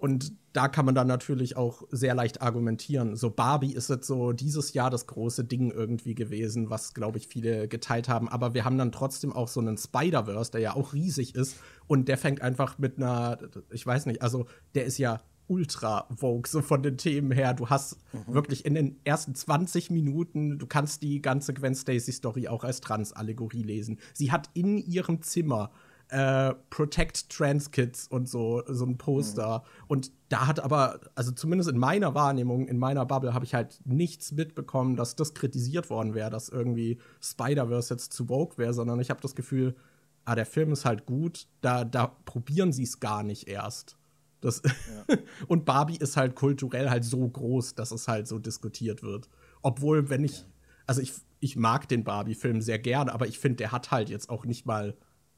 und da kann man dann natürlich auch sehr leicht argumentieren. So Barbie ist jetzt so dieses Jahr das große Ding irgendwie gewesen, was glaube ich viele geteilt haben. Aber wir haben dann trotzdem auch so einen Spider-Verse, der ja auch riesig ist und der fängt einfach mit einer, ich weiß nicht, also der ist ja ultra vogue, so von den Themen her. Du hast mhm. wirklich in den ersten 20 Minuten, du kannst die ganze Gwen Stacy Story auch als Trans-Allegorie lesen. Sie hat in ihrem Zimmer äh, Protect Trans Kids und so, so ein Poster. Mhm. Und da hat aber, also zumindest in meiner Wahrnehmung, in meiner Bubble, habe ich halt nichts mitbekommen, dass das kritisiert worden wäre, dass irgendwie Spider-Verse jetzt zu Vogue wäre, sondern ich habe das Gefühl, ah, der Film ist halt gut, da, da probieren sie es gar nicht erst. Das ja. und Barbie ist halt kulturell halt so groß, dass es halt so diskutiert wird. Obwohl, wenn ich, also ich, ich mag den Barbie-Film sehr gerne, aber ich finde, der hat halt jetzt auch nicht mal,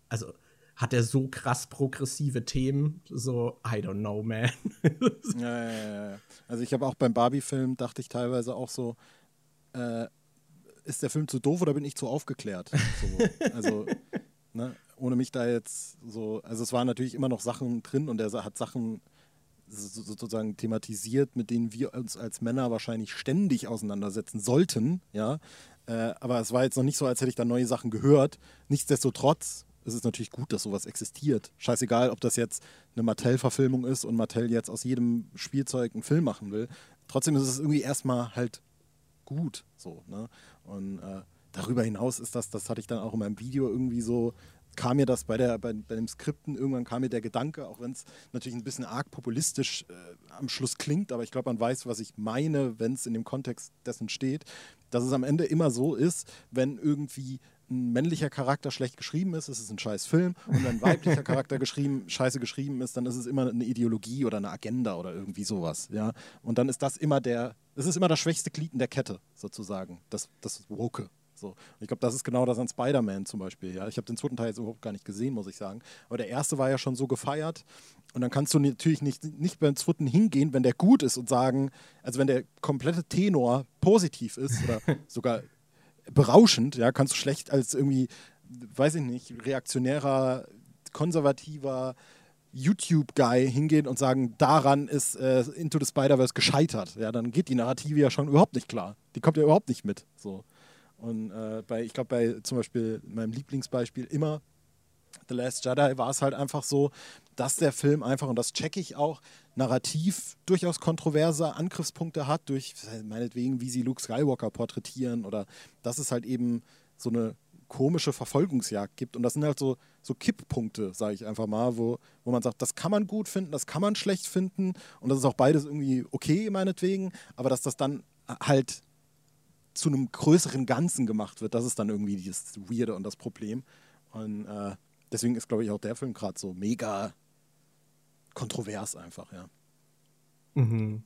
also hat er so krass progressive Themen. So, I don't know, man. ja, ja, ja. Also ich habe auch beim Barbie-Film, dachte ich teilweise auch so, äh, ist der Film zu doof oder bin ich zu aufgeklärt? So, also, ne, ohne mich da jetzt so, also es waren natürlich immer noch Sachen drin und er hat Sachen sozusagen thematisiert, mit denen wir uns als Männer wahrscheinlich ständig auseinandersetzen sollten, ja. Äh, aber es war jetzt noch nicht so, als hätte ich da neue Sachen gehört. Nichtsdestotrotz ist es natürlich gut, dass sowas existiert. Scheißegal, ob das jetzt eine Mattel-Verfilmung ist und Mattel jetzt aus jedem Spielzeug einen Film machen will. Trotzdem ist es irgendwie erstmal halt gut. So, ne? Und äh, darüber hinaus ist das, das hatte ich dann auch in meinem Video irgendwie so, kam mir das bei, der, bei, bei dem Skripten, irgendwann kam mir der Gedanke, auch wenn es natürlich ein bisschen arg populistisch äh, am Schluss klingt, aber ich glaube, man weiß, was ich meine, wenn es in dem Kontext dessen steht, dass es am Ende immer so ist, wenn irgendwie ein männlicher Charakter schlecht geschrieben ist, ist es ein scheiß Film. Und wenn ein weiblicher Charakter geschrieben, scheiße geschrieben ist, dann ist es immer eine Ideologie oder eine Agenda oder irgendwie sowas. Ja? Und dann ist das immer der, es ist immer das schwächste Glied in der Kette, sozusagen. Das, das Woke. So. Ich glaube, das ist genau das an Spider-Man zum Beispiel. Ja? Ich habe den zweiten Teil jetzt überhaupt gar nicht gesehen, muss ich sagen. Aber der erste war ja schon so gefeiert. Und dann kannst du natürlich nicht, nicht beim zweiten hingehen, wenn der gut ist und sagen, also wenn der komplette Tenor positiv ist oder sogar berauschend, ja, kannst du schlecht als irgendwie, weiß ich nicht, reaktionärer, konservativer YouTube-Guy hingehen und sagen, daran ist äh, Into the Spider-Verse gescheitert. Ja, dann geht die Narrative ja schon überhaupt nicht klar. Die kommt ja überhaupt nicht mit. So. Und äh, bei, ich glaube, bei zum Beispiel meinem Lieblingsbeispiel immer The Last Jedi war es halt einfach so, dass der Film einfach, und das checke ich auch, narrativ durchaus kontroverse Angriffspunkte hat, durch meinetwegen, wie sie Luke Skywalker porträtieren oder dass es halt eben so eine komische Verfolgungsjagd gibt. Und das sind halt so, so Kipppunkte, sage ich einfach mal, wo, wo man sagt, das kann man gut finden, das kann man schlecht finden und das ist auch beides irgendwie okay, meinetwegen, aber dass das dann halt zu einem größeren Ganzen gemacht wird, das ist dann irgendwie das Weirde und das Problem. Und äh, deswegen ist, glaube ich, auch der Film gerade so mega kontrovers einfach, ja. Mhm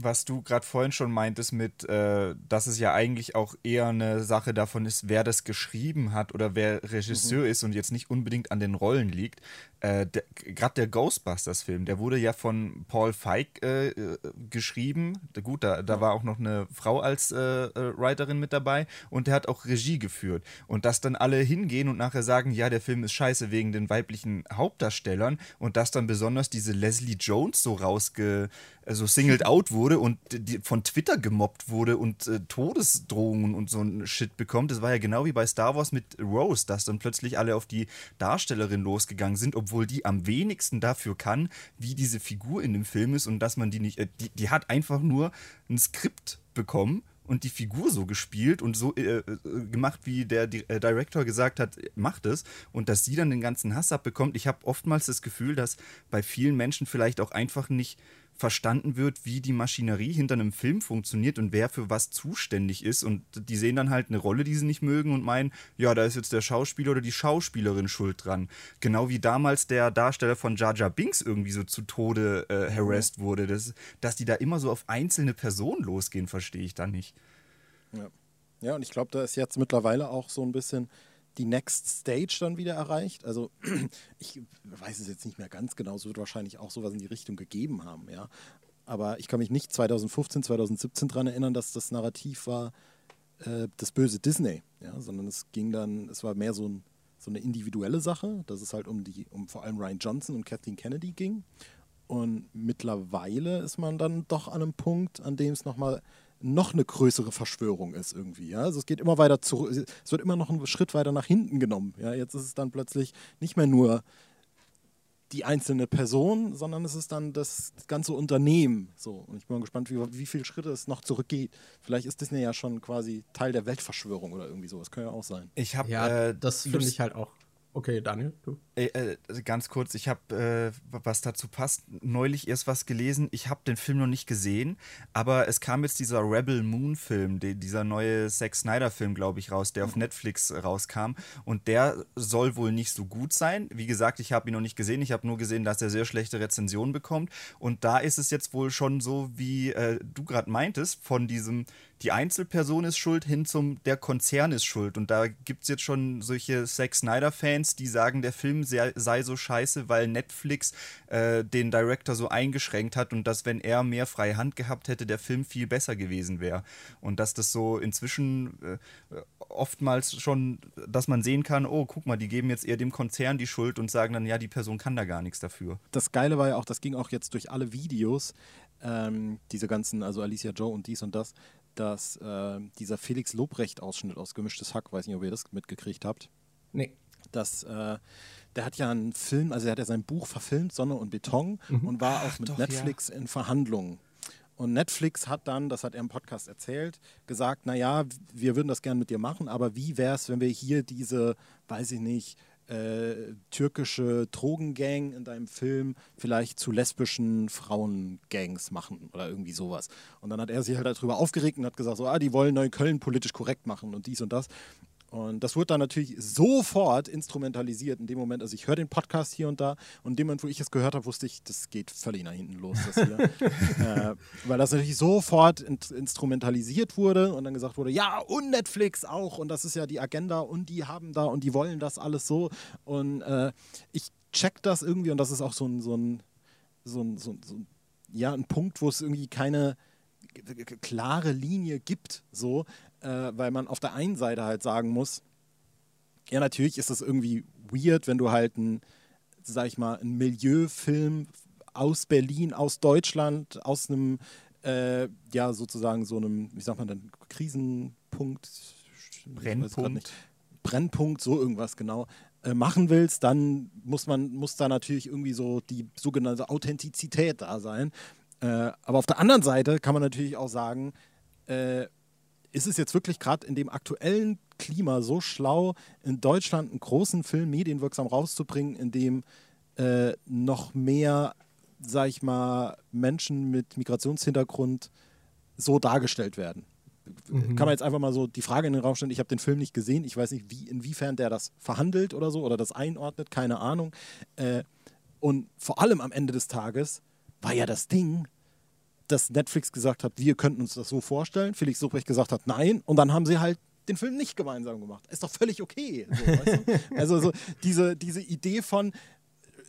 was du gerade vorhin schon meintest mit, äh, dass es ja eigentlich auch eher eine Sache davon ist, wer das geschrieben hat oder wer Regisseur mhm. ist und jetzt nicht unbedingt an den Rollen liegt. Äh, gerade der Ghostbusters-Film, der wurde ja von Paul Feig äh, äh geschrieben. Gut, da, da war auch noch eine Frau als äh, äh, Writerin mit dabei und der hat auch Regie geführt. Und dass dann alle hingehen und nachher sagen, ja, der Film ist scheiße wegen den weiblichen Hauptdarstellern und dass dann besonders diese Leslie Jones so rausge so singled out wurde und die, von Twitter gemobbt wurde und äh, Todesdrohungen und so ein Shit bekommt. Das war ja genau wie bei Star Wars mit Rose, dass dann plötzlich alle auf die Darstellerin losgegangen sind, obwohl die am wenigsten dafür kann, wie diese Figur in dem Film ist und dass man die nicht. Äh, die, die hat einfach nur ein Skript bekommen und die Figur so gespielt und so äh, äh gemacht, wie der Di äh, Director gesagt hat, macht es. Und dass sie dann den ganzen Hass abbekommt. Ich habe oftmals das Gefühl, dass bei vielen Menschen vielleicht auch einfach nicht verstanden wird, wie die Maschinerie hinter einem Film funktioniert und wer für was zuständig ist. Und die sehen dann halt eine Rolle, die sie nicht mögen und meinen, ja, da ist jetzt der Schauspieler oder die Schauspielerin schuld dran. Genau wie damals der Darsteller von Jar Jar Binks irgendwie so zu Tode äh, harassed wurde. Das, dass die da immer so auf einzelne Personen losgehen, verstehe ich da nicht. Ja. ja, und ich glaube, da ist jetzt mittlerweile auch so ein bisschen die Next Stage dann wieder erreicht. Also ich weiß es jetzt nicht mehr ganz genau, es wird wahrscheinlich auch sowas in die Richtung gegeben haben, ja. Aber ich kann mich nicht 2015, 2017 daran erinnern, dass das Narrativ war, äh, das böse Disney, ja, sondern es ging dann, es war mehr so, ein, so eine individuelle Sache, dass es halt um die, um vor allem Ryan Johnson und Kathleen Kennedy ging. Und mittlerweile ist man dann doch an einem Punkt, an dem es nochmal noch eine größere Verschwörung ist irgendwie. Ja? Also es geht immer weiter zurück, es wird immer noch einen Schritt weiter nach hinten genommen. Ja? Jetzt ist es dann plötzlich nicht mehr nur die einzelne Person, sondern es ist dann das ganze Unternehmen. So. Und ich bin mal gespannt, wie, wie viele Schritte es noch zurückgeht. Vielleicht ist Disney ja schon quasi Teil der Weltverschwörung oder irgendwie so. Das kann ja auch sein. Ich habe ja, äh, das finde ich halt auch Okay, Daniel, du. Äh, äh, ganz kurz, ich habe, äh, was dazu passt, neulich erst was gelesen. Ich habe den Film noch nicht gesehen, aber es kam jetzt dieser Rebel Moon Film, die, dieser neue Zack Snyder Film, glaube ich, raus, der auf Netflix rauskam. Und der soll wohl nicht so gut sein. Wie gesagt, ich habe ihn noch nicht gesehen. Ich habe nur gesehen, dass er sehr schlechte Rezensionen bekommt. Und da ist es jetzt wohl schon so, wie äh, du gerade meintest, von diesem die Einzelperson ist schuld hin zum der Konzern ist schuld. Und da gibt es jetzt schon solche Zack Snyder-Fans, die sagen, der Film sei, sei so scheiße, weil Netflix äh, den Director so eingeschränkt hat und dass, wenn er mehr freie Hand gehabt hätte, der Film viel besser gewesen wäre. Und dass das so inzwischen äh, oftmals schon, dass man sehen kann, oh, guck mal, die geben jetzt eher dem Konzern die Schuld und sagen dann, ja, die Person kann da gar nichts dafür. Das Geile war ja auch, das ging auch jetzt durch alle Videos, ähm, diese ganzen, also Alicia Joe und dies und das, dass äh, dieser Felix Lobrecht-Ausschnitt aus Gemischtes Hack, weiß nicht, ob ihr das mitgekriegt habt. Nee. Das, äh, der hat ja einen Film, also er hat ja sein Buch verfilmt, Sonne und Beton, mhm. und war auch mit doch, Netflix ja. in Verhandlungen. Und Netflix hat dann, das hat er im Podcast erzählt, gesagt, naja, wir würden das gerne mit dir machen, aber wie wäre es, wenn wir hier diese, weiß ich nicht, äh, türkische Drogengang in deinem Film vielleicht zu lesbischen Frauengangs machen oder irgendwie sowas. Und dann hat er sich halt darüber aufgeregt und hat gesagt, so, ah, die wollen Neukölln politisch korrekt machen und dies und das. Und das wurde dann natürlich sofort instrumentalisiert in dem Moment. Also ich höre den Podcast hier und da und in dem Moment, wo ich es gehört habe, wusste ich, das geht völlig nach hinten los, das hier. äh, weil das natürlich sofort in instrumentalisiert wurde und dann gesagt wurde, ja, und Netflix auch und das ist ja die Agenda und die haben da und die wollen das alles so. Und äh, ich check das irgendwie und das ist auch so ein, so ein, so ein, so ein, so ein ja, ein Punkt, wo es irgendwie keine klare Linie gibt, so, äh, weil man auf der einen Seite halt sagen muss, ja, natürlich ist das irgendwie weird, wenn du halt ein, sag ich mal, ein Milieufilm aus Berlin, aus Deutschland, aus einem, äh, ja, sozusagen so einem, wie sagt man denn, Krisenpunkt, Brennpunkt. Brennpunkt, so irgendwas genau, äh, machen willst, dann muss man, muss da natürlich irgendwie so die sogenannte Authentizität da sein. Äh, aber auf der anderen Seite kann man natürlich auch sagen, äh, ist es jetzt wirklich gerade in dem aktuellen Klima so schlau, in Deutschland einen großen Film medienwirksam rauszubringen, in dem äh, noch mehr, sag ich mal, Menschen mit Migrationshintergrund so dargestellt werden? Mhm. Kann man jetzt einfach mal so die Frage in den Raum stellen, ich habe den Film nicht gesehen, ich weiß nicht, wie, inwiefern der das verhandelt oder so oder das einordnet, keine Ahnung. Äh, und vor allem am Ende des Tages war ja das Ding, dass Netflix gesagt hat, wir könnten uns das so vorstellen. Felix Lobrecht gesagt hat, nein. Und dann haben sie halt den Film nicht gemeinsam gemacht. Ist doch völlig okay. So, weißt du? Also so diese, diese Idee von,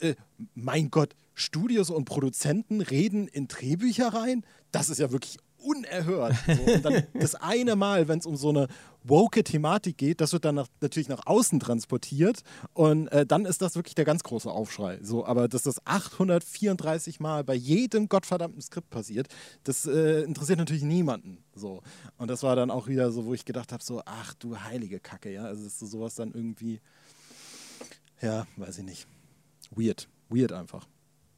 äh, mein Gott, Studios und Produzenten reden in Drehbücher rein, das ist ja wirklich unerhört. So. Und dann das eine Mal, wenn es um so eine woke Thematik geht, das wird dann nach, natürlich nach außen transportiert und äh, dann ist das wirklich der ganz große Aufschrei. So, aber dass das 834 Mal bei jedem gottverdammten Skript passiert, das äh, interessiert natürlich niemanden. So. Und das war dann auch wieder so, wo ich gedacht habe, so, ach du heilige Kacke, ja. Also ist so sowas dann irgendwie, ja, weiß ich nicht. Weird. Weird einfach.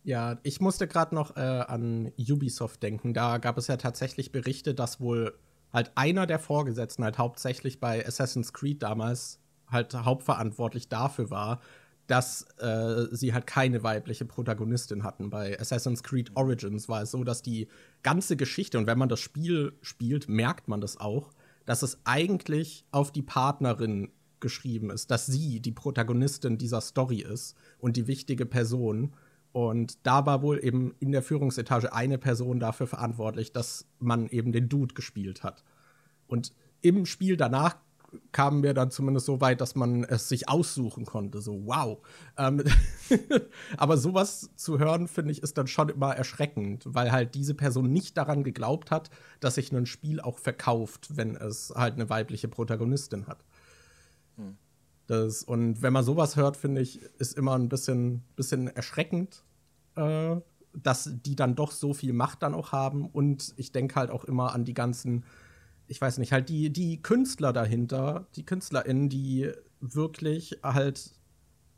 Ja, ich musste gerade noch äh, an Ubisoft denken. Da gab es ja tatsächlich Berichte, dass wohl halt einer der Vorgesetzten halt hauptsächlich bei Assassin's Creed damals halt hauptverantwortlich dafür war, dass äh, sie halt keine weibliche Protagonistin hatten. Bei Assassin's Creed Origins war es so, dass die ganze Geschichte, und wenn man das Spiel spielt, merkt man das auch, dass es eigentlich auf die Partnerin geschrieben ist, dass sie die Protagonistin dieser Story ist und die wichtige Person und da war wohl eben in der Führungsetage eine Person dafür verantwortlich, dass man eben den Dude gespielt hat. Und im Spiel danach kamen wir dann zumindest so weit, dass man es sich aussuchen konnte. So, wow. Ähm, aber sowas zu hören, finde ich, ist dann schon immer erschreckend, weil halt diese Person nicht daran geglaubt hat, dass sich ein Spiel auch verkauft, wenn es halt eine weibliche Protagonistin hat. Hm. Das, und wenn man sowas hört, finde ich, ist immer ein bisschen, bisschen erschreckend, äh, dass die dann doch so viel Macht dann auch haben. Und ich denke halt auch immer an die ganzen, ich weiß nicht, halt die, die Künstler dahinter, die KünstlerInnen, die wirklich halt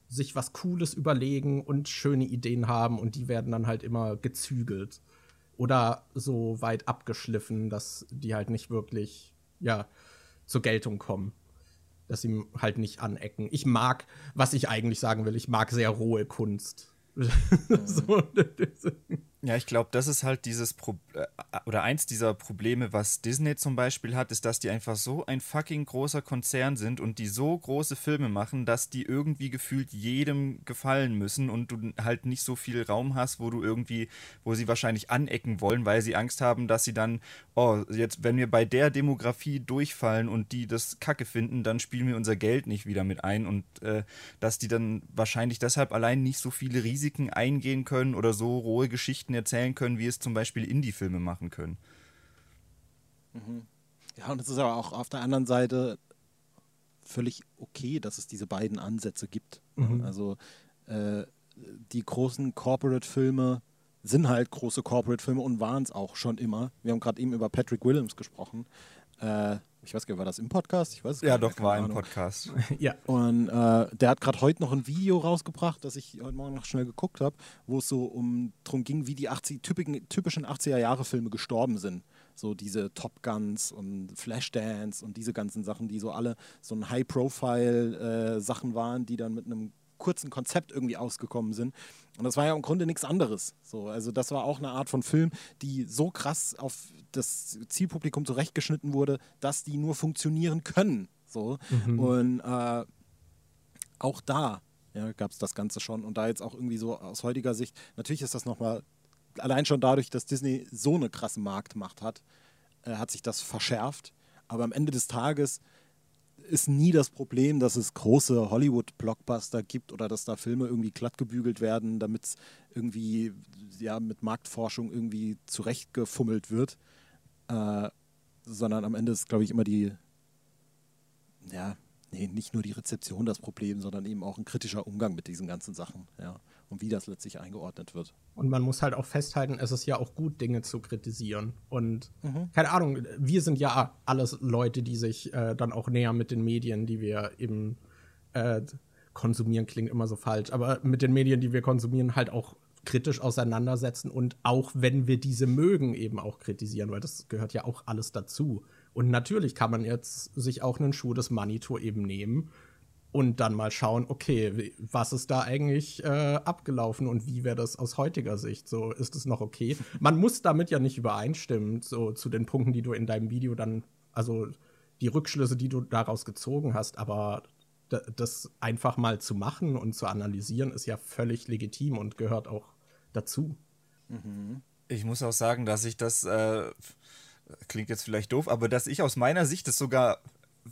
sich was Cooles überlegen und schöne Ideen haben und die werden dann halt immer gezügelt oder so weit abgeschliffen, dass die halt nicht wirklich, ja, zur Geltung kommen dass sie halt nicht anecken. Ich mag, was ich eigentlich sagen will, ich mag sehr rohe Kunst. so, ja, ich glaube, das ist halt dieses Pro äh, oder eins dieser Probleme, was Disney zum Beispiel hat, ist, dass die einfach so ein fucking großer Konzern sind und die so große Filme machen, dass die irgendwie gefühlt jedem gefallen müssen und du halt nicht so viel Raum hast, wo du irgendwie, wo sie wahrscheinlich anecken wollen, weil sie Angst haben, dass sie dann, oh, jetzt, wenn wir bei der Demografie durchfallen und die das Kacke finden, dann spielen wir unser Geld nicht wieder mit ein und äh, dass die dann wahrscheinlich deshalb allein nicht so viele Risiken eingehen können oder so rohe Geschichten Geschichten erzählen können, wie es zum Beispiel Indie-Filme machen können. Mhm. Ja, und es ist aber auch auf der anderen Seite völlig okay, dass es diese beiden Ansätze gibt. Mhm. Also äh, die großen Corporate-Filme sind halt große Corporate-Filme und waren es auch schon immer. Wir haben gerade eben über Patrick Williams gesprochen. Äh, ich weiß gar nicht, war das im Podcast? Ich weiß ja, doch, war im Podcast. ja. Und äh, der hat gerade heute noch ein Video rausgebracht, das ich heute Morgen noch schnell geguckt habe, wo es so um darum ging, wie die 80, typischen, typischen 80er-Jahre-Filme gestorben sind. So diese Top Guns und Flashdance und diese ganzen Sachen, die so alle so ein High-Profile-Sachen äh, waren, die dann mit einem kurzen Konzept irgendwie ausgekommen sind. Und das war ja im Grunde nichts anderes. So, also das war auch eine Art von Film, die so krass auf das Zielpublikum zurechtgeschnitten wurde, dass die nur funktionieren können. So. Mhm. Und äh, auch da ja, gab es das Ganze schon. Und da jetzt auch irgendwie so aus heutiger Sicht, natürlich ist das nochmal, allein schon dadurch, dass Disney so eine krasse Marktmacht hat, äh, hat sich das verschärft. Aber am Ende des Tages ist nie das Problem, dass es große Hollywood-Blockbuster gibt oder dass da Filme irgendwie glattgebügelt werden, damit es irgendwie ja, mit Marktforschung irgendwie zurechtgefummelt wird. Äh, sondern am Ende ist, glaube ich, immer die, ja, nee, nicht nur die Rezeption das Problem, sondern eben auch ein kritischer Umgang mit diesen ganzen Sachen, ja, und wie das letztlich eingeordnet wird. Und man muss halt auch festhalten, es ist ja auch gut, Dinge zu kritisieren. Und mhm. keine Ahnung, wir sind ja alles Leute, die sich äh, dann auch näher mit den Medien, die wir eben äh, konsumieren, klingt immer so falsch, aber mit den Medien, die wir konsumieren, halt auch kritisch auseinandersetzen und auch wenn wir diese mögen, eben auch kritisieren, weil das gehört ja auch alles dazu. Und natürlich kann man jetzt sich auch einen Schuh des Manitou eben nehmen und dann mal schauen, okay, was ist da eigentlich äh, abgelaufen und wie wäre das aus heutiger Sicht? So, ist es noch okay? Man muss damit ja nicht übereinstimmen, so zu den Punkten, die du in deinem Video dann, also die Rückschlüsse, die du daraus gezogen hast, aber das einfach mal zu machen und zu analysieren, ist ja völlig legitim und gehört auch dazu. Mhm. Ich muss auch sagen, dass ich das, äh, klingt jetzt vielleicht doof, aber dass ich aus meiner Sicht das sogar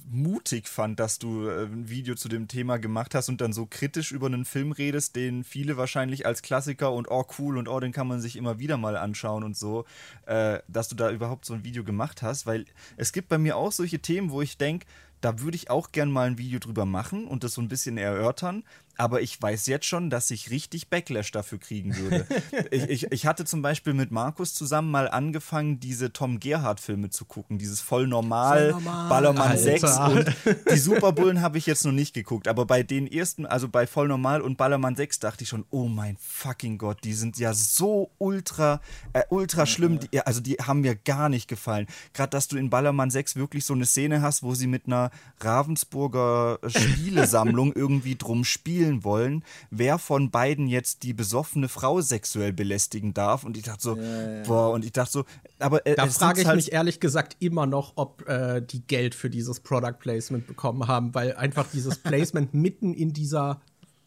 mutig fand, dass du äh, ein Video zu dem Thema gemacht hast und dann so kritisch über einen Film redest, den viele wahrscheinlich als Klassiker und oh cool und oh, den kann man sich immer wieder mal anschauen und so, äh, dass du da überhaupt so ein Video gemacht hast, weil es gibt bei mir auch solche Themen, wo ich denke, da würde ich auch gern mal ein Video drüber machen und das so ein bisschen erörtern. Aber ich weiß jetzt schon, dass ich richtig Backlash dafür kriegen würde. ich, ich, ich, hatte zum Beispiel mit Markus zusammen mal angefangen, diese Tom Gerhardt-Filme zu gucken. Dieses Voll Normal, Voll normal Ballermann Alter. 6 und die Superbullen habe ich jetzt noch nicht geguckt. Aber bei den ersten, also bei Voll Normal und Ballermann 6 dachte ich schon, oh mein fucking Gott, die sind ja so ultra, äh, ultra schlimm. Die, also die haben mir gar nicht gefallen. Gerade, dass du in Ballermann 6 wirklich so eine Szene hast, wo sie mit einer Ravensburger Spielesammlung irgendwie drum spielen wollen, wer von beiden jetzt die besoffene Frau sexuell belästigen darf. Und ich dachte so, ja, ja. boah, und ich dachte so, aber äh, da frage ich halt mich ehrlich gesagt immer noch, ob äh, die Geld für dieses Product Placement bekommen haben, weil einfach dieses Placement mitten in dieser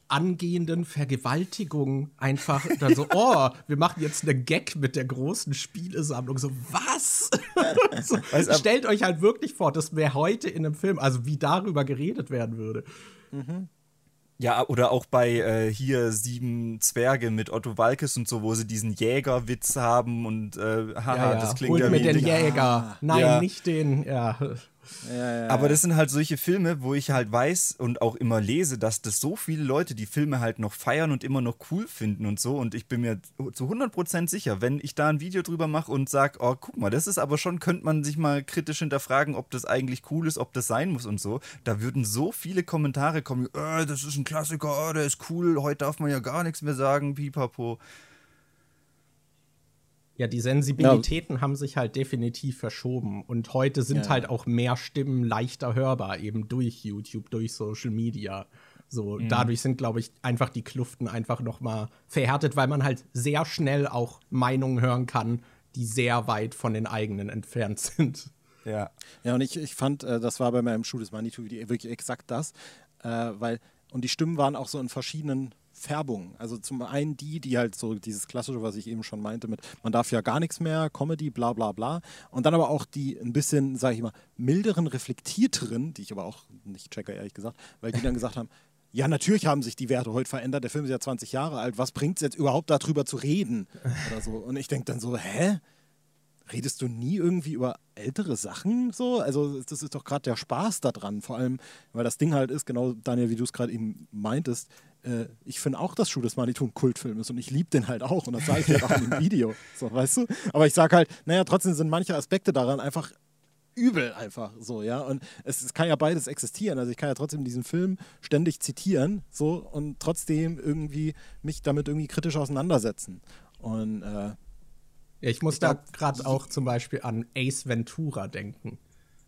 angehenden Vergewaltigung einfach dann so, oh, wir machen jetzt eine Gag mit der großen Spielesammlung. So, was? so, weißt, stellt euch halt wirklich vor, das wäre heute in einem Film, also wie darüber geredet werden würde. Mhm. Ja, oder auch bei äh, hier Sieben Zwerge mit Otto Walkes und so, wo sie diesen Jägerwitz haben und äh, haha, ja, ja. das klingt Holt ja mir den Jäger. Ah, Nein, ja. nicht den, ja. Aber das sind halt solche Filme, wo ich halt weiß und auch immer lese, dass das so viele Leute die Filme halt noch feiern und immer noch cool finden und so. Und ich bin mir zu 100% sicher, wenn ich da ein Video drüber mache und sage, oh, guck mal, das ist aber schon, könnte man sich mal kritisch hinterfragen, ob das eigentlich cool ist, ob das sein muss und so. Da würden so viele Kommentare kommen, äh, das ist ein Klassiker, oh, der ist cool, heute darf man ja gar nichts mehr sagen, pipapo. Ja, die Sensibilitäten ja. haben sich halt definitiv verschoben und heute sind ja. halt auch mehr Stimmen leichter hörbar, eben durch YouTube, durch Social Media. So, mhm. dadurch sind, glaube ich, einfach die Kluften einfach noch mal verhärtet, weil man halt sehr schnell auch Meinungen hören kann, die sehr weit von den eigenen entfernt sind. Ja. Ja, und ich, ich fand, äh, das war bei meinem Schuh des Manitou-Video wirklich exakt das, äh, weil, und die Stimmen waren auch so in verschiedenen Färbung. Also zum einen die, die halt so dieses klassische, was ich eben schon meinte, mit man darf ja gar nichts mehr, Comedy, bla bla bla. Und dann aber auch die ein bisschen, sage ich mal, milderen, reflektierteren, die ich aber auch nicht checke, ehrlich gesagt, weil die dann gesagt haben, ja, natürlich haben sich die Werte heute verändert. Der Film ist ja 20 Jahre alt. Was bringt es jetzt überhaupt darüber zu reden? Oder so. Und ich denke dann so, hä? Redest du nie irgendwie über ältere Sachen so? Also, das ist doch gerade der Spaß daran. Vor allem, weil das Ding halt ist, genau, Daniel, wie du es gerade eben meintest, äh, ich finde auch, dass Schuh des Manitou ein Kultfilm ist und ich liebe den halt auch und das sage ich halt auch in dem Video. So, weißt du? Aber ich sage halt, naja, trotzdem sind manche Aspekte daran einfach übel einfach so, ja. Und es, es, kann ja beides existieren. Also ich kann ja trotzdem diesen Film ständig zitieren, so und trotzdem irgendwie mich damit irgendwie kritisch auseinandersetzen. Und äh, ich muss ich da gerade auch zum Beispiel an Ace Ventura denken.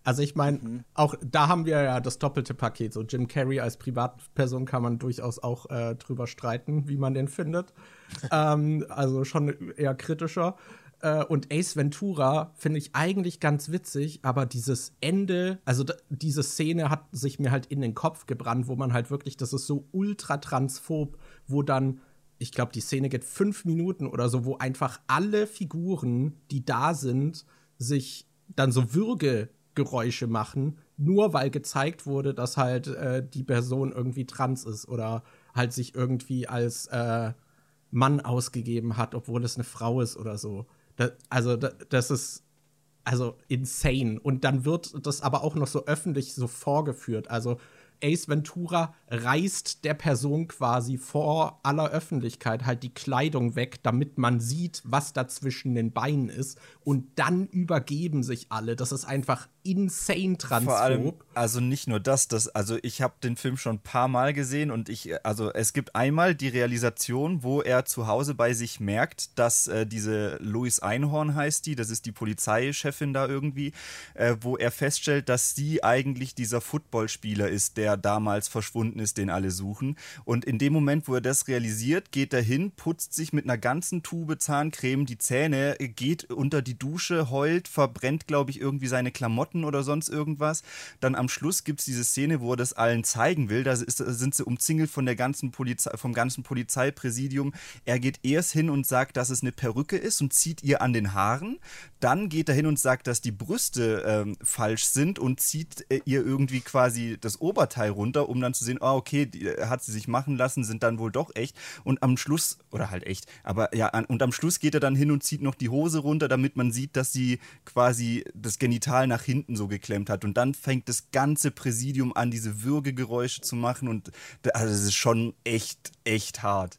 Also ich meine, mhm. auch da haben wir ja das doppelte Paket. So Jim Carrey als Privatperson kann man durchaus auch äh, drüber streiten, wie man den findet. ähm, also schon eher kritischer. Äh, und Ace Ventura finde ich eigentlich ganz witzig, aber dieses Ende, also diese Szene hat sich mir halt in den Kopf gebrannt, wo man halt wirklich, das ist so ultra transphob, wo dann, ich glaube, die Szene geht fünf Minuten oder so, wo einfach alle Figuren, die da sind, sich dann so Würgegeräusche machen, nur weil gezeigt wurde, dass halt äh, die Person irgendwie trans ist oder halt sich irgendwie als äh, Mann ausgegeben hat, obwohl es eine Frau ist oder so. Das, also, das, das ist also insane. Und dann wird das aber auch noch so öffentlich so vorgeführt. Also Ace Ventura reißt der Person quasi vor aller Öffentlichkeit halt die Kleidung weg, damit man sieht, was da zwischen den Beinen ist. Und dann übergeben sich alle. Das ist einfach insane transphob. Vor allem, also nicht nur das, das also ich habe den Film schon ein paar Mal gesehen und ich, also es gibt einmal die Realisation, wo er zu Hause bei sich merkt, dass äh, diese Louis Einhorn heißt die, das ist die Polizeichefin da irgendwie, äh, wo er feststellt, dass sie eigentlich dieser Footballspieler ist, der damals verschwunden ist, den alle suchen. Und in dem Moment, wo er das realisiert, geht er hin, putzt sich mit einer ganzen Tube Zahncreme die Zähne, geht unter die Dusche, heult, verbrennt, glaube ich, irgendwie seine Klamotten oder sonst irgendwas. Dann am Schluss gibt es diese Szene, wo er das allen zeigen will. Da ist, sind sie umzingelt von der ganzen Polizei, vom ganzen Polizeipräsidium. Er geht erst hin und sagt, dass es eine Perücke ist und zieht ihr an den Haaren. Dann geht er hin und sagt, dass die Brüste ähm, falsch sind und zieht äh, ihr irgendwie quasi das Oberteil runter, um dann zu sehen, ah, okay, die, äh, hat sie sich machen lassen, sind dann wohl doch echt. Und am Schluss, oder halt echt, aber ja, an, und am Schluss geht er dann hin und zieht noch die Hose runter, damit man sieht, dass sie quasi das Genital nach hinten so geklemmt hat. Und dann fängt das ganze Präsidium an, diese Würgegeräusche zu machen. Und also es ist schon echt, echt hart.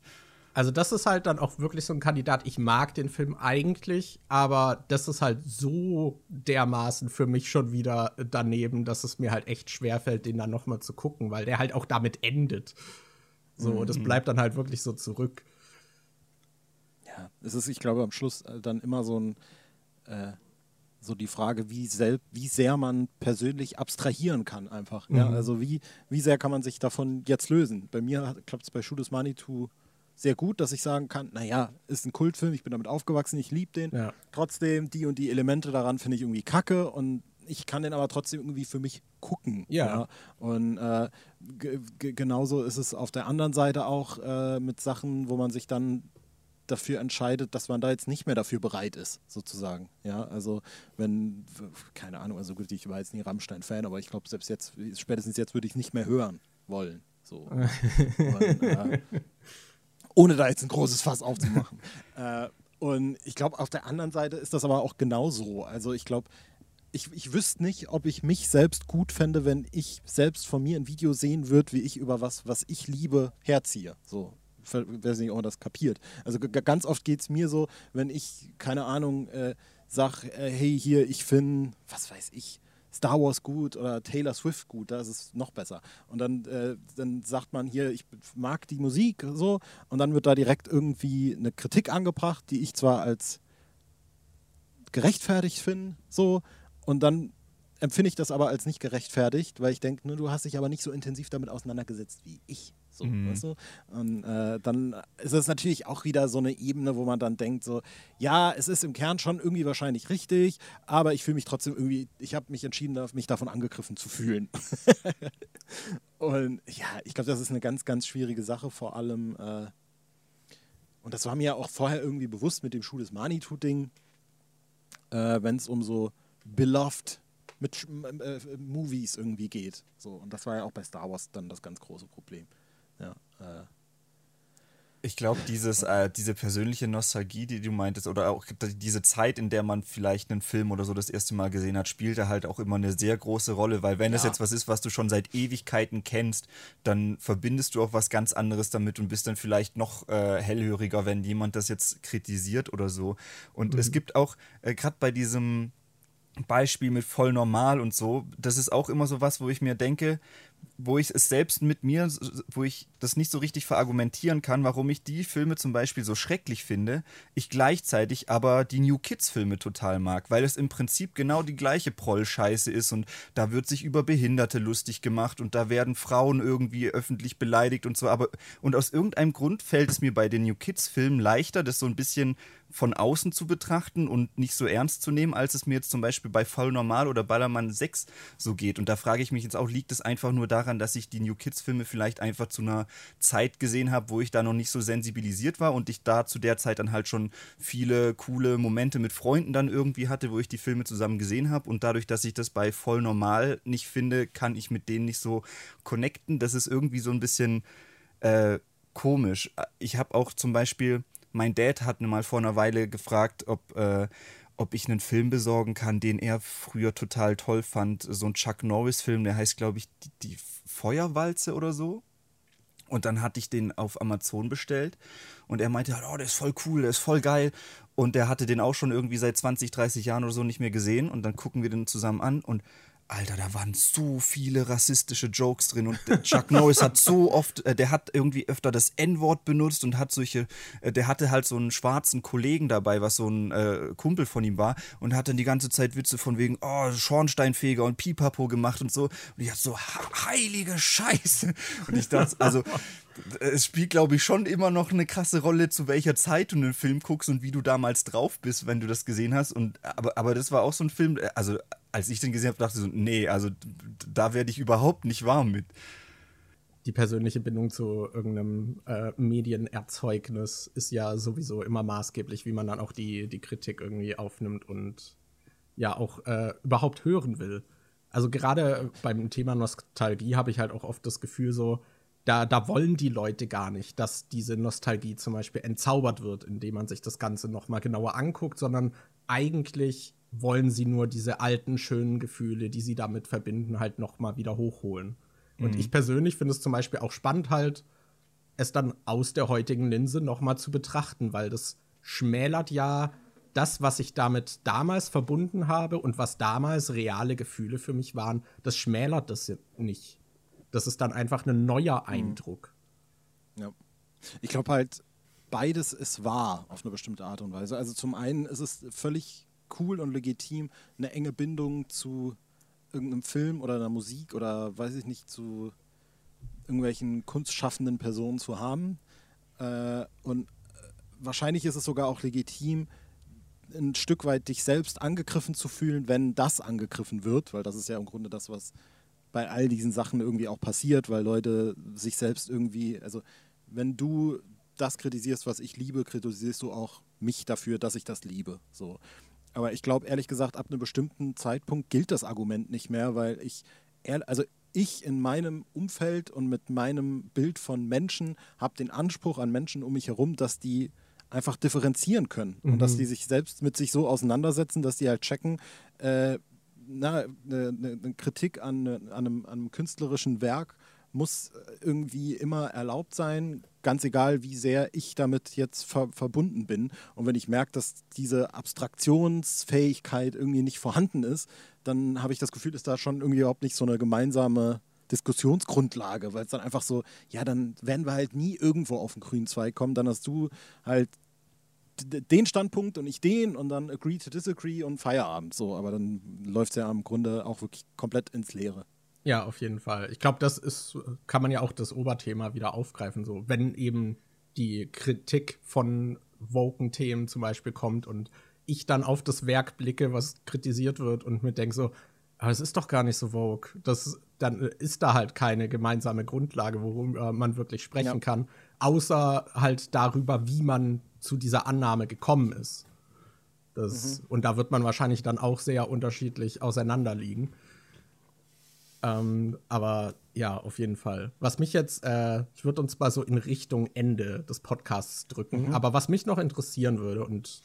Also, das ist halt dann auch wirklich so ein Kandidat. Ich mag den Film eigentlich, aber das ist halt so dermaßen für mich schon wieder daneben, dass es mir halt echt schwerfällt, den dann nochmal zu gucken, weil der halt auch damit endet. So, mhm. das bleibt dann halt wirklich so zurück. Ja, es ist, ich glaube, am Schluss äh, dann immer so ein, äh, so die Frage, wie, sel wie sehr man persönlich abstrahieren kann einfach. Mhm. Ja, also wie, wie sehr kann man sich davon jetzt lösen? Bei mir klappt es bei Shoot is Manitou sehr gut, dass ich sagen kann, naja, ist ein Kultfilm, ich bin damit aufgewachsen, ich liebe den. Ja. Trotzdem, die und die Elemente daran finde ich irgendwie kacke und ich kann den aber trotzdem irgendwie für mich gucken. Ja. ja. Und äh, genauso ist es auf der anderen Seite auch äh, mit Sachen, wo man sich dann dafür entscheidet, dass man da jetzt nicht mehr dafür bereit ist, sozusagen. Ja, also wenn, keine Ahnung, also gut, ich war jetzt nie Rammstein-Fan, aber ich glaube, selbst jetzt, spätestens jetzt würde ich es nicht mehr hören wollen. So. Und, äh, ohne da jetzt ein großes Fass aufzumachen. äh, und ich glaube, auf der anderen Seite ist das aber auch genauso. Also ich glaube, ich, ich wüsste nicht, ob ich mich selbst gut fände, wenn ich selbst von mir ein Video sehen würde, wie ich über was, was ich liebe, herziehe. So, weiß nicht, ob man das kapiert. Also ganz oft geht es mir so, wenn ich, keine Ahnung, äh, sag, äh, hey, hier, ich finde, was weiß ich, Star Wars gut oder Taylor Swift gut, da ist es noch besser. Und dann, äh, dann sagt man hier, ich mag die Musik so und dann wird da direkt irgendwie eine Kritik angebracht, die ich zwar als gerechtfertigt finde, so, und dann empfinde ich das aber als nicht gerechtfertigt, weil ich denke, ne, du hast dich aber nicht so intensiv damit auseinandergesetzt wie ich. So, mhm. weißt du? Und äh, dann ist es natürlich auch wieder so eine Ebene, wo man dann denkt, so, ja, es ist im Kern schon irgendwie wahrscheinlich richtig, aber ich fühle mich trotzdem irgendwie, ich habe mich entschieden, mich davon angegriffen zu fühlen. und ja, ich glaube, das ist eine ganz, ganz schwierige Sache, vor allem, äh, und das war mir ja auch vorher irgendwie bewusst mit dem Schuh des Manitou-Ding, äh, wenn es um so beloved mit äh, Movies irgendwie geht. So, und das war ja auch bei Star Wars dann das ganz große Problem. Ja, äh. Ich glaube, dieses, äh, diese persönliche Nostalgie, die du meintest, oder auch diese Zeit, in der man vielleicht einen Film oder so das erste Mal gesehen hat, spielt da halt auch immer eine sehr große Rolle, weil wenn ja. es jetzt was ist, was du schon seit Ewigkeiten kennst, dann verbindest du auch was ganz anderes damit und bist dann vielleicht noch äh, hellhöriger, wenn jemand das jetzt kritisiert oder so. Und mhm. es gibt auch, äh, gerade bei diesem Beispiel mit voll normal und so, das ist auch immer so was, wo ich mir denke, wo ich es selbst mit mir, wo ich das nicht so richtig verargumentieren kann, warum ich die Filme zum Beispiel so schrecklich finde, ich gleichzeitig aber die New Kids-Filme total mag, weil es im Prinzip genau die gleiche Proll-Scheiße ist und da wird sich über Behinderte lustig gemacht und da werden Frauen irgendwie öffentlich beleidigt und so, aber und aus irgendeinem Grund fällt es mir bei den New Kids-Filmen leichter, das so ein bisschen von außen zu betrachten und nicht so ernst zu nehmen, als es mir jetzt zum Beispiel bei Voll Normal oder Ballermann 6 so geht. Und da frage ich mich jetzt auch, liegt es einfach nur daran, dass ich die New Kids-Filme vielleicht einfach zu einer Zeit gesehen habe, wo ich da noch nicht so sensibilisiert war und ich da zu der Zeit dann halt schon viele coole Momente mit Freunden dann irgendwie hatte, wo ich die Filme zusammen gesehen habe. Und dadurch, dass ich das bei Voll Normal nicht finde, kann ich mit denen nicht so connecten. Das ist irgendwie so ein bisschen äh, komisch. Ich habe auch zum Beispiel mein Dad hat mal vor einer Weile gefragt, ob, äh, ob ich einen Film besorgen kann, den er früher total toll fand. So ein Chuck Norris-Film, der heißt, glaube ich, die, die Feuerwalze oder so. Und dann hatte ich den auf Amazon bestellt und er meinte, oh, der ist voll cool, der ist voll geil. Und der hatte den auch schon irgendwie seit 20, 30 Jahren oder so nicht mehr gesehen. Und dann gucken wir den zusammen an und Alter, da waren so viele rassistische Jokes drin und Chuck Norris hat so oft, äh, der hat irgendwie öfter das N-Wort benutzt und hat solche, äh, der hatte halt so einen schwarzen Kollegen dabei, was so ein äh, Kumpel von ihm war und hat dann die ganze Zeit Witze von wegen, oh, Schornsteinfeger und Pipapo gemacht und so. Und ich hatte so, heilige Scheiße. Und ich dachte, also, es spielt, glaube ich, schon immer noch eine krasse Rolle, zu welcher Zeit du einen Film guckst und wie du damals drauf bist, wenn du das gesehen hast. Und, aber, aber das war auch so ein Film, also als ich den gesehen habe, dachte ich so, nee, also da werde ich überhaupt nicht warm mit. Die persönliche Bindung zu irgendeinem äh, Medienerzeugnis ist ja sowieso immer maßgeblich, wie man dann auch die, die Kritik irgendwie aufnimmt und ja auch äh, überhaupt hören will. Also gerade beim Thema Nostalgie habe ich halt auch oft das Gefühl so, da, da wollen die Leute gar nicht, dass diese Nostalgie zum Beispiel entzaubert wird, indem man sich das Ganze noch mal genauer anguckt, sondern eigentlich wollen sie nur diese alten, schönen Gefühle, die sie damit verbinden, halt noch mal wieder hochholen. Mhm. Und ich persönlich finde es zum Beispiel auch spannend, halt es dann aus der heutigen Linse noch mal zu betrachten, weil das schmälert ja das, was ich damit damals verbunden habe und was damals reale Gefühle für mich waren, das schmälert das nicht. Das ist dann einfach ein neuer mhm. Eindruck. Ja. Ich glaube halt, beides ist wahr auf eine bestimmte Art und Weise. Also zum einen ist es völlig cool und legitim, eine enge Bindung zu irgendeinem Film oder einer Musik oder weiß ich nicht, zu irgendwelchen kunstschaffenden Personen zu haben. Äh, und wahrscheinlich ist es sogar auch legitim, ein Stück weit dich selbst angegriffen zu fühlen, wenn das angegriffen wird, weil das ist ja im Grunde das, was bei all diesen Sachen irgendwie auch passiert, weil Leute sich selbst irgendwie, also wenn du das kritisierst, was ich liebe, kritisierst du auch mich dafür, dass ich das liebe. So. Aber ich glaube, ehrlich gesagt, ab einem bestimmten Zeitpunkt gilt das Argument nicht mehr, weil ich, also ich in meinem Umfeld und mit meinem Bild von Menschen habe den Anspruch an Menschen um mich herum, dass die einfach differenzieren können mhm. und dass mhm. die sich selbst mit sich so auseinandersetzen, dass die halt checken, äh, na, eine, eine Kritik an, an, einem, an einem künstlerischen Werk muss irgendwie immer erlaubt sein, ganz egal, wie sehr ich damit jetzt ver verbunden bin. Und wenn ich merke, dass diese Abstraktionsfähigkeit irgendwie nicht vorhanden ist, dann habe ich das Gefühl, ist da schon irgendwie überhaupt nicht so eine gemeinsame Diskussionsgrundlage, weil es dann einfach so, ja, dann werden wir halt nie irgendwo auf den grünen Zweig kommen. Dann hast du halt den Standpunkt und ich den und dann agree to disagree und Feierabend. So, aber dann läuft es ja im Grunde auch wirklich komplett ins Leere. Ja, auf jeden Fall. Ich glaube, das ist, kann man ja auch das Oberthema wieder aufgreifen, so, wenn eben die Kritik von Woken-Themen zum Beispiel kommt und ich dann auf das Werk blicke, was kritisiert wird und mir denke so, aber es ist doch gar nicht so Vogue. Das, dann ist da halt keine gemeinsame Grundlage, worüber man wirklich sprechen ja. kann, außer halt darüber, wie man zu dieser Annahme gekommen ist. Das, mhm. Und da wird man wahrscheinlich dann auch sehr unterschiedlich auseinanderliegen. Ähm, aber ja, auf jeden Fall. Was mich jetzt, äh, ich würde uns mal so in Richtung Ende des Podcasts drücken, mhm. aber was mich noch interessieren würde, und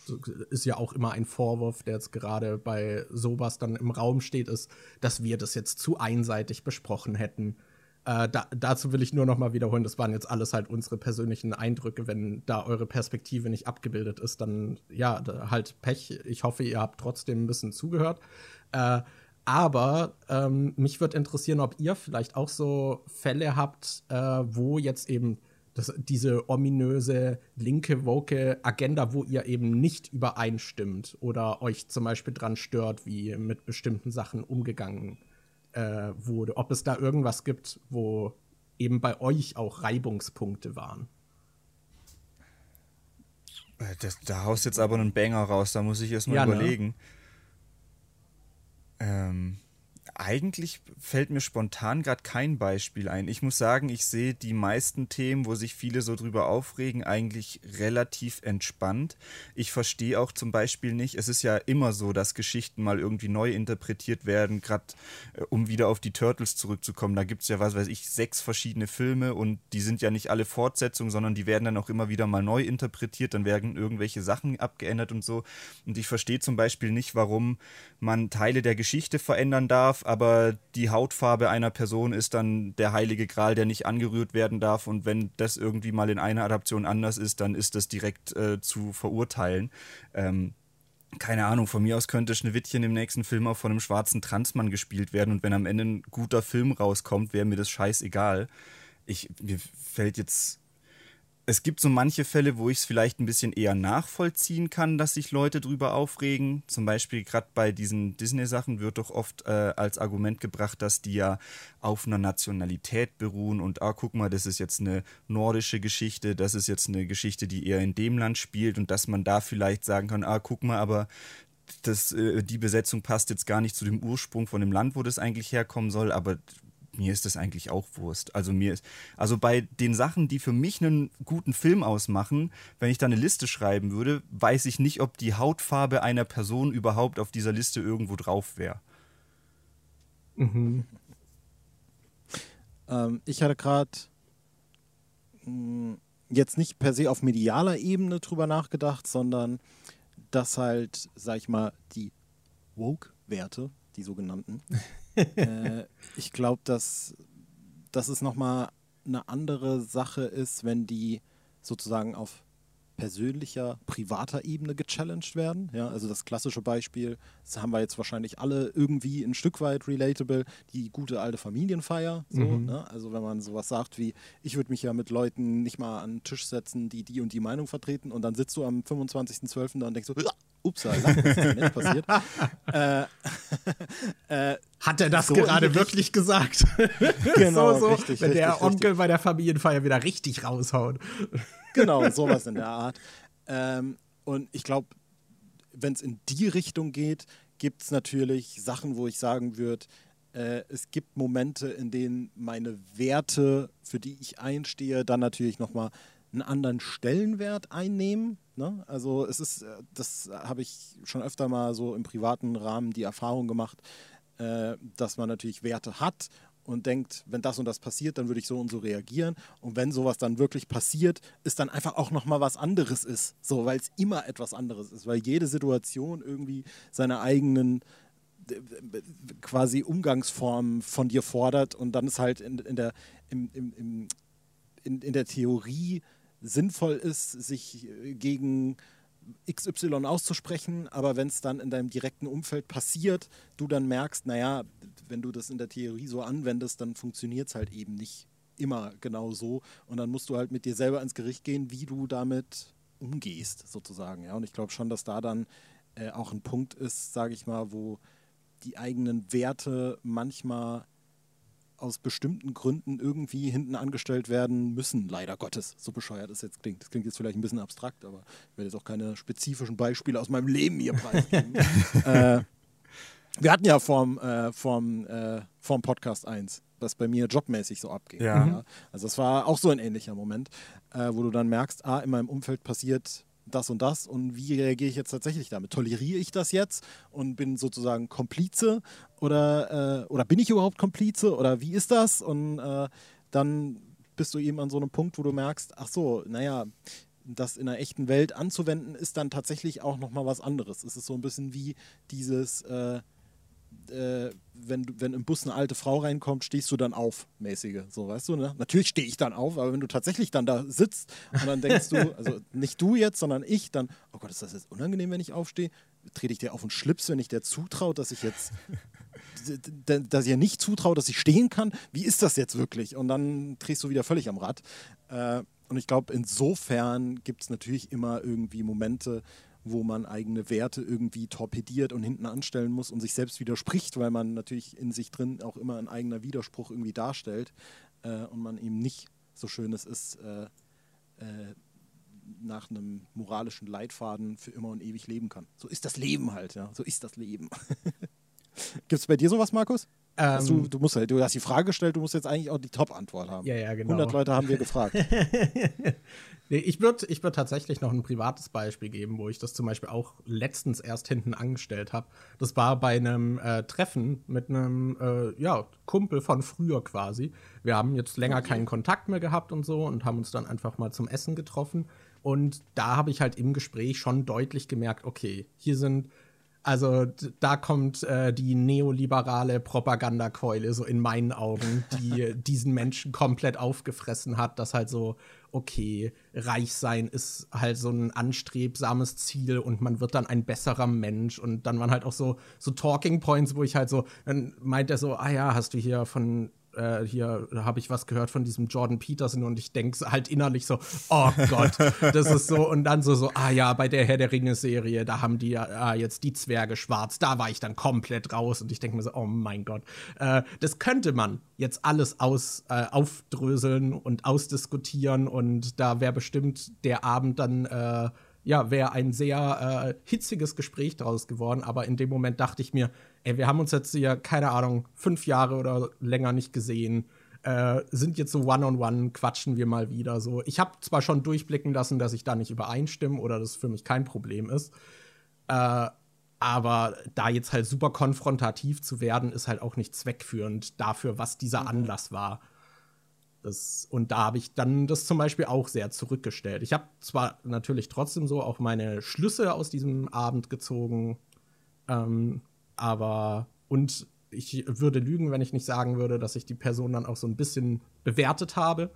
ist ja auch immer ein Vorwurf, der jetzt gerade bei sowas dann im Raum steht, ist, dass wir das jetzt zu einseitig besprochen hätten. Äh, da, dazu will ich nur noch mal wiederholen, das waren jetzt alles halt unsere persönlichen Eindrücke. Wenn da eure Perspektive nicht abgebildet ist, dann ja, halt Pech. Ich hoffe, ihr habt trotzdem ein bisschen zugehört. Äh, Aber ähm, mich würde interessieren, ob ihr vielleicht auch so Fälle habt, äh, wo jetzt eben das, diese ominöse linke, woke Agenda, wo ihr eben nicht übereinstimmt oder euch zum Beispiel dran stört, wie mit bestimmten Sachen umgegangen äh, wurde. Ob es da irgendwas gibt, wo eben bei euch auch Reibungspunkte waren. Äh, das, da haust jetzt aber einen Banger raus, da muss ich erst mal ja, ne? überlegen. Ne? Ähm, eigentlich fällt mir spontan gerade kein Beispiel ein. Ich muss sagen, ich sehe die meisten Themen, wo sich viele so drüber aufregen, eigentlich relativ entspannt. Ich verstehe auch zum Beispiel nicht, es ist ja immer so, dass Geschichten mal irgendwie neu interpretiert werden, gerade äh, um wieder auf die Turtles zurückzukommen. Da gibt es ja, was weiß ich, sechs verschiedene Filme und die sind ja nicht alle Fortsetzungen, sondern die werden dann auch immer wieder mal neu interpretiert, dann werden irgendwelche Sachen abgeändert und so. Und ich verstehe zum Beispiel nicht, warum man Teile der Geschichte verändern darf, aber die Hautfarbe einer Person ist dann der heilige Gral, der nicht angerührt werden darf. Und wenn das irgendwie mal in einer Adaption anders ist, dann ist das direkt äh, zu verurteilen. Ähm, keine Ahnung, von mir aus könnte Schneewittchen im nächsten Film auch von einem schwarzen Transmann gespielt werden. Und wenn am Ende ein guter Film rauskommt, wäre mir das scheißegal. Ich, mir fällt jetzt es gibt so manche Fälle, wo ich es vielleicht ein bisschen eher nachvollziehen kann, dass sich Leute drüber aufregen. Zum Beispiel gerade bei diesen Disney-Sachen wird doch oft äh, als Argument gebracht, dass die ja auf einer Nationalität beruhen und ah, guck mal, das ist jetzt eine nordische Geschichte, das ist jetzt eine Geschichte, die eher in dem Land spielt und dass man da vielleicht sagen kann, ah, guck mal, aber das, äh, die Besetzung passt jetzt gar nicht zu dem Ursprung von dem Land, wo das eigentlich herkommen soll, aber mir ist das eigentlich auch Wurst. Also mir ist, also bei den Sachen, die für mich einen guten Film ausmachen, wenn ich da eine Liste schreiben würde, weiß ich nicht, ob die Hautfarbe einer Person überhaupt auf dieser Liste irgendwo drauf wäre. Mhm. Ähm, ich hatte gerade hm, jetzt nicht per se auf medialer Ebene drüber nachgedacht, sondern dass halt, sag ich mal, die Woke-Werte, die sogenannten, äh, ich glaube, dass, dass es nochmal eine andere Sache ist, wenn die sozusagen auf persönlicher, privater Ebene gechallenged werden. Ja, also das klassische Beispiel, das haben wir jetzt wahrscheinlich alle irgendwie ein Stück weit relatable, die gute alte Familienfeier. So, mhm. ne? Also wenn man sowas sagt wie, ich würde mich ja mit Leuten nicht mal an den Tisch setzen, die die und die Meinung vertreten und dann sitzt du am 25.12. da und denkst so, ups, das ist nicht passiert. äh, äh, Hat er das so gerade wirklich gesagt? genau, so, so, richtig, Wenn richtig, der richtig. Onkel bei der Familienfeier wieder richtig raushaut. genau, sowas in der Art. Ähm, und ich glaube, wenn es in die Richtung geht, gibt es natürlich Sachen, wo ich sagen würde, äh, es gibt Momente, in denen meine Werte, für die ich einstehe, dann natürlich nochmal einen anderen Stellenwert einnehmen. Ne? Also es ist, äh, das habe ich schon öfter mal so im privaten Rahmen die Erfahrung gemacht, äh, dass man natürlich Werte hat und denkt, wenn das und das passiert, dann würde ich so und so reagieren. Und wenn sowas dann wirklich passiert, ist dann einfach auch noch mal was anderes ist, so weil es immer etwas anderes ist, weil jede Situation irgendwie seine eigenen quasi Umgangsformen von dir fordert und dann ist halt in, in der im, im in, in der Theorie sinnvoll ist, sich äh, gegen XY auszusprechen, aber wenn es dann in deinem direkten Umfeld passiert, du dann merkst, naja, wenn du das in der Theorie so anwendest, dann funktioniert es halt eben nicht immer genau so und dann musst du halt mit dir selber ins Gericht gehen, wie du damit umgehst, sozusagen. Ja, und ich glaube schon, dass da dann äh, auch ein Punkt ist, sage ich mal, wo die eigenen Werte manchmal aus bestimmten Gründen irgendwie hinten angestellt werden müssen, leider Gottes. So bescheuert es jetzt klingt. Das klingt jetzt vielleicht ein bisschen abstrakt, aber ich werde jetzt auch keine spezifischen Beispiele aus meinem Leben hier preisgeben. äh, wir hatten ja vorm, äh, vorm, äh, vorm Podcast 1, was bei mir jobmäßig so abging. Ja. ja. Also das war auch so ein ähnlicher Moment, äh, wo du dann merkst, ah, in meinem Umfeld passiert das und das und wie reagiere ich jetzt tatsächlich damit? Toleriere ich das jetzt und bin sozusagen Komplize oder, äh, oder bin ich überhaupt Komplize oder wie ist das? Und äh, dann bist du eben an so einem Punkt, wo du merkst, ach so, naja, das in der echten Welt anzuwenden, ist dann tatsächlich auch nochmal was anderes. Es ist so ein bisschen wie dieses, äh, äh, wenn, wenn im Bus eine alte Frau reinkommt, stehst du dann auf, mäßige. So, weißt du, ne? Natürlich stehe ich dann auf, aber wenn du tatsächlich dann da sitzt und dann denkst du, also nicht du jetzt, sondern ich, dann, oh Gott, ist das jetzt unangenehm, wenn ich aufstehe? Trete ich dir auf den Schlips, wenn ich dir zutraut, dass ich jetzt dass ihr nicht zutraut, dass ich stehen kann. Wie ist das jetzt wirklich? Und dann drehst du wieder völlig am Rad. Äh, und ich glaube, insofern gibt es natürlich immer irgendwie Momente, wo man eigene Werte irgendwie torpediert und hinten anstellen muss und sich selbst widerspricht, weil man natürlich in sich drin auch immer ein eigener Widerspruch irgendwie darstellt äh, und man eben nicht so schön es ist, äh, äh, nach einem moralischen Leitfaden für immer und ewig leben kann. So ist das Leben halt, ja. So ist das Leben. Gibt es bei dir sowas, Markus? Ähm, du, du, musst, du hast die Frage gestellt, du musst jetzt eigentlich auch die Top-Antwort haben. Ja, ja, genau. 100 Leute haben wir gefragt. nee, ich würde ich würd tatsächlich noch ein privates Beispiel geben, wo ich das zum Beispiel auch letztens erst hinten angestellt habe. Das war bei einem äh, Treffen mit einem äh, ja, Kumpel von früher quasi. Wir haben jetzt länger okay. keinen Kontakt mehr gehabt und so und haben uns dann einfach mal zum Essen getroffen. Und da habe ich halt im Gespräch schon deutlich gemerkt, okay, hier sind also da kommt äh, die neoliberale Propagandakeule so in meinen Augen, die diesen Menschen komplett aufgefressen hat, dass halt so, okay, reich sein ist halt so ein anstrebsames Ziel und man wird dann ein besserer Mensch. Und dann waren halt auch so, so Talking Points, wo ich halt so, dann meint er so, ah ja, hast du hier von äh, hier habe ich was gehört von diesem Jordan Peterson und ich denke halt innerlich so, oh Gott, das ist so und dann so so, ah ja, bei der Herr der Ringe Serie, da haben die ah, jetzt die Zwerge schwarz, da war ich dann komplett raus und ich denke mir so, oh mein Gott, äh, das könnte man jetzt alles aus äh, aufdröseln und ausdiskutieren und da wäre bestimmt der Abend dann äh, ja, wäre ein sehr äh, hitziges Gespräch daraus geworden. Aber in dem Moment dachte ich mir, ey, wir haben uns jetzt hier, keine Ahnung, fünf Jahre oder länger nicht gesehen. Äh, sind jetzt so One-on-One, -on -one, quatschen wir mal wieder so. Ich habe zwar schon durchblicken lassen, dass ich da nicht übereinstimme oder das für mich kein Problem ist. Äh, aber da jetzt halt super konfrontativ zu werden, ist halt auch nicht zweckführend dafür, was dieser mhm. Anlass war. Das, und da habe ich dann das zum Beispiel auch sehr zurückgestellt. Ich habe zwar natürlich trotzdem so auch meine Schlüsse aus diesem Abend gezogen, ähm, aber und ich würde lügen, wenn ich nicht sagen würde, dass ich die Person dann auch so ein bisschen bewertet habe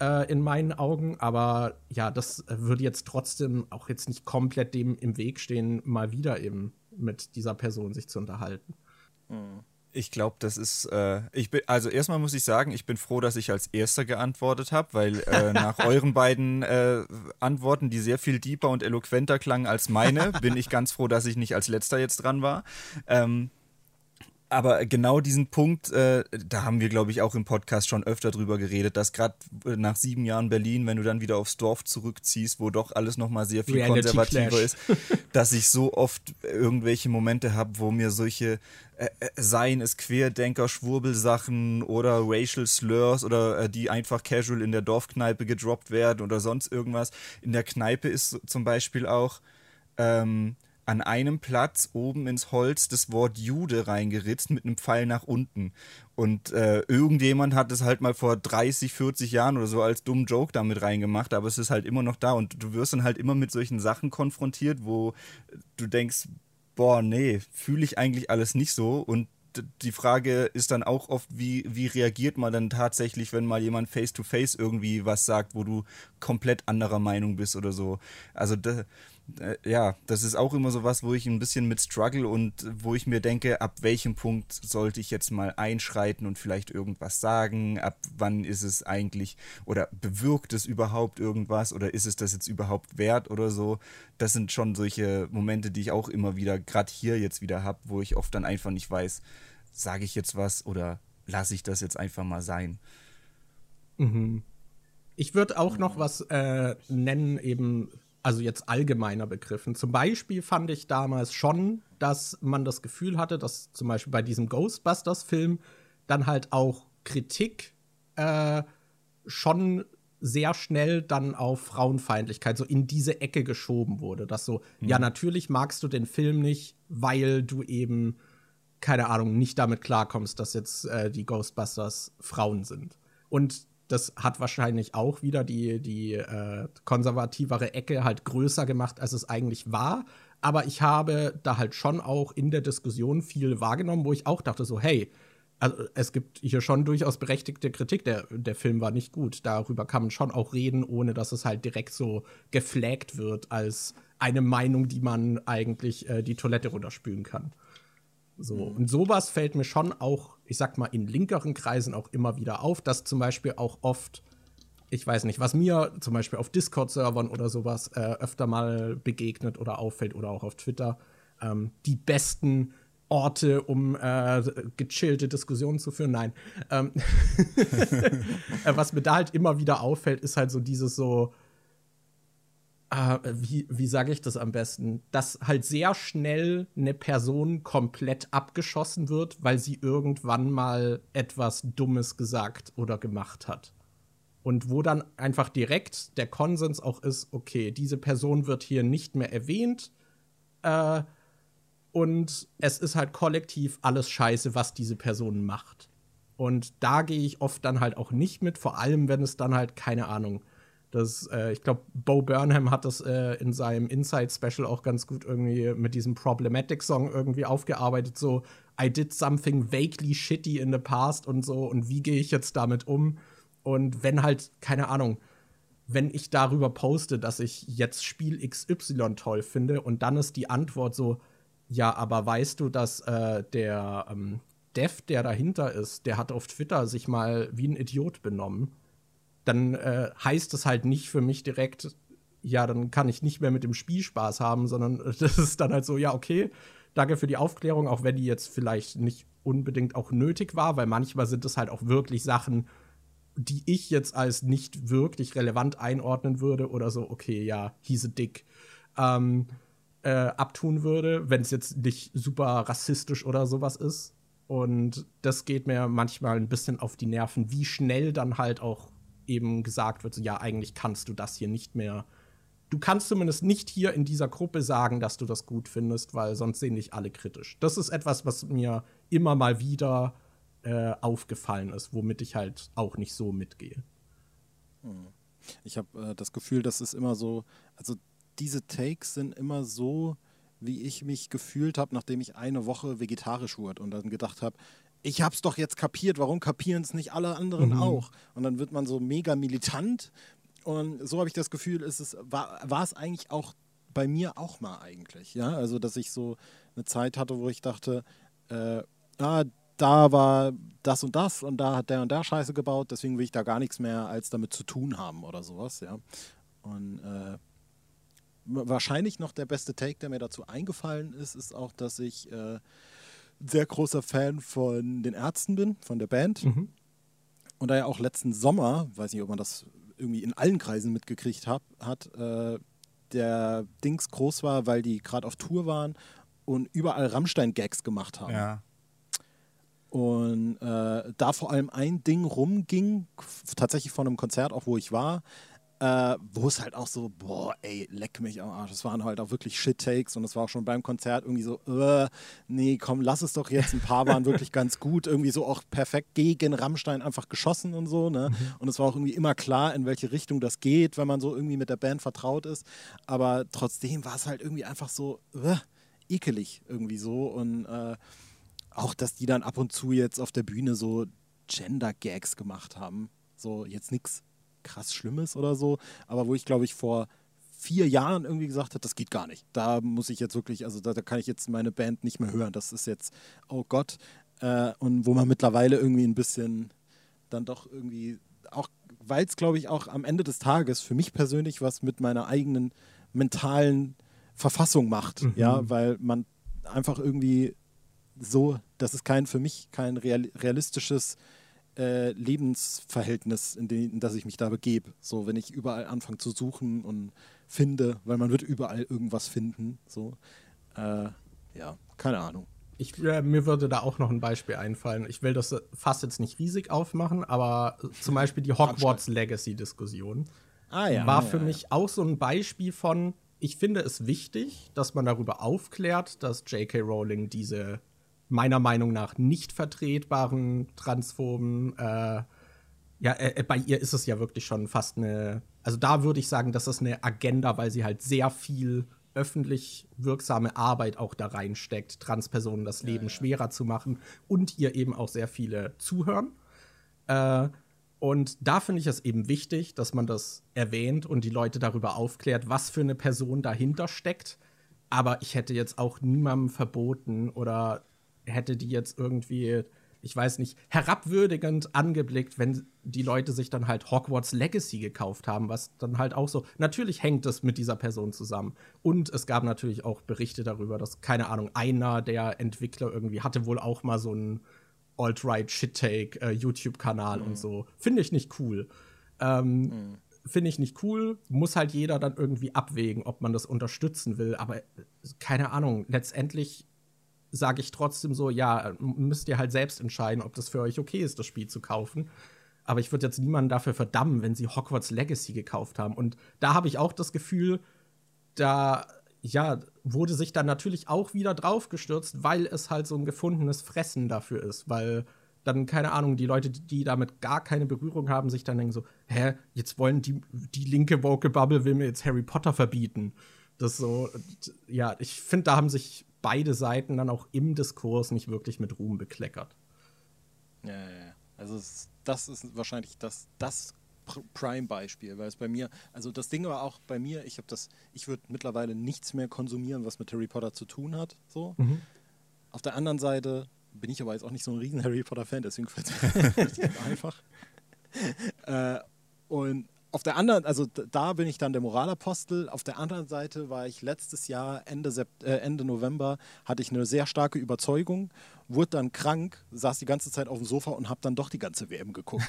äh, in meinen Augen. Aber ja, das würde jetzt trotzdem auch jetzt nicht komplett dem im Weg stehen, mal wieder eben mit dieser Person sich zu unterhalten. Mhm. Ich glaube, das ist. Äh, ich bin, also erstmal muss ich sagen, ich bin froh, dass ich als Erster geantwortet habe, weil äh, nach euren beiden äh, Antworten, die sehr viel deeper und eloquenter klangen als meine, bin ich ganz froh, dass ich nicht als Letzter jetzt dran war. Ähm, aber genau diesen Punkt, äh, da haben wir, glaube ich, auch im Podcast schon öfter drüber geredet, dass gerade äh, nach sieben Jahren Berlin, wenn du dann wieder aufs Dorf zurückziehst, wo doch alles nochmal sehr viel Reality konservativer Clash. ist, dass ich so oft irgendwelche Momente habe, wo mir solche äh, äh, seien es Querdenker, Schwurbelsachen oder Racial Slurs oder äh, die einfach casual in der Dorfkneipe gedroppt werden oder sonst irgendwas. In der Kneipe ist zum Beispiel auch ähm, an einem Platz oben ins Holz das Wort Jude reingeritzt mit einem Pfeil nach unten. Und äh, irgendjemand hat es halt mal vor 30, 40 Jahren oder so als dummen Joke damit reingemacht, aber es ist halt immer noch da und du wirst dann halt immer mit solchen Sachen konfrontiert, wo du denkst, boah, nee, fühle ich eigentlich alles nicht so und die Frage ist dann auch oft, wie, wie reagiert man dann tatsächlich, wenn mal jemand face-to-face -face irgendwie was sagt, wo du komplett anderer Meinung bist oder so. Also da, ja, das ist auch immer so was, wo ich ein bisschen mit struggle und wo ich mir denke, ab welchem Punkt sollte ich jetzt mal einschreiten und vielleicht irgendwas sagen? Ab wann ist es eigentlich oder bewirkt es überhaupt irgendwas oder ist es das jetzt überhaupt wert oder so? Das sind schon solche Momente, die ich auch immer wieder, gerade hier jetzt wieder habe, wo ich oft dann einfach nicht weiß, sage ich jetzt was oder lasse ich das jetzt einfach mal sein? Mhm. Ich würde auch noch was äh, nennen, eben also jetzt allgemeiner begriffen. Zum Beispiel fand ich damals schon, dass man das Gefühl hatte, dass zum Beispiel bei diesem Ghostbusters-Film dann halt auch Kritik äh, schon sehr schnell dann auf Frauenfeindlichkeit so in diese Ecke geschoben wurde. Dass so, mhm. ja, natürlich magst du den Film nicht, weil du eben, keine Ahnung, nicht damit klarkommst, dass jetzt äh, die Ghostbusters Frauen sind. Und das hat wahrscheinlich auch wieder die, die äh, konservativere Ecke halt größer gemacht, als es eigentlich war. Aber ich habe da halt schon auch in der Diskussion viel wahrgenommen, wo ich auch dachte, so, hey, also es gibt hier schon durchaus berechtigte Kritik. Der, der Film war nicht gut. Darüber kann man schon auch reden, ohne dass es halt direkt so geflaggt wird als eine Meinung, die man eigentlich äh, die Toilette runterspülen kann. So. Mhm. Und sowas fällt mir schon auch, ich sag mal, in linkeren Kreisen auch immer wieder auf, dass zum Beispiel auch oft, ich weiß nicht, was mir zum Beispiel auf Discord-Servern oder sowas äh, öfter mal begegnet oder auffällt oder auch auf Twitter, ähm, die besten Orte, um äh, gechillte Diskussionen zu führen. Nein. Ähm äh, was mir da halt immer wieder auffällt, ist halt so dieses so, äh, wie, wie sage ich das am besten? Dass halt sehr schnell eine Person komplett abgeschossen wird, weil sie irgendwann mal etwas Dummes gesagt oder gemacht hat. Und wo dann einfach direkt der Konsens auch ist, okay, diese Person wird hier nicht mehr erwähnt. Äh, und es ist halt kollektiv alles scheiße, was diese Person macht. Und da gehe ich oft dann halt auch nicht mit, vor allem wenn es dann halt, keine Ahnung, das, äh, ich glaube, Bo Burnham hat das äh, in seinem Inside-Special auch ganz gut irgendwie mit diesem Problematic-Song irgendwie aufgearbeitet, so I did something vaguely shitty in the past und so und wie gehe ich jetzt damit um? Und wenn halt, keine Ahnung, wenn ich darüber poste, dass ich jetzt Spiel XY toll finde und dann ist die Antwort so, ja, aber weißt du, dass äh, der ähm, Dev, der dahinter ist, der hat auf Twitter sich mal wie ein Idiot benommen. Dann äh, heißt es halt nicht für mich direkt, ja, dann kann ich nicht mehr mit dem Spiel Spaß haben, sondern das ist dann halt so, ja, okay, danke für die Aufklärung, auch wenn die jetzt vielleicht nicht unbedingt auch nötig war, weil manchmal sind es halt auch wirklich Sachen, die ich jetzt als nicht wirklich relevant einordnen würde oder so, okay, ja, a dick. Ähm, äh, abtun würde, wenn es jetzt nicht super rassistisch oder sowas ist. Und das geht mir manchmal ein bisschen auf die Nerven, wie schnell dann halt auch eben gesagt wird, so, ja, eigentlich kannst du das hier nicht mehr. Du kannst zumindest nicht hier in dieser Gruppe sagen, dass du das gut findest, weil sonst sehen dich alle kritisch. Das ist etwas, was mir immer mal wieder äh, aufgefallen ist, womit ich halt auch nicht so mitgehe. Ich habe äh, das Gefühl, dass es immer so, also diese Takes sind immer so, wie ich mich gefühlt habe, nachdem ich eine Woche vegetarisch wurde und dann gedacht habe, ich habe es doch jetzt kapiert, warum kapieren es nicht alle anderen mhm. auch? Und dann wird man so mega militant und so habe ich das Gefühl, ist es, war, war es eigentlich auch bei mir auch mal eigentlich, ja, also dass ich so eine Zeit hatte, wo ich dachte, äh, ah, da war das und das und da hat der und der Scheiße gebaut, deswegen will ich da gar nichts mehr als damit zu tun haben oder sowas, ja. Und äh, wahrscheinlich noch der beste Take, der mir dazu eingefallen ist, ist auch, dass ich äh, sehr großer Fan von den Ärzten bin, von der Band. Mhm. Und da ja auch letzten Sommer, weiß nicht, ob man das irgendwie in allen Kreisen mitgekriegt hab, hat, äh, der Dings groß war, weil die gerade auf Tour waren und überall Rammstein-Gags gemacht haben. Ja. Und äh, da vor allem ein Ding rumging, tatsächlich von einem Konzert, auch wo ich war, äh, wo es halt auch so, boah, ey, leck mich am Arsch. Es waren halt auch wirklich Shit-Takes und es war auch schon beim Konzert irgendwie so, äh, nee, komm, lass es doch jetzt. Ein paar waren wirklich ganz gut, irgendwie so auch perfekt gegen Rammstein einfach geschossen und so, ne? Mhm. Und es war auch irgendwie immer klar, in welche Richtung das geht, wenn man so irgendwie mit der Band vertraut ist. Aber trotzdem war es halt irgendwie einfach so, äh, ekelig irgendwie so und äh, auch, dass die dann ab und zu jetzt auf der Bühne so Gender-Gags gemacht haben. So, jetzt nichts krass Schlimmes oder so, aber wo ich glaube ich vor vier Jahren irgendwie gesagt habe, das geht gar nicht. Da muss ich jetzt wirklich, also da, da kann ich jetzt meine Band nicht mehr hören. Das ist jetzt, oh Gott. Äh, und wo man mittlerweile irgendwie ein bisschen dann doch irgendwie, auch weil es glaube ich auch am Ende des Tages für mich persönlich was mit meiner eigenen mentalen Verfassung macht. Mhm. Ja, weil man einfach irgendwie so, das ist kein für mich kein realistisches äh, Lebensverhältnis, in, den, in das ich mich da begebe. So, wenn ich überall anfange zu suchen und finde, weil man wird überall irgendwas finden. So, äh, ja, keine Ahnung. Ich, äh, mir würde da auch noch ein Beispiel einfallen. Ich will das fast jetzt nicht riesig aufmachen, aber zum Beispiel die Hogwarts Legacy-Diskussion ah, ja, war für ja, mich ja. auch so ein Beispiel von, ich finde es wichtig, dass man darüber aufklärt, dass J.K. Rowling diese meiner Meinung nach nicht vertretbaren Transphoben. Äh, ja, äh, äh, bei ihr ist es ja wirklich schon fast eine. Also da würde ich sagen, das ist eine Agenda, weil sie halt sehr viel öffentlich wirksame Arbeit auch da reinsteckt, Transpersonen das Leben ja, ja. schwerer zu machen und ihr eben auch sehr viele zuhören. Äh, und da finde ich es eben wichtig, dass man das erwähnt und die Leute darüber aufklärt, was für eine Person dahinter steckt. Aber ich hätte jetzt auch niemandem verboten oder hätte die jetzt irgendwie ich weiß nicht, herabwürdigend angeblickt, wenn die Leute sich dann halt Hogwarts Legacy gekauft haben, was dann halt auch so, natürlich hängt es mit dieser Person zusammen. Und es gab natürlich auch Berichte darüber, dass, keine Ahnung, einer der Entwickler irgendwie hatte wohl auch mal so einen Alt-Right Shit-Take äh, mhm. und so. Finde ich nicht cool. Ähm, mhm. Finde ich nicht cool. Muss halt jeder dann irgendwie abwägen, ob man das unterstützen will. Aber keine Ahnung, letztendlich sage ich trotzdem so, ja, müsst ihr halt selbst entscheiden, ob das für euch okay ist, das Spiel zu kaufen. Aber ich würde jetzt niemanden dafür verdammen, wenn sie Hogwarts Legacy gekauft haben. Und da habe ich auch das Gefühl, da ja, wurde sich dann natürlich auch wieder draufgestürzt, weil es halt so ein gefundenes Fressen dafür ist, weil dann, keine Ahnung, die Leute, die damit gar keine Berührung haben, sich dann denken so, hä, jetzt wollen die, die linke Vocal Bubble will mir jetzt Harry Potter verbieten. Das so, ja, ich finde, da haben sich beide Seiten dann auch im Diskurs nicht wirklich mit Ruhm bekleckert. Ja, ja, ja. Also das ist wahrscheinlich das, das Prime-Beispiel, weil es bei mir, also das Ding war auch bei mir, ich habe das, ich würde mittlerweile nichts mehr konsumieren, was mit Harry Potter zu tun hat. So. Mhm. Auf der anderen Seite bin ich aber jetzt auch nicht so ein riesen Harry Potter-Fan, deswegen fällt es mir einfach. äh, und auf der anderen, also da bin ich dann der Moralapostel. Auf der anderen Seite war ich letztes Jahr, Ende, Sept äh, Ende November, hatte ich eine sehr starke Überzeugung, wurde dann krank, saß die ganze Zeit auf dem Sofa und habe dann doch die ganze WM geguckt.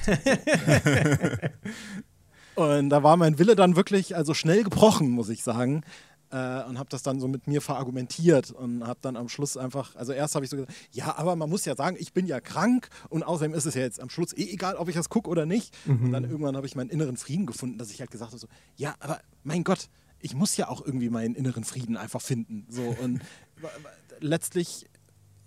und da war mein Wille dann wirklich also schnell gebrochen, muss ich sagen äh, und habe das dann so mit mir verargumentiert und habe dann am Schluss einfach, also erst habe ich so gesagt, ja, aber man muss ja sagen, ich bin ja krank und außerdem ist es ja jetzt am Schluss eh egal, ob ich das gucke oder nicht. Mhm. Und dann irgendwann habe ich meinen inneren Frieden gefunden, dass ich halt gesagt habe, so, ja, aber mein Gott, ich muss ja auch irgendwie meinen inneren Frieden einfach finden. So und letztlich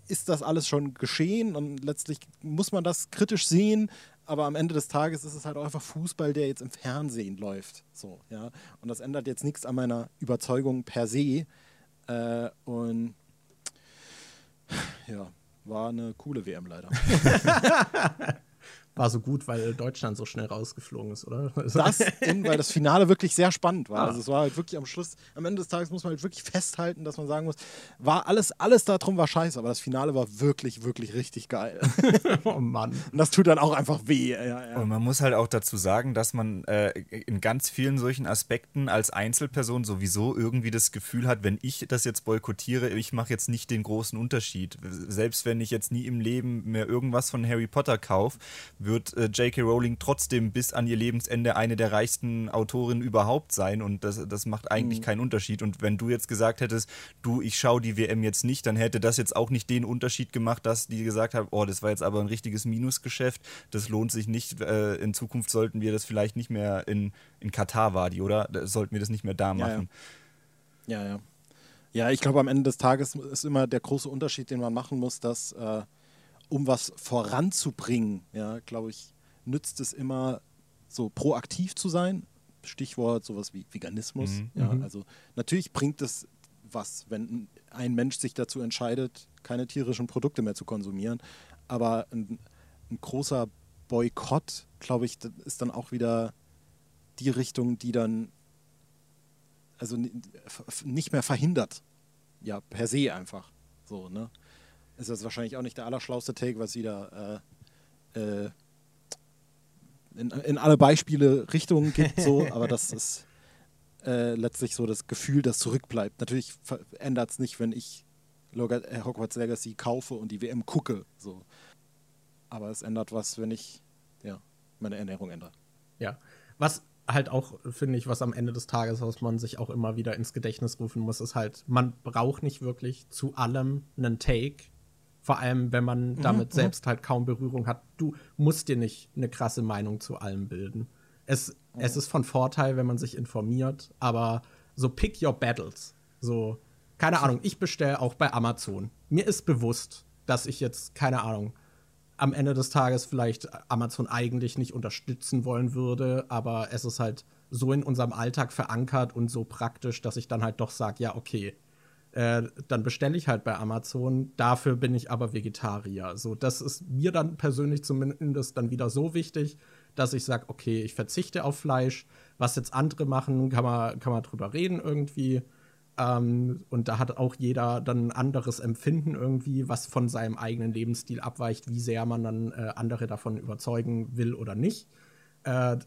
ist das alles schon geschehen und letztlich muss man das kritisch sehen aber am Ende des Tages ist es halt auch einfach Fußball, der jetzt im Fernsehen läuft. So, ja. Und das ändert jetzt nichts an meiner Überzeugung per se. Äh, und ja, war eine coole WM leider. war so gut, weil Deutschland so schnell rausgeflogen ist, oder? Das und weil das Finale wirklich sehr spannend war. Ah. Also es war halt wirklich am Schluss, am Ende des Tages muss man halt wirklich festhalten, dass man sagen muss, war alles, alles darum war scheiße, aber das Finale war wirklich, wirklich richtig geil. oh Mann. Und das tut dann auch einfach weh. Ja, ja. Und man muss halt auch dazu sagen, dass man äh, in ganz vielen solchen Aspekten als Einzelperson sowieso irgendwie das Gefühl hat, wenn ich das jetzt boykottiere, ich mache jetzt nicht den großen Unterschied. Selbst wenn ich jetzt nie im Leben mehr irgendwas von Harry Potter kaufe, wird äh, J.K. Rowling trotzdem bis an ihr Lebensende eine der reichsten Autorinnen überhaupt sein und das, das macht eigentlich mhm. keinen Unterschied. Und wenn du jetzt gesagt hättest, du, ich schaue die WM jetzt nicht, dann hätte das jetzt auch nicht den Unterschied gemacht, dass die gesagt haben, oh, das war jetzt aber ein richtiges Minusgeschäft, das lohnt sich nicht, äh, in Zukunft sollten wir das vielleicht nicht mehr in, in Katar war die, oder? Da sollten wir das nicht mehr da machen. Ja, ja. Ja, ja. ja ich glaube, am Ende des Tages ist immer der große Unterschied, den man machen muss, dass äh, um was voranzubringen, ja, glaube ich, nützt es immer so proaktiv zu sein. Stichwort sowas wie Veganismus. Mhm. Ja, mhm. also natürlich bringt es was, wenn ein Mensch sich dazu entscheidet, keine tierischen Produkte mehr zu konsumieren. Aber ein, ein großer Boykott, glaube ich, ist dann auch wieder die Richtung, die dann also nicht mehr verhindert. Ja, per se einfach. So, ne? Ist das wahrscheinlich auch nicht der allerschlauste Take, was wieder äh, äh, in, in, alle Beispiele Richtungen gibt, so, aber das ist äh, letztlich so das Gefühl, das zurückbleibt. Natürlich ändert es nicht, wenn ich äh, Hogwarts Legacy kaufe und die WM gucke, so. Aber es ändert was, wenn ich ja, meine Ernährung ändere. Ja. Was halt auch, finde ich, was am Ende des Tages, was man sich auch immer wieder ins Gedächtnis rufen muss, ist halt, man braucht nicht wirklich zu allem einen Take. Vor allem, wenn man mhm, damit mhm, selbst halt kaum Berührung hat. Du musst dir nicht eine krasse Meinung zu allem bilden. Es, mhm. es ist von Vorteil, wenn man sich informiert, aber so pick your battles. So, keine Ahnung, ich bestelle auch bei Amazon. Mir ist bewusst, dass ich jetzt, keine Ahnung, am Ende des Tages vielleicht Amazon eigentlich nicht unterstützen wollen würde, aber es ist halt so in unserem Alltag verankert und so praktisch, dass ich dann halt doch sage, ja, okay, äh, dann bestelle ich halt bei Amazon. Dafür bin ich aber Vegetarier. So, das ist mir dann persönlich zumindest dann wieder so wichtig, dass ich sage, okay, ich verzichte auf Fleisch. Was jetzt andere machen, kann man, kann man drüber reden irgendwie. Ähm, und da hat auch jeder dann ein anderes Empfinden irgendwie, was von seinem eigenen Lebensstil abweicht, wie sehr man dann äh, andere davon überzeugen will oder nicht. Äh,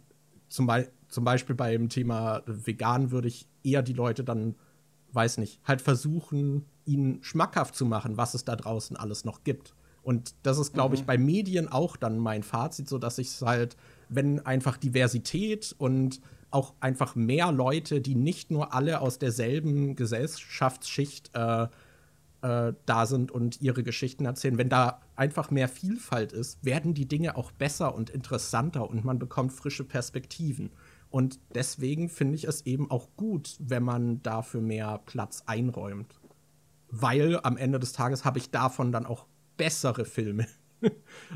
zum, Be zum Beispiel beim Thema vegan würde ich eher die Leute dann, weiß nicht, halt versuchen, ihnen schmackhaft zu machen, was es da draußen alles noch gibt. Und das ist, glaube mhm. ich, bei Medien auch dann mein Fazit, so dass ich es halt, wenn einfach Diversität und auch einfach mehr Leute, die nicht nur alle aus derselben Gesellschaftsschicht äh, äh, da sind und ihre Geschichten erzählen, wenn da einfach mehr Vielfalt ist, werden die Dinge auch besser und interessanter und man bekommt frische Perspektiven. Und deswegen finde ich es eben auch gut, wenn man dafür mehr Platz einräumt. Weil am Ende des Tages habe ich davon dann auch bessere Filme.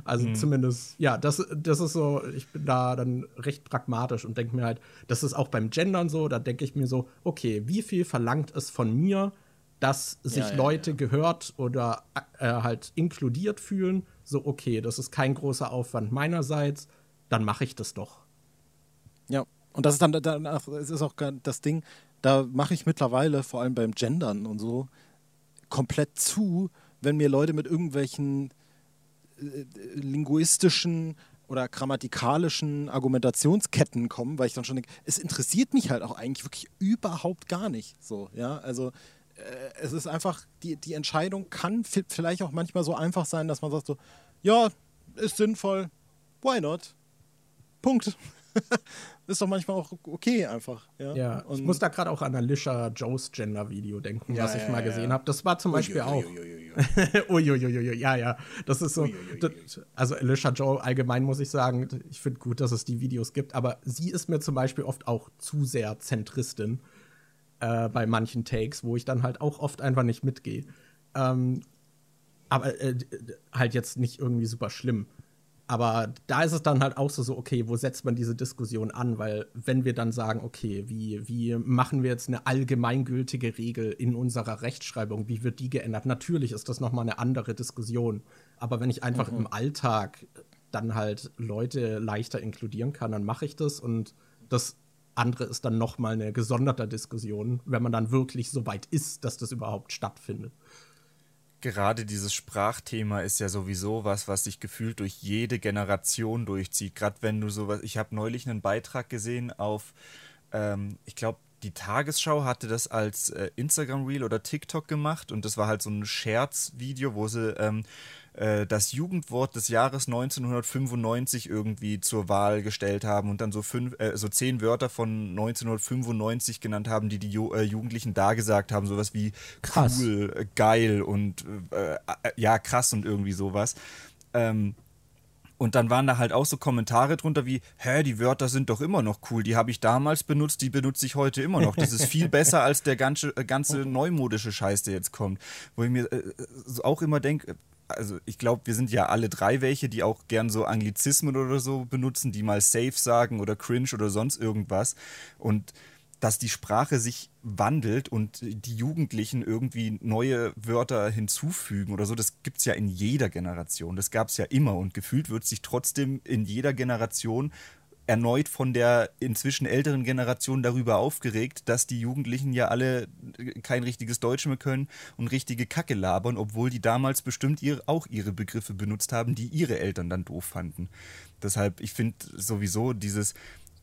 also mhm. zumindest, ja, das, das ist so, ich bin da dann recht pragmatisch und denke mir halt, das ist auch beim Gendern so, da denke ich mir so, okay, wie viel verlangt es von mir, dass sich ja, ja, Leute ja. gehört oder äh, halt inkludiert fühlen? So, okay, das ist kein großer Aufwand meinerseits, dann mache ich das doch. Ja, und das ist dann danach, es ist auch das Ding, da mache ich mittlerweile, vor allem beim Gendern und so, komplett zu, wenn mir Leute mit irgendwelchen äh, linguistischen oder grammatikalischen Argumentationsketten kommen, weil ich dann schon denke, es interessiert mich halt auch eigentlich wirklich überhaupt gar nicht. So, ja, also äh, es ist einfach, die, die Entscheidung kann vielleicht auch manchmal so einfach sein, dass man sagt so, ja, ist sinnvoll, why not? Punkt. ist doch manchmal auch okay einfach. Ja, ja ich muss da gerade auch an Alicia Joes Gender-Video denken, ja, was ich mal gesehen habe. Das war zum Beispiel auch. Uiuiuiui, ja, ja. Das ist so. Das, also Alicia Joe allgemein muss ich sagen, ich finde gut, dass es die Videos gibt, aber sie ist mir zum Beispiel oft auch zu sehr Zentristin äh, bei manchen Takes, wo ich dann halt auch oft einfach nicht mitgehe. Ähm, aber äh, halt jetzt nicht irgendwie super schlimm. Aber da ist es dann halt auch so, so, okay, wo setzt man diese Diskussion an? Weil wenn wir dann sagen, okay, wie, wie machen wir jetzt eine allgemeingültige Regel in unserer Rechtschreibung, wie wird die geändert? Natürlich ist das nochmal eine andere Diskussion. Aber wenn ich einfach mhm. im Alltag dann halt Leute leichter inkludieren kann, dann mache ich das. Und das andere ist dann nochmal eine gesonderte Diskussion, wenn man dann wirklich so weit ist, dass das überhaupt stattfindet gerade dieses Sprachthema ist ja sowieso was, was sich gefühlt durch jede Generation durchzieht. Gerade wenn du sowas, ich habe neulich einen Beitrag gesehen auf, ähm, ich glaube, die Tagesschau hatte das als äh, Instagram Reel oder TikTok gemacht und das war halt so ein Scherzvideo, wo sie ähm, äh, das Jugendwort des Jahres 1995 irgendwie zur Wahl gestellt haben und dann so fünf, äh, so zehn Wörter von 1995 genannt haben, die die Ju äh, Jugendlichen da gesagt haben, sowas wie krass. cool, äh, geil und äh, ja krass und irgendwie sowas. Ähm, und dann waren da halt auch so Kommentare drunter wie, hä, die Wörter sind doch immer noch cool, die habe ich damals benutzt, die benutze ich heute immer noch. Das ist viel besser als der ganze, ganze neumodische Scheiß, der jetzt kommt. Wo ich mir äh, auch immer denke, also ich glaube, wir sind ja alle drei welche, die auch gern so Anglizismen oder so benutzen, die mal safe sagen oder cringe oder sonst irgendwas. Und dass die Sprache sich wandelt und die Jugendlichen irgendwie neue Wörter hinzufügen oder so, das gibt es ja in jeder Generation. Das gab es ja immer und gefühlt wird sich trotzdem in jeder Generation erneut von der inzwischen älteren Generation darüber aufgeregt, dass die Jugendlichen ja alle kein richtiges Deutsch mehr können und richtige Kacke labern, obwohl die damals bestimmt ihre, auch ihre Begriffe benutzt haben, die ihre Eltern dann doof fanden. Deshalb, ich finde sowieso dieses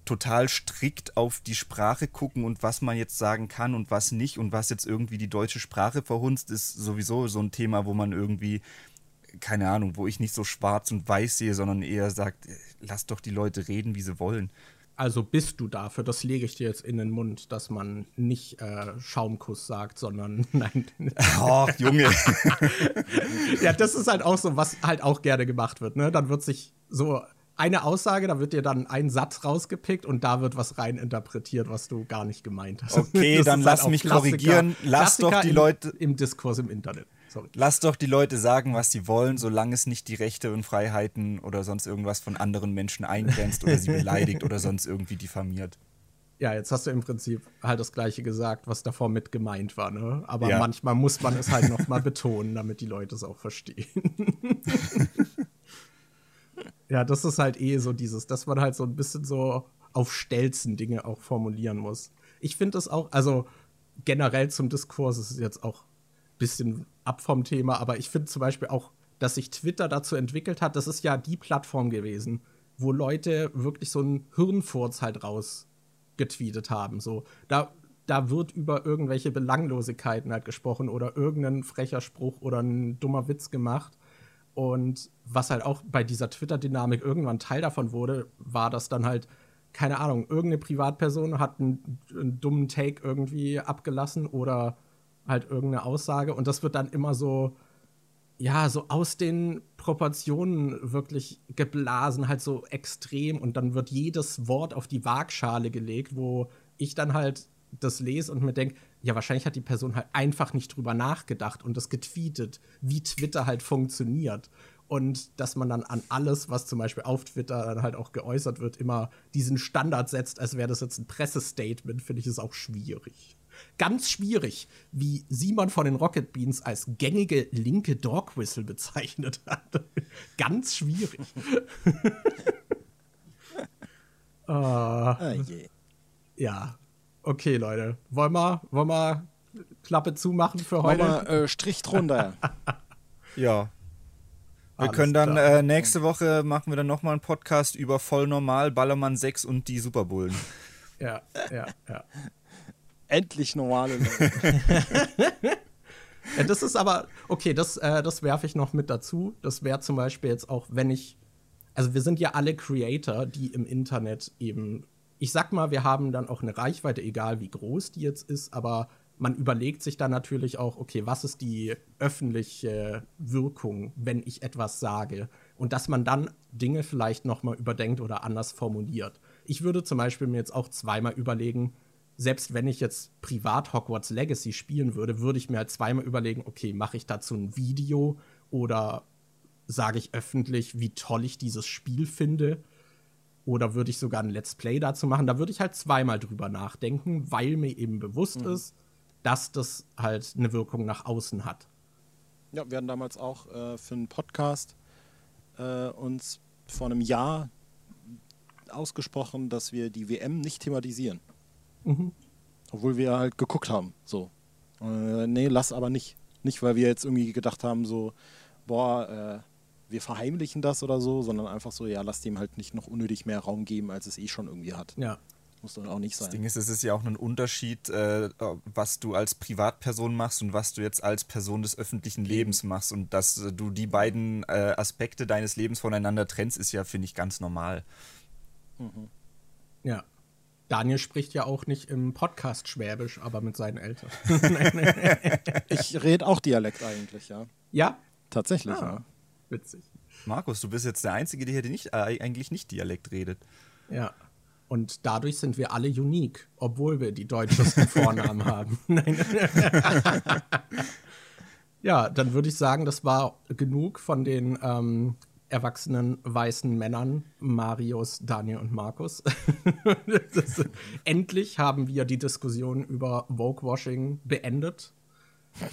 total strikt auf die Sprache gucken und was man jetzt sagen kann und was nicht und was jetzt irgendwie die deutsche Sprache verhunzt, ist sowieso so ein Thema, wo man irgendwie keine Ahnung, wo ich nicht so schwarz und weiß sehe, sondern eher sagt, lass doch die Leute reden, wie sie wollen. Also bist du dafür, das lege ich dir jetzt in den Mund, dass man nicht äh, Schaumkuss sagt, sondern nein. Ach, Junge. ja, das ist halt auch so, was halt auch gerne gemacht wird. Ne? Dann wird sich so eine Aussage, da wird dir dann ein Satz rausgepickt und da wird was rein interpretiert, was du gar nicht gemeint hast. Okay, dann lass halt mich Klassiker, korrigieren. Lass Klassiker doch die Leute. Im Diskurs im Internet. Sorry. Lass doch die Leute sagen, was sie wollen, solange es nicht die Rechte und Freiheiten oder sonst irgendwas von anderen Menschen eingrenzt oder sie beleidigt oder sonst irgendwie diffamiert. Ja, jetzt hast du im Prinzip halt das Gleiche gesagt, was davor mit gemeint war, ne? Aber ja. manchmal muss man es halt noch mal betonen, damit die Leute es auch verstehen. ja, das ist halt eh so dieses, dass man halt so ein bisschen so auf Stelzen Dinge auch formulieren muss. Ich finde es auch, also generell zum Diskurs, es ist jetzt auch bisschen ab vom Thema, aber ich finde zum Beispiel auch, dass sich Twitter dazu entwickelt hat, das ist ja die Plattform gewesen, wo Leute wirklich so einen Hirnfurz halt rausgetweetet haben. So, da, da wird über irgendwelche Belanglosigkeiten halt gesprochen oder irgendein frecher Spruch oder ein dummer Witz gemacht. Und was halt auch bei dieser Twitter-Dynamik irgendwann Teil davon wurde, war, dass dann halt, keine Ahnung, irgendeine Privatperson hat einen, einen dummen Take irgendwie abgelassen oder halt irgendeine Aussage und das wird dann immer so, ja, so aus den Proportionen wirklich geblasen, halt so extrem und dann wird jedes Wort auf die Waagschale gelegt, wo ich dann halt das lese und mir denke, ja, wahrscheinlich hat die Person halt einfach nicht drüber nachgedacht und das getweetet, wie Twitter halt funktioniert. Und dass man dann an alles, was zum Beispiel auf Twitter dann halt auch geäußert wird, immer diesen Standard setzt, als wäre das jetzt ein Pressestatement, finde ich es auch schwierig. Ganz schwierig, wie Simon von den Rocket Beans als gängige linke Dog Whistle bezeichnet hat. Ganz schwierig. uh, oh je. Ja, Okay, Leute. Wollen wir, wollen wir Klappe zumachen für heute? Wollen wir, äh, Strich drunter. ja. Wir Alles können dann äh, nächste Woche machen wir dann nochmal einen Podcast über voll normal, Ballermann 6 und die Superbullen. Ja, ja, ja. Endlich normale Leute. ja, das ist aber, okay, das, äh, das werfe ich noch mit dazu. Das wäre zum Beispiel jetzt auch, wenn ich, also wir sind ja alle Creator, die im Internet eben ich sag mal, wir haben dann auch eine Reichweite, egal wie groß die jetzt ist, aber man überlegt sich dann natürlich auch, okay, was ist die öffentliche Wirkung, wenn ich etwas sage? Und dass man dann Dinge vielleicht noch mal überdenkt oder anders formuliert. Ich würde zum Beispiel mir jetzt auch zweimal überlegen, selbst wenn ich jetzt privat Hogwarts Legacy spielen würde, würde ich mir halt zweimal überlegen, okay, mache ich dazu ein Video oder sage ich öffentlich, wie toll ich dieses Spiel finde? Oder würde ich sogar ein Let's Play dazu machen? Da würde ich halt zweimal drüber nachdenken, weil mir eben bewusst mhm. ist, dass das halt eine Wirkung nach außen hat. Ja, wir hatten damals auch äh, für einen Podcast äh, uns vor einem Jahr ausgesprochen, dass wir die WM nicht thematisieren. Mhm. Obwohl wir halt geguckt haben, so. Äh, nee, lass aber nicht. Nicht, weil wir jetzt irgendwie gedacht haben, so, boah, äh, wir verheimlichen das oder so, sondern einfach so, ja, lass dem halt nicht noch unnötig mehr Raum geben, als es eh schon irgendwie hat. Ja. Muss dann auch nicht sein. Das Ding ist, es ist ja auch ein Unterschied, äh, was du als Privatperson machst und was du jetzt als Person des öffentlichen Lebens machst. Und dass äh, du die beiden äh, Aspekte deines Lebens voneinander trennst, ist ja, finde ich, ganz normal. Mhm. Ja. Daniel spricht ja auch nicht im Podcast Schwäbisch, aber mit seinen Eltern. ich rede auch Dialekt eigentlich, ja. Ja? Tatsächlich, ah. ja. Witzig. Markus, du bist jetzt der Einzige, der hier nicht, äh, eigentlich nicht Dialekt redet. Ja. Und dadurch sind wir alle unique, obwohl wir die deutschesten Vornamen haben. ja, dann würde ich sagen, das war genug von den ähm, erwachsenen weißen Männern, Marius, Daniel und Markus. das, endlich haben wir die Diskussion über Vogue-Washing beendet.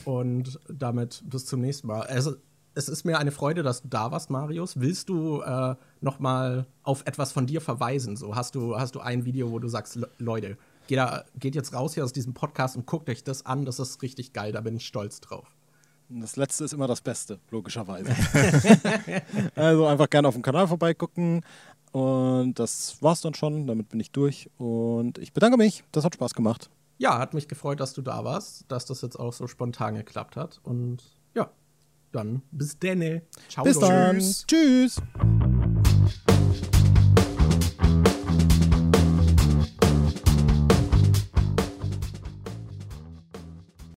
Und damit bis zum nächsten Mal. Also, es ist mir eine Freude, dass du da warst, Marius. Willst du äh, noch mal auf etwas von dir verweisen? So hast du hast du ein Video, wo du sagst, Leute, geht, da, geht jetzt raus hier aus diesem Podcast und guckt euch das an. Das ist richtig geil. Da bin ich stolz drauf. Das letzte ist immer das Beste, logischerweise. also einfach gerne auf dem Kanal vorbeigucken. Und das war's dann schon. Damit bin ich durch. Und ich bedanke mich. Das hat Spaß gemacht. Ja, hat mich gefreut, dass du da warst, dass das jetzt auch so spontan geklappt hat. Und ja, dann bis denne. Ciao. Bis dann. Tschüss. Tschüss.